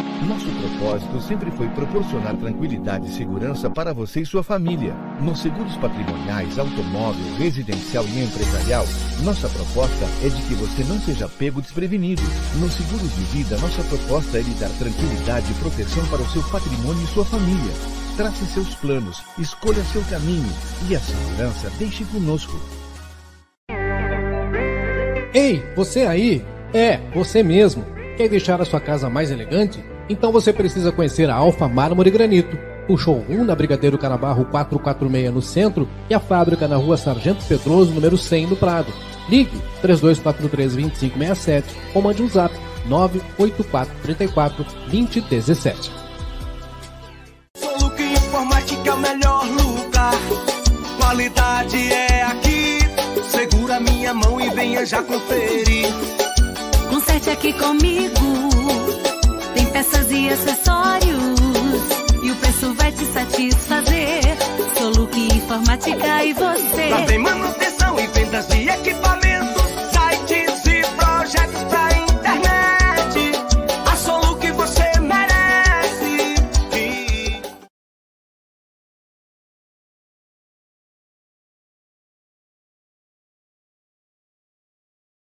Nosso propósito sempre foi proporcionar tranquilidade e segurança para você e sua família. Nos seguros patrimoniais, automóvel, residencial e empresarial, nossa proposta é de que você não seja pego desprevenido. Nos seguros de vida, nossa proposta é lhe dar tranquilidade e proteção para o seu patrimônio e sua família. Trace seus planos, escolha seu caminho e a segurança deixe conosco. Ei, você aí? É, você mesmo. Quer deixar a sua casa mais elegante? Então você precisa conhecer a Alfa Mármore e Granito. O showroom na Brigadeiro Canabarro 446 no centro e a fábrica na rua Sargento Pedroso, número 100 no Prado. Ligue 3243-2567 ou mande um zap 98434-2017. Soluque Informática é o melhor lugar. Qualidade é aqui. Segura minha mão e venha já conferir. Conserte aqui comigo peças e acessórios. E o preço vai te satisfazer. Soluque Informática e você. Lá tem manutenção e vendas de